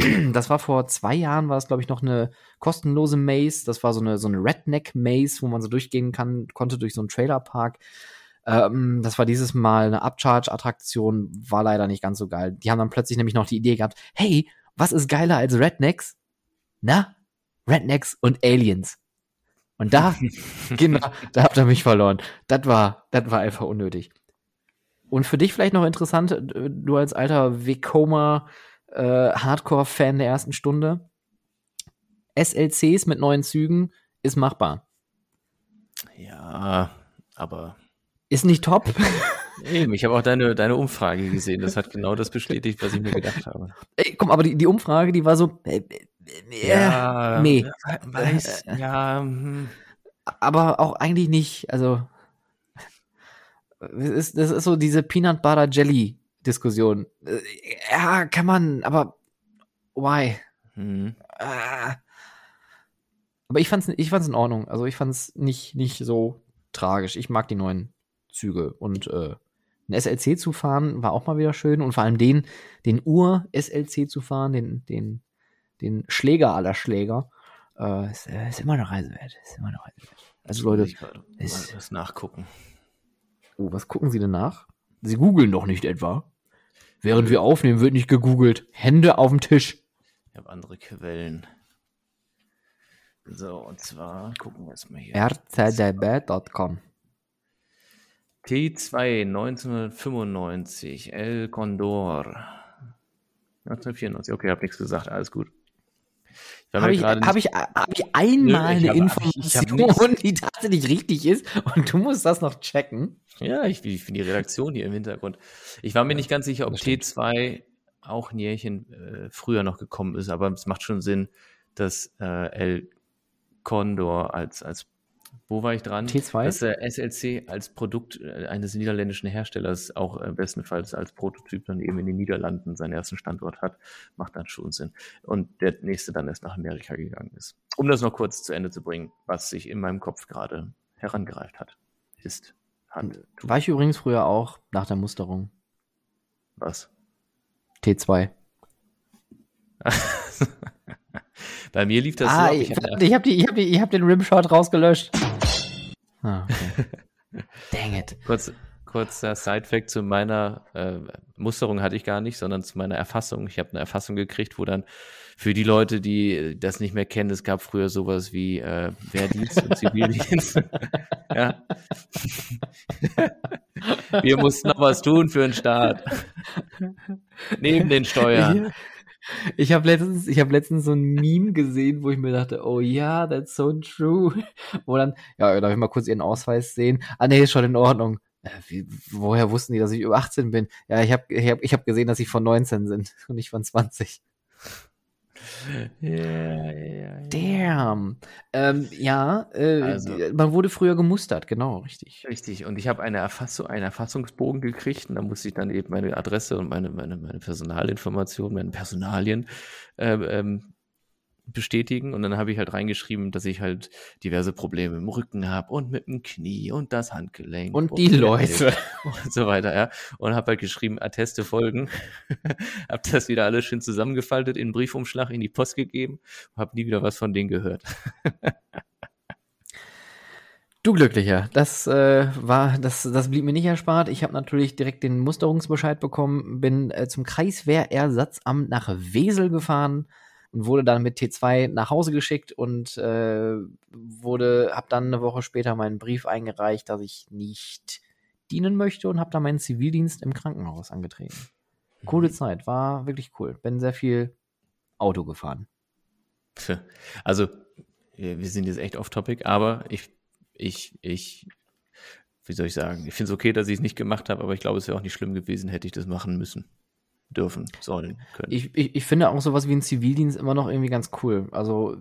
das war vor zwei Jahren, war es, glaube ich, noch eine kostenlose Maze. Das war so eine, so eine Redneck-Maze, wo man so durchgehen kann, konnte durch so einen Trailerpark. Ähm, das war dieses Mal eine Upcharge-Attraktion, war leider nicht ganz so geil. Die haben dann plötzlich nämlich noch die Idee gehabt, hey, was ist geiler als Rednecks? Na? Rednecks und Aliens. Und da, genau, da habt ihr mich verloren. Das war, das war einfach unnötig. Und für dich vielleicht noch interessant, du als alter Vekoma, äh, Hardcore-Fan der ersten Stunde. SLCs mit neuen Zügen ist machbar. Ja, aber. Ist nicht top. Eben, ich habe auch deine, deine Umfrage gesehen. Das hat genau das bestätigt, was ich mir gedacht habe. Ey, komm, aber die, die Umfrage, die war so. Äh, äh, ja, nee. Weiß, ja. Hm. Aber auch eigentlich nicht. Also. Das ist, das ist so diese Peanut Butter Jelly Diskussion. Äh, ja, kann man, aber why? Mhm. Aber ich fand's, ich fand's in Ordnung. Also ich fand's nicht, nicht so tragisch. Ich mag die neuen Züge und äh, ein SLC zu fahren war auch mal wieder schön und vor allem den, den Ur-SLC zu fahren, den, den, den Schläger aller Schläger, äh, ist, äh, ist immer eine Reise wert. Ist immer eine Reise wert. Also Leute, ich ist, was nachgucken. Oh, was gucken Sie denn nach? Sie googeln doch nicht etwa. Während wir aufnehmen, wird nicht gegoogelt. Hände auf dem Tisch. Ich habe andere Quellen. So, und zwar gucken wir jetzt mal hier. rcdb.com T2 1995, El Condor. 1994, okay, hab nichts gesagt, alles gut. Habe ich, hab ich, hab ich einmal Nö, ich eine Information, die tatsächlich richtig ist und du musst das noch checken? Ja, ich, ich finde die Redaktion hier im Hintergrund. Ich war mir nicht ganz sicher, ob T2 auch ein Jährchen äh, früher noch gekommen ist, aber es macht schon Sinn, dass äh, El Condor als, als wo war ich dran? T2? Dass der SLC als Produkt äh, eines niederländischen Herstellers auch äh, bestenfalls als Prototyp dann eben in den Niederlanden seinen ersten Standort hat, macht dann schon Sinn. Und der nächste dann erst nach Amerika gegangen ist. Um das noch kurz zu Ende zu bringen, was sich in meinem Kopf gerade herangereift hat, ist Hand. War ich übrigens früher auch nach der Musterung. Was? T2. Bei mir lief das ah, so. Ich, ich habe hab hab den Rimshot rausgelöscht. Ah, okay. Dang it. Kurz, kurzer Side-Fact zu meiner äh, Musterung hatte ich gar nicht, sondern zu meiner Erfassung. Ich habe eine Erfassung gekriegt, wo dann für die Leute, die das nicht mehr kennen, es gab früher sowas wie äh, Wehrdienst und Zivildienst. ja. Wir mussten noch was tun für den Staat. Neben den Steuern. Ich habe letztens, ich habe letztens so ein Meme gesehen, wo ich mir dachte, oh ja, that's so true. Wo dann, ja, darf ich mal kurz ihren Ausweis sehen? Ah, nee, ist schon in Ordnung. Äh, wie, woher wussten die, dass ich über 18 bin? Ja, ich habe ich hab, ich hab gesehen, dass sie von 19 sind und nicht von 20. Yeah, yeah, Damn. Ähm, ja, äh, also, man wurde früher gemustert, genau, richtig. Richtig. Und ich habe eine Erfassung, einen Erfassungsbogen gekriegt und da musste ich dann eben meine Adresse und meine, meine, meine Personalinformationen, meine Personalien äh, ähm, bestätigen und dann habe ich halt reingeschrieben, dass ich halt diverse Probleme im Rücken habe und mit dem Knie und das Handgelenk und, und die Leute und so weiter, ja. Und habe halt geschrieben, Atteste folgen. habe das wieder alles schön zusammengefaltet in einen Briefumschlag in die Post gegeben, habe nie wieder was von denen gehört. Du Glücklicher, das äh, war, das, das blieb mir nicht erspart. Ich habe natürlich direkt den Musterungsbescheid bekommen, bin äh, zum Kreiswehrersatzamt nach Wesel gefahren, und wurde dann mit T2 nach Hause geschickt und äh, wurde, habe dann eine Woche später meinen Brief eingereicht, dass ich nicht dienen möchte und habe dann meinen Zivildienst im Krankenhaus angetreten. Coole mhm. Zeit, war wirklich cool. Bin sehr viel Auto gefahren. Also, wir sind jetzt echt off-topic, aber ich, ich, ich, wie soll ich sagen, ich finde es okay, dass ich es nicht gemacht habe, aber ich glaube, es wäre auch nicht schlimm gewesen, hätte ich das machen müssen dürfen, sollen, können. Ich, ich, ich finde auch sowas wie ein Zivildienst immer noch irgendwie ganz cool. Also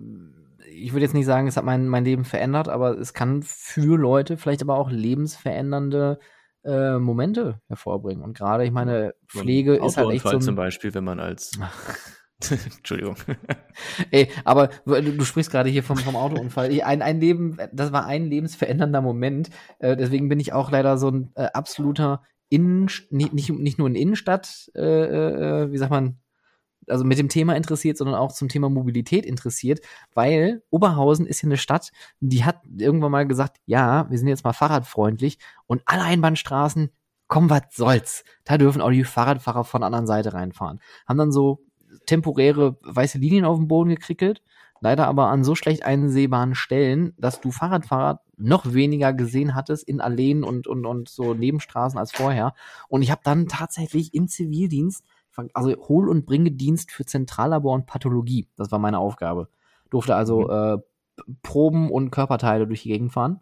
ich würde jetzt nicht sagen, es hat mein, mein Leben verändert, aber es kann für Leute vielleicht aber auch lebensverändernde äh, Momente hervorbringen. Und gerade, ich meine, Pflege ist halt echt so. Ein, zum Beispiel, wenn man als Entschuldigung. Ey, aber du, du sprichst gerade hier vom, vom Autounfall. Ich, ein, ein Leben, das war ein lebensverändernder Moment. Äh, deswegen bin ich auch leider so ein äh, absoluter Innen, nicht, nicht, nicht nur in Innenstadt, äh, äh, wie sagt man, also mit dem Thema interessiert, sondern auch zum Thema Mobilität interessiert, weil Oberhausen ist ja eine Stadt, die hat irgendwann mal gesagt, ja, wir sind jetzt mal fahrradfreundlich und alle Einbahnstraßen, komm, was soll's. Da dürfen auch die Fahrradfahrer von der anderen Seite reinfahren. Haben dann so temporäre weiße Linien auf den Boden gekrickelt leider aber an so schlecht einsehbaren Stellen, dass du Fahrradfahrer noch weniger gesehen hattest in Alleen und, und, und so Nebenstraßen als vorher. Und ich habe dann tatsächlich im Zivildienst, also Hohl- und Bringedienst für Zentrallabor und Pathologie, das war meine Aufgabe. Durfte also mhm. äh, Proben und Körperteile durch die Gegend fahren.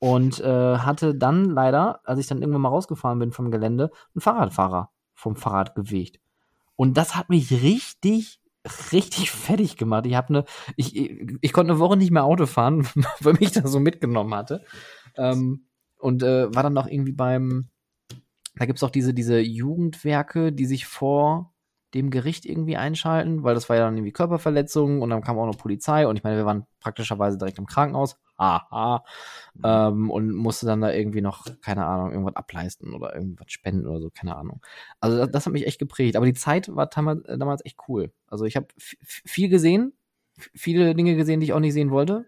Und äh, hatte dann leider, als ich dann irgendwann mal rausgefahren bin vom Gelände, einen Fahrradfahrer vom Fahrrad gewegt. Und das hat mich richtig, richtig fertig gemacht. Ich habe eine, ich, ich konnte eine Woche nicht mehr Auto fahren, weil mich das so mitgenommen hatte. Ähm, und äh, war dann noch irgendwie beim, da gibt's auch diese, diese Jugendwerke, die sich vor dem Gericht irgendwie einschalten, weil das war ja dann irgendwie Körperverletzung und dann kam auch noch Polizei und ich meine, wir waren praktischerweise direkt im Krankenhaus haha, mhm. ähm, und musste dann da irgendwie noch, keine Ahnung, irgendwas ableisten oder irgendwas spenden oder so, keine Ahnung. Also das, das hat mich echt geprägt. Aber die Zeit war äh, damals echt cool. Also ich habe viel gesehen, viele Dinge gesehen, die ich auch nicht sehen wollte.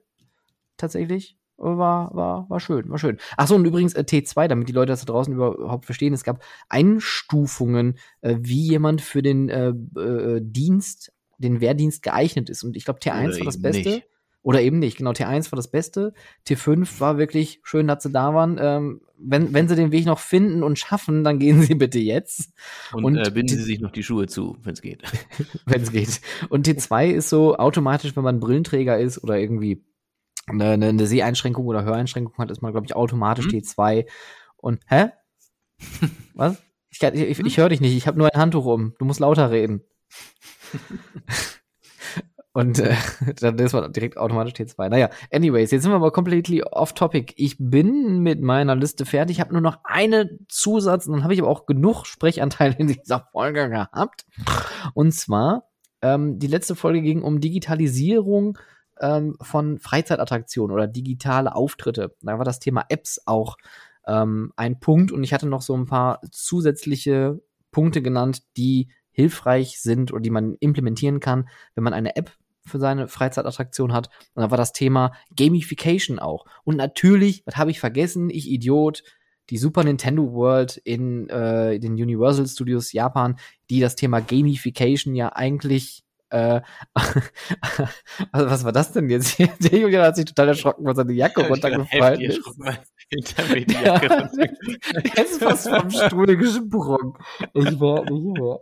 Tatsächlich. War, war, war schön, war schön. Achso, und übrigens äh, T2, damit die Leute das da draußen überhaupt verstehen, es gab Einstufungen, äh, wie jemand für den äh, äh, Dienst, den Wehrdienst geeignet ist. Und ich glaube, T1 Oder war das Beste. Nicht. Oder eben nicht. Genau, T1 war das Beste. T5 war wirklich schön, dass sie da waren. Ähm, wenn, wenn sie den Weg noch finden und schaffen, dann gehen sie bitte jetzt. Und, und äh, binden sie sich noch die Schuhe zu, wenn es geht. wenn es geht. Und T2 ist so automatisch, wenn man Brillenträger ist oder irgendwie eine, eine Seheinschränkung oder Höreinschränkung hat, ist man, glaube ich, automatisch hm? T2. Und, hä? Was? Ich, ich, ich, höre dich nicht, ich habe nur ein Handtuch um. Du musst lauter reden. Und äh, dann ist man direkt automatisch T2. Naja, anyways, jetzt sind wir aber completely off topic. Ich bin mit meiner Liste fertig. Ich habe nur noch eine Zusatz, und dann habe ich aber auch genug Sprechanteile in dieser Folge gehabt. Und zwar, ähm, die letzte Folge ging um Digitalisierung ähm, von Freizeitattraktionen oder digitale Auftritte. Da war das Thema Apps auch ähm, ein Punkt und ich hatte noch so ein paar zusätzliche Punkte genannt, die hilfreich sind oder die man implementieren kann, wenn man eine App für seine Freizeitattraktion hat. Und da war das Thema Gamification auch. Und natürlich, was habe ich vergessen? Ich Idiot, die Super Nintendo World in äh, den Universal Studios Japan, die das Thema Gamification ja eigentlich äh, also was war das denn jetzt? Der Julian hat sich total erschrocken, weil seine Jacke runtergefallen ist. Der, der ist fast vom Stuhl gesprungen. Ich war nicht mehr.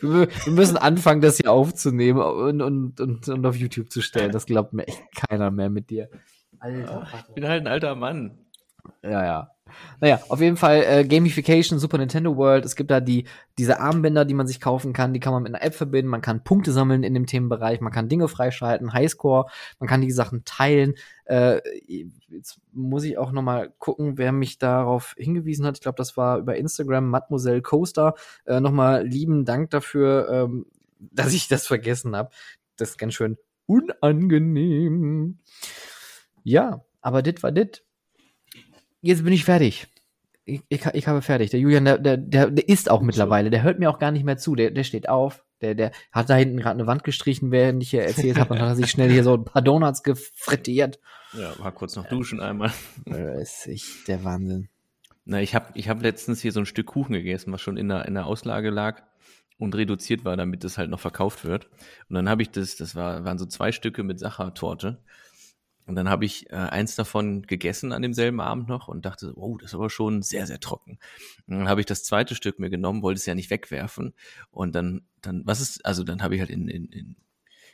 wir, wir, müssen anfangen, das hier aufzunehmen und, und, und, und auf YouTube zu stellen. Das glaubt mir echt keiner mehr mit dir. Alter, ich bin halt ein alter Mann. Ja, ja. Naja, auf jeden Fall äh, Gamification, Super Nintendo World. Es gibt da die, diese Armbänder, die man sich kaufen kann. Die kann man mit einer App verbinden. Man kann Punkte sammeln in dem Themenbereich. Man kann Dinge freischalten, Highscore. Man kann die Sachen teilen. Äh, jetzt muss ich auch noch mal gucken, wer mich darauf hingewiesen hat. Ich glaube, das war über Instagram, Mademoiselle Coaster. Äh, noch mal lieben Dank dafür, ähm, dass ich das vergessen habe. Das ist ganz schön unangenehm. Ja, aber dit war dit jetzt bin ich fertig. Ich, ich, ich habe fertig. Der Julian, der, der, der ist auch mittlerweile. Der hört mir auch gar nicht mehr zu. Der, der steht auf. Der, der hat da hinten gerade eine Wand gestrichen, während ich hier erzählt habe. Und dann hat er sich schnell hier so ein paar Donuts gefrittiert. Ja, war kurz noch duschen einmal. Das ist echt der Wahnsinn. Na, ich habe ich hab letztens hier so ein Stück Kuchen gegessen, was schon in der, in der Auslage lag und reduziert war, damit das halt noch verkauft wird. Und dann habe ich das, das war, waren so zwei Stücke mit Sachertorte. Und dann habe ich äh, eins davon gegessen an demselben Abend noch und dachte, oh, das ist aber schon sehr, sehr trocken. Und dann habe ich das zweite Stück mir genommen, wollte es ja nicht wegwerfen. Und dann, dann, was ist, also dann habe ich halt in, in, in,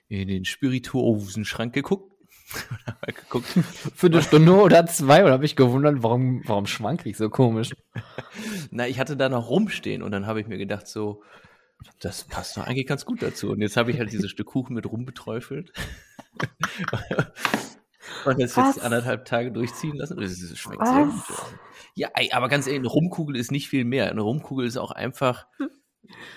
in den Spirituosenschrank geguckt. geguckt. Für eine Stunde oder zwei und habe ich gewundert, warum, warum schwank ich so komisch. Na, ich hatte da noch rumstehen und dann habe ich mir gedacht, so, das passt doch eigentlich ganz gut dazu. Und jetzt habe ich halt dieses Stück Kuchen mit rumbeträufelt. Und das jetzt anderthalb Tage durchziehen lassen. Das schmeckt Was? sehr gut. Ja, aber ganz ehrlich, eine Rumkugel ist nicht viel mehr. Eine Rumkugel ist auch einfach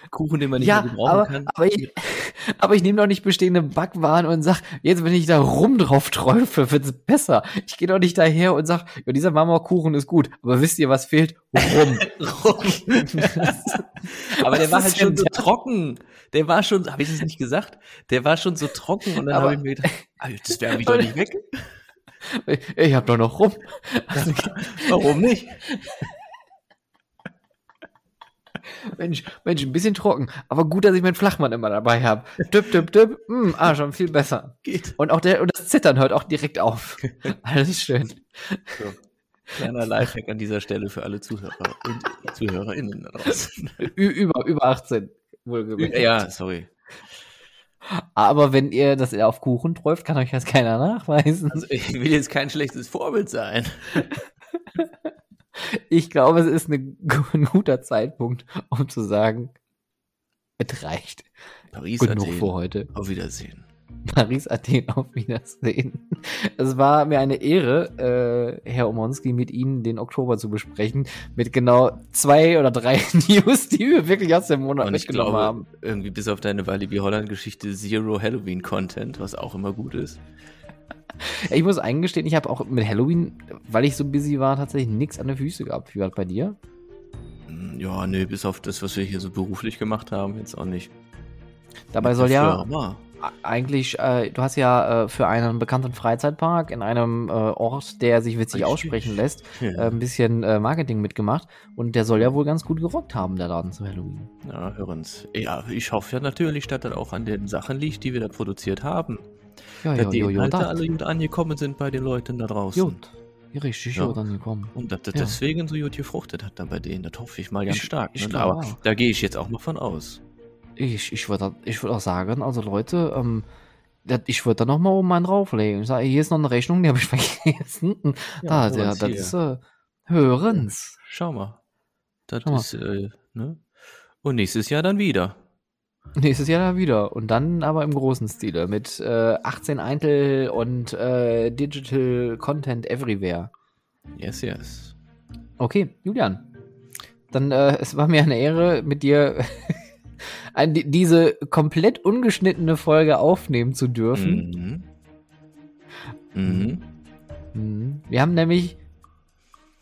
Kuchen, den man nicht ja, mehr gebrauchen aber, kann. Aber ich, aber ich nehme doch nicht bestehende Backwaren und sag, jetzt wenn ich da rum drauf träufe, wird's besser. Ich gehe doch nicht daher und sag, ja, dieser Marmorkuchen ist gut, aber wisst ihr, was fehlt? Rum. Rum. aber der war halt schon so trocken. Der war schon, habe ich das nicht gesagt? Der war schon so trocken und dann habe ich mir gedacht, das wäre ich doch nicht weg. Ich hab doch noch rum. Warum nicht? Mensch, Mensch, ein bisschen trocken. Aber gut, dass ich meinen Flachmann immer dabei habe. Düpp, düpp, düpp. Mm, ah, schon viel besser. Geht. Und auch der, und das Zittern hört auch direkt auf. Alles schön. So. Kleiner Lifehack an dieser Stelle für alle Zuhörer und ZuhörerInnen draußen. Über, über 18, wohlgemerkt. Ja, sorry. Aber wenn ihr das auf Kuchen träuft, kann euch das keiner nachweisen. Also ich will jetzt kein schlechtes Vorbild sein. Ich glaube, es ist eine, ein guter Zeitpunkt, um zu sagen, es reicht. Paris, Genug Athen. für heute. Auf Wiedersehen. Paris, Athen, auf Wiedersehen. Es war mir eine Ehre, äh, Herr Omonski, mit Ihnen den Oktober zu besprechen, mit genau zwei oder drei News, die wir wirklich aus dem Monat Und mitgenommen glaube, haben. Irgendwie bis auf deine Walibi Holland-Geschichte Zero Halloween-Content, was auch immer gut ist. Ich muss eingestehen, ich habe auch mit Halloween, weil ich so busy war, tatsächlich nichts an der Füße gehabt. Wie war das bei dir? Ja, nee, bis auf das, was wir hier so beruflich gemacht haben, jetzt auch nicht. Dabei soll ja eigentlich, äh, du hast ja äh, für einen bekannten Freizeitpark in einem äh, Ort, der sich witzig Richtig. aussprechen lässt, ja. Äh, ein bisschen äh, Marketing mitgemacht und der soll ja wohl ganz gut gerockt haben, der Laden zu Halloween. Ja, hören's. Ja, ich hoffe ja natürlich, dass das auch an den Sachen liegt, die wir da produziert haben. Ja, ja, ja, ja, da alle gut angekommen sind bei den Leuten da draußen. Gut. Ja, richtig ja. gut angekommen. Und dass das ja. deswegen so gut gefruchtet hat dann bei denen, das hoffe ich mal ganz ich, stark. Ich ne? Aber auch. da gehe ich jetzt auch mal von aus. Ich, ich würde ich würd auch sagen, also Leute, ähm, ich würde da noch mal oben einen drauflegen. Ich sage, hier ist noch eine Rechnung, die habe ich vergessen. da, der, das ist äh, Hörens. Schau mal. Das Schau ist, mal. Äh, ne? Und nächstes Jahr dann wieder. Nächstes Jahr dann wieder. Und dann aber im großen Stile mit äh, 18 Eintel und äh, Digital Content Everywhere. Yes, yes. Okay, Julian. Dann äh, es war mir eine Ehre, mit dir diese komplett ungeschnittene Folge aufnehmen zu dürfen. Mhm. Mhm. mhm. Wir haben nämlich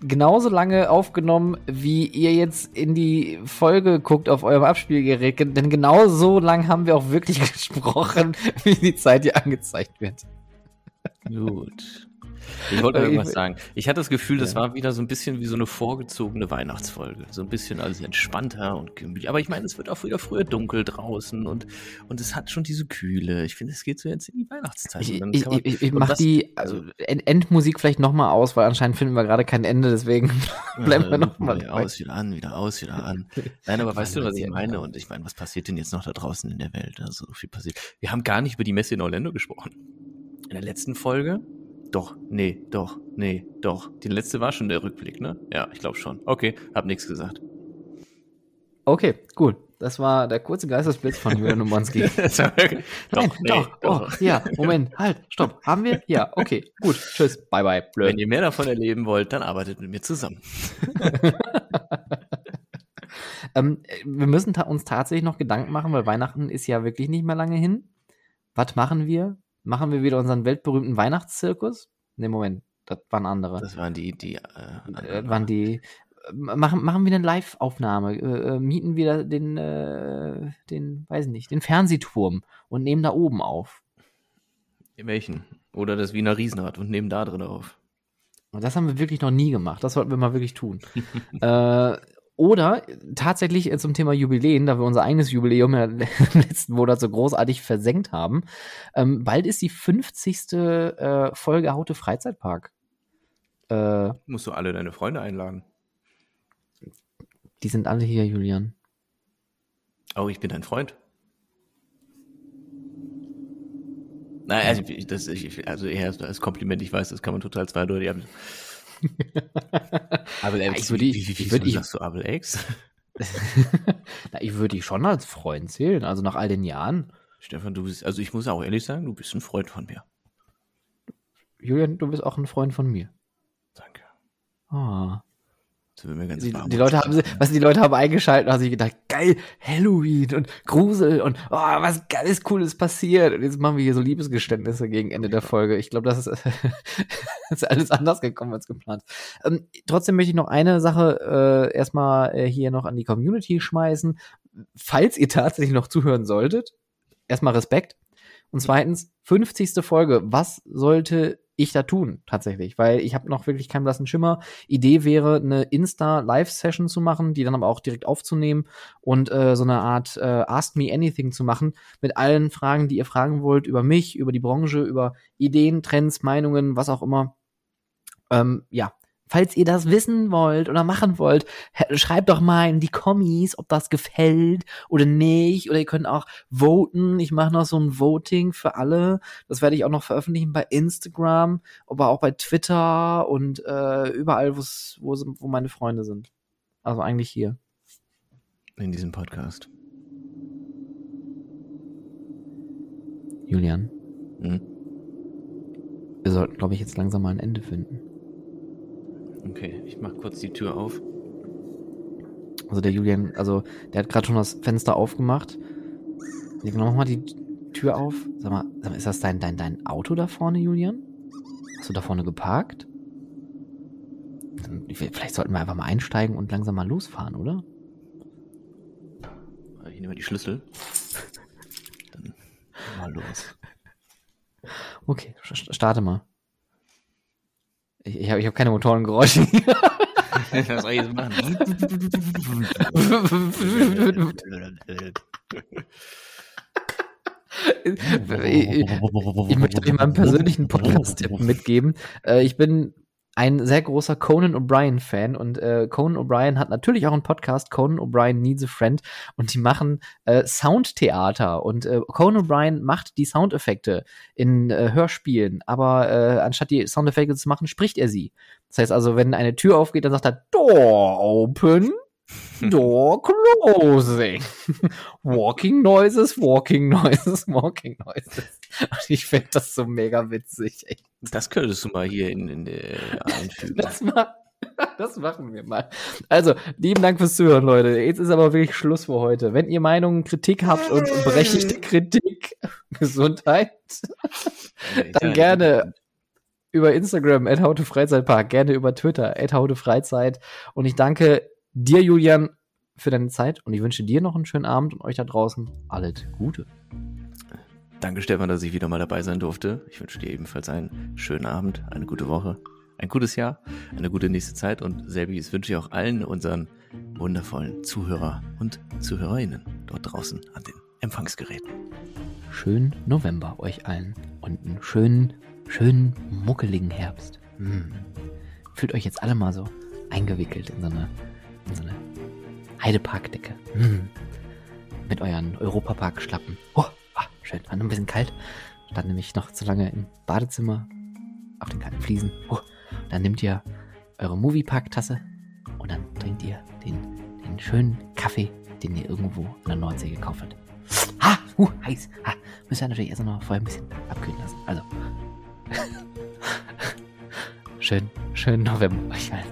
genauso lange aufgenommen, wie ihr jetzt in die Folge guckt auf eurem Abspielgerät. Denn genau so lang haben wir auch wirklich gesprochen, wie die Zeit hier angezeigt wird. Gut. Ich wollte irgendwas sagen. Ich hatte das Gefühl, das ja. war wieder so ein bisschen wie so eine vorgezogene Weihnachtsfolge. So ein bisschen alles entspannter und gemütlich. Aber ich meine, es wird auch wieder früher dunkel draußen und, und es hat schon diese Kühle. Ich finde, es geht so jetzt in die Weihnachtszeit. Ich, ich, ich, ich mache die also, Endmusik vielleicht nochmal aus, weil anscheinend finden wir gerade kein Ende, deswegen bleiben wir nochmal. Wieder aus, wieder an, wieder aus, wieder an. Nein, aber weißt du, was ich meine? Und ich meine, was passiert denn jetzt noch da draußen in der Welt? Also so viel passiert. Wir haben gar nicht über die Messe in Orlando gesprochen. In der letzten Folge doch, nee, doch, nee, doch. Die letzte war schon der Rückblick, ne? Ja, ich glaube schon. Okay, hab nichts gesagt. Okay, gut. Das war der kurze Geistesblitz von Julian Umanski. doch, Nein, nee, doch, doch. Oh, ja, Moment, halt, stopp. Haben wir? Ja, okay, gut. Tschüss, bye bye. Blöd. Wenn ihr mehr davon erleben wollt, dann arbeitet mit mir zusammen. ähm, wir müssen ta uns tatsächlich noch Gedanken machen, weil Weihnachten ist ja wirklich nicht mehr lange hin. Was machen wir? Machen wir wieder unseren weltberühmten Weihnachtszirkus? Ne, Moment, das waren andere. Das waren die, die, äh, waren die. Machen, machen wir eine Live-Aufnahme, äh, äh, mieten wir den, äh, den, weiß nicht, den Fernsehturm und nehmen da oben auf. In welchen? Oder das Wiener Riesenrad und nehmen da drin auf. Das haben wir wirklich noch nie gemacht. Das sollten wir mal wirklich tun. äh, oder tatsächlich äh, zum Thema Jubiläen, da wir unser eigenes Jubiläum ja im letzten Monat so großartig versenkt haben. Ähm, bald ist die 50. Äh, Folge Haute Freizeitpark. Äh, Musst du alle deine Freunde einladen? Die sind alle hier, Julian. Oh, ich bin dein Freund. Nein, also, das, ich, also eher als Kompliment, ich weiß, das kann man total zweideutig haben. Abel X, ich würde, wie, wie, wie, ich würde, sagst du Abel X? Na, ich würde dich schon als Freund zählen, also nach all den Jahren. Stefan, du bist, also ich muss auch ehrlich sagen, du bist ein Freund von mir. Julian, du bist auch ein Freund von mir. Danke. Ah. Die, die, Leute haben, was die Leute haben eingeschaltet und haben sich gedacht, geil, Halloween und Grusel und oh, was geiles, cooles passiert. Und jetzt machen wir hier so Liebesgeständnisse gegen Ende der Folge. Ich glaube, das ist, ist alles anders gekommen als geplant. Ähm, trotzdem möchte ich noch eine Sache äh, erstmal äh, hier noch an die Community schmeißen. Falls ihr tatsächlich noch zuhören solltet, erstmal Respekt. Und zweitens, 50. Folge. Was sollte ich da tun, tatsächlich, weil ich habe noch wirklich keinen blassen Schimmer. Idee wäre, eine Insta-Live-Session zu machen, die dann aber auch direkt aufzunehmen und äh, so eine Art äh, Ask Me Anything zu machen mit allen Fragen, die ihr fragen wollt über mich, über die Branche, über Ideen, Trends, Meinungen, was auch immer. Ähm, ja, Falls ihr das wissen wollt oder machen wollt, schreibt doch mal in die Kommis, ob das gefällt oder nicht. Oder ihr könnt auch voten. Ich mache noch so ein Voting für alle. Das werde ich auch noch veröffentlichen bei Instagram, aber auch bei Twitter und äh, überall, wo, wo meine Freunde sind. Also eigentlich hier. In diesem Podcast. Julian. Hm? Wir sollten, glaube ich, jetzt langsam mal ein Ende finden. Okay, ich mach kurz die Tür auf. Also der Julian, also der hat gerade schon das Fenster aufgemacht. Genau, mach mal die Tür auf. Sag mal, sag mal, ist das dein, dein, dein Auto da vorne, Julian? Hast du da vorne geparkt? Vielleicht sollten wir einfach mal einsteigen und langsam mal losfahren, oder? Ich nehme die Schlüssel. Dann mal los. Okay, starte mal. Ich, ich habe ich hab keine Motorengeräusche. Was soll ich jetzt machen? ich, ich, möchte euch mal einen persönlichen Podcast-Tipp mitgeben. Äh, ich bin ein sehr großer Conan O'Brien-Fan und äh, Conan O'Brien hat natürlich auch einen Podcast, Conan O'Brien Needs a Friend, und die machen äh, Soundtheater und äh, Conan O'Brien macht die Soundeffekte in äh, Hörspielen, aber äh, anstatt die Soundeffekte zu machen, spricht er sie. Das heißt also, wenn eine Tür aufgeht, dann sagt er Door open Door closing. walking noises, walking noises, walking noises. ich finde das so mega witzig. Ey. Das könntest du mal hier in, in der einfügen. Das, ma das machen wir mal. Also, lieben Dank fürs Zuhören, Leute. Jetzt ist aber wirklich Schluss für heute. Wenn ihr Meinungen, Kritik habt und berechtigte Kritik, Gesundheit, dann gerne über Instagram, at Freizeitpark, gerne über Twitter, at Freizeit. Und ich danke dir, Julian, für deine Zeit und ich wünsche dir noch einen schönen Abend und euch da draußen alles Gute. Danke, Stefan, dass ich wieder mal dabei sein durfte. Ich wünsche dir ebenfalls einen schönen Abend, eine gute Woche, ein gutes Jahr, eine gute nächste Zeit und selbiges wünsche ich auch allen unseren wundervollen Zuhörer und Zuhörerinnen dort draußen an den Empfangsgeräten. Schönen November euch allen und einen schönen, schönen, muckeligen Herbst. Hm. Fühlt euch jetzt alle mal so eingewickelt in so eine, in so eine Heideparkdecke. Hm. Mit euren Europapark-Schlappen. Oh, schön. War noch ein bisschen kalt. Stand nämlich noch zu lange im Badezimmer auf den kalten Fliesen. Oh, dann nehmt ihr eure Moviepark-Tasse und dann trinkt ihr den, den schönen Kaffee, den ihr irgendwo in der Nordsee gekauft habt. Ha, uh, heiß. Ha, müsst ihr natürlich erst noch vorher ein bisschen abkühlen lassen. Also, schön, schönen November euch allen.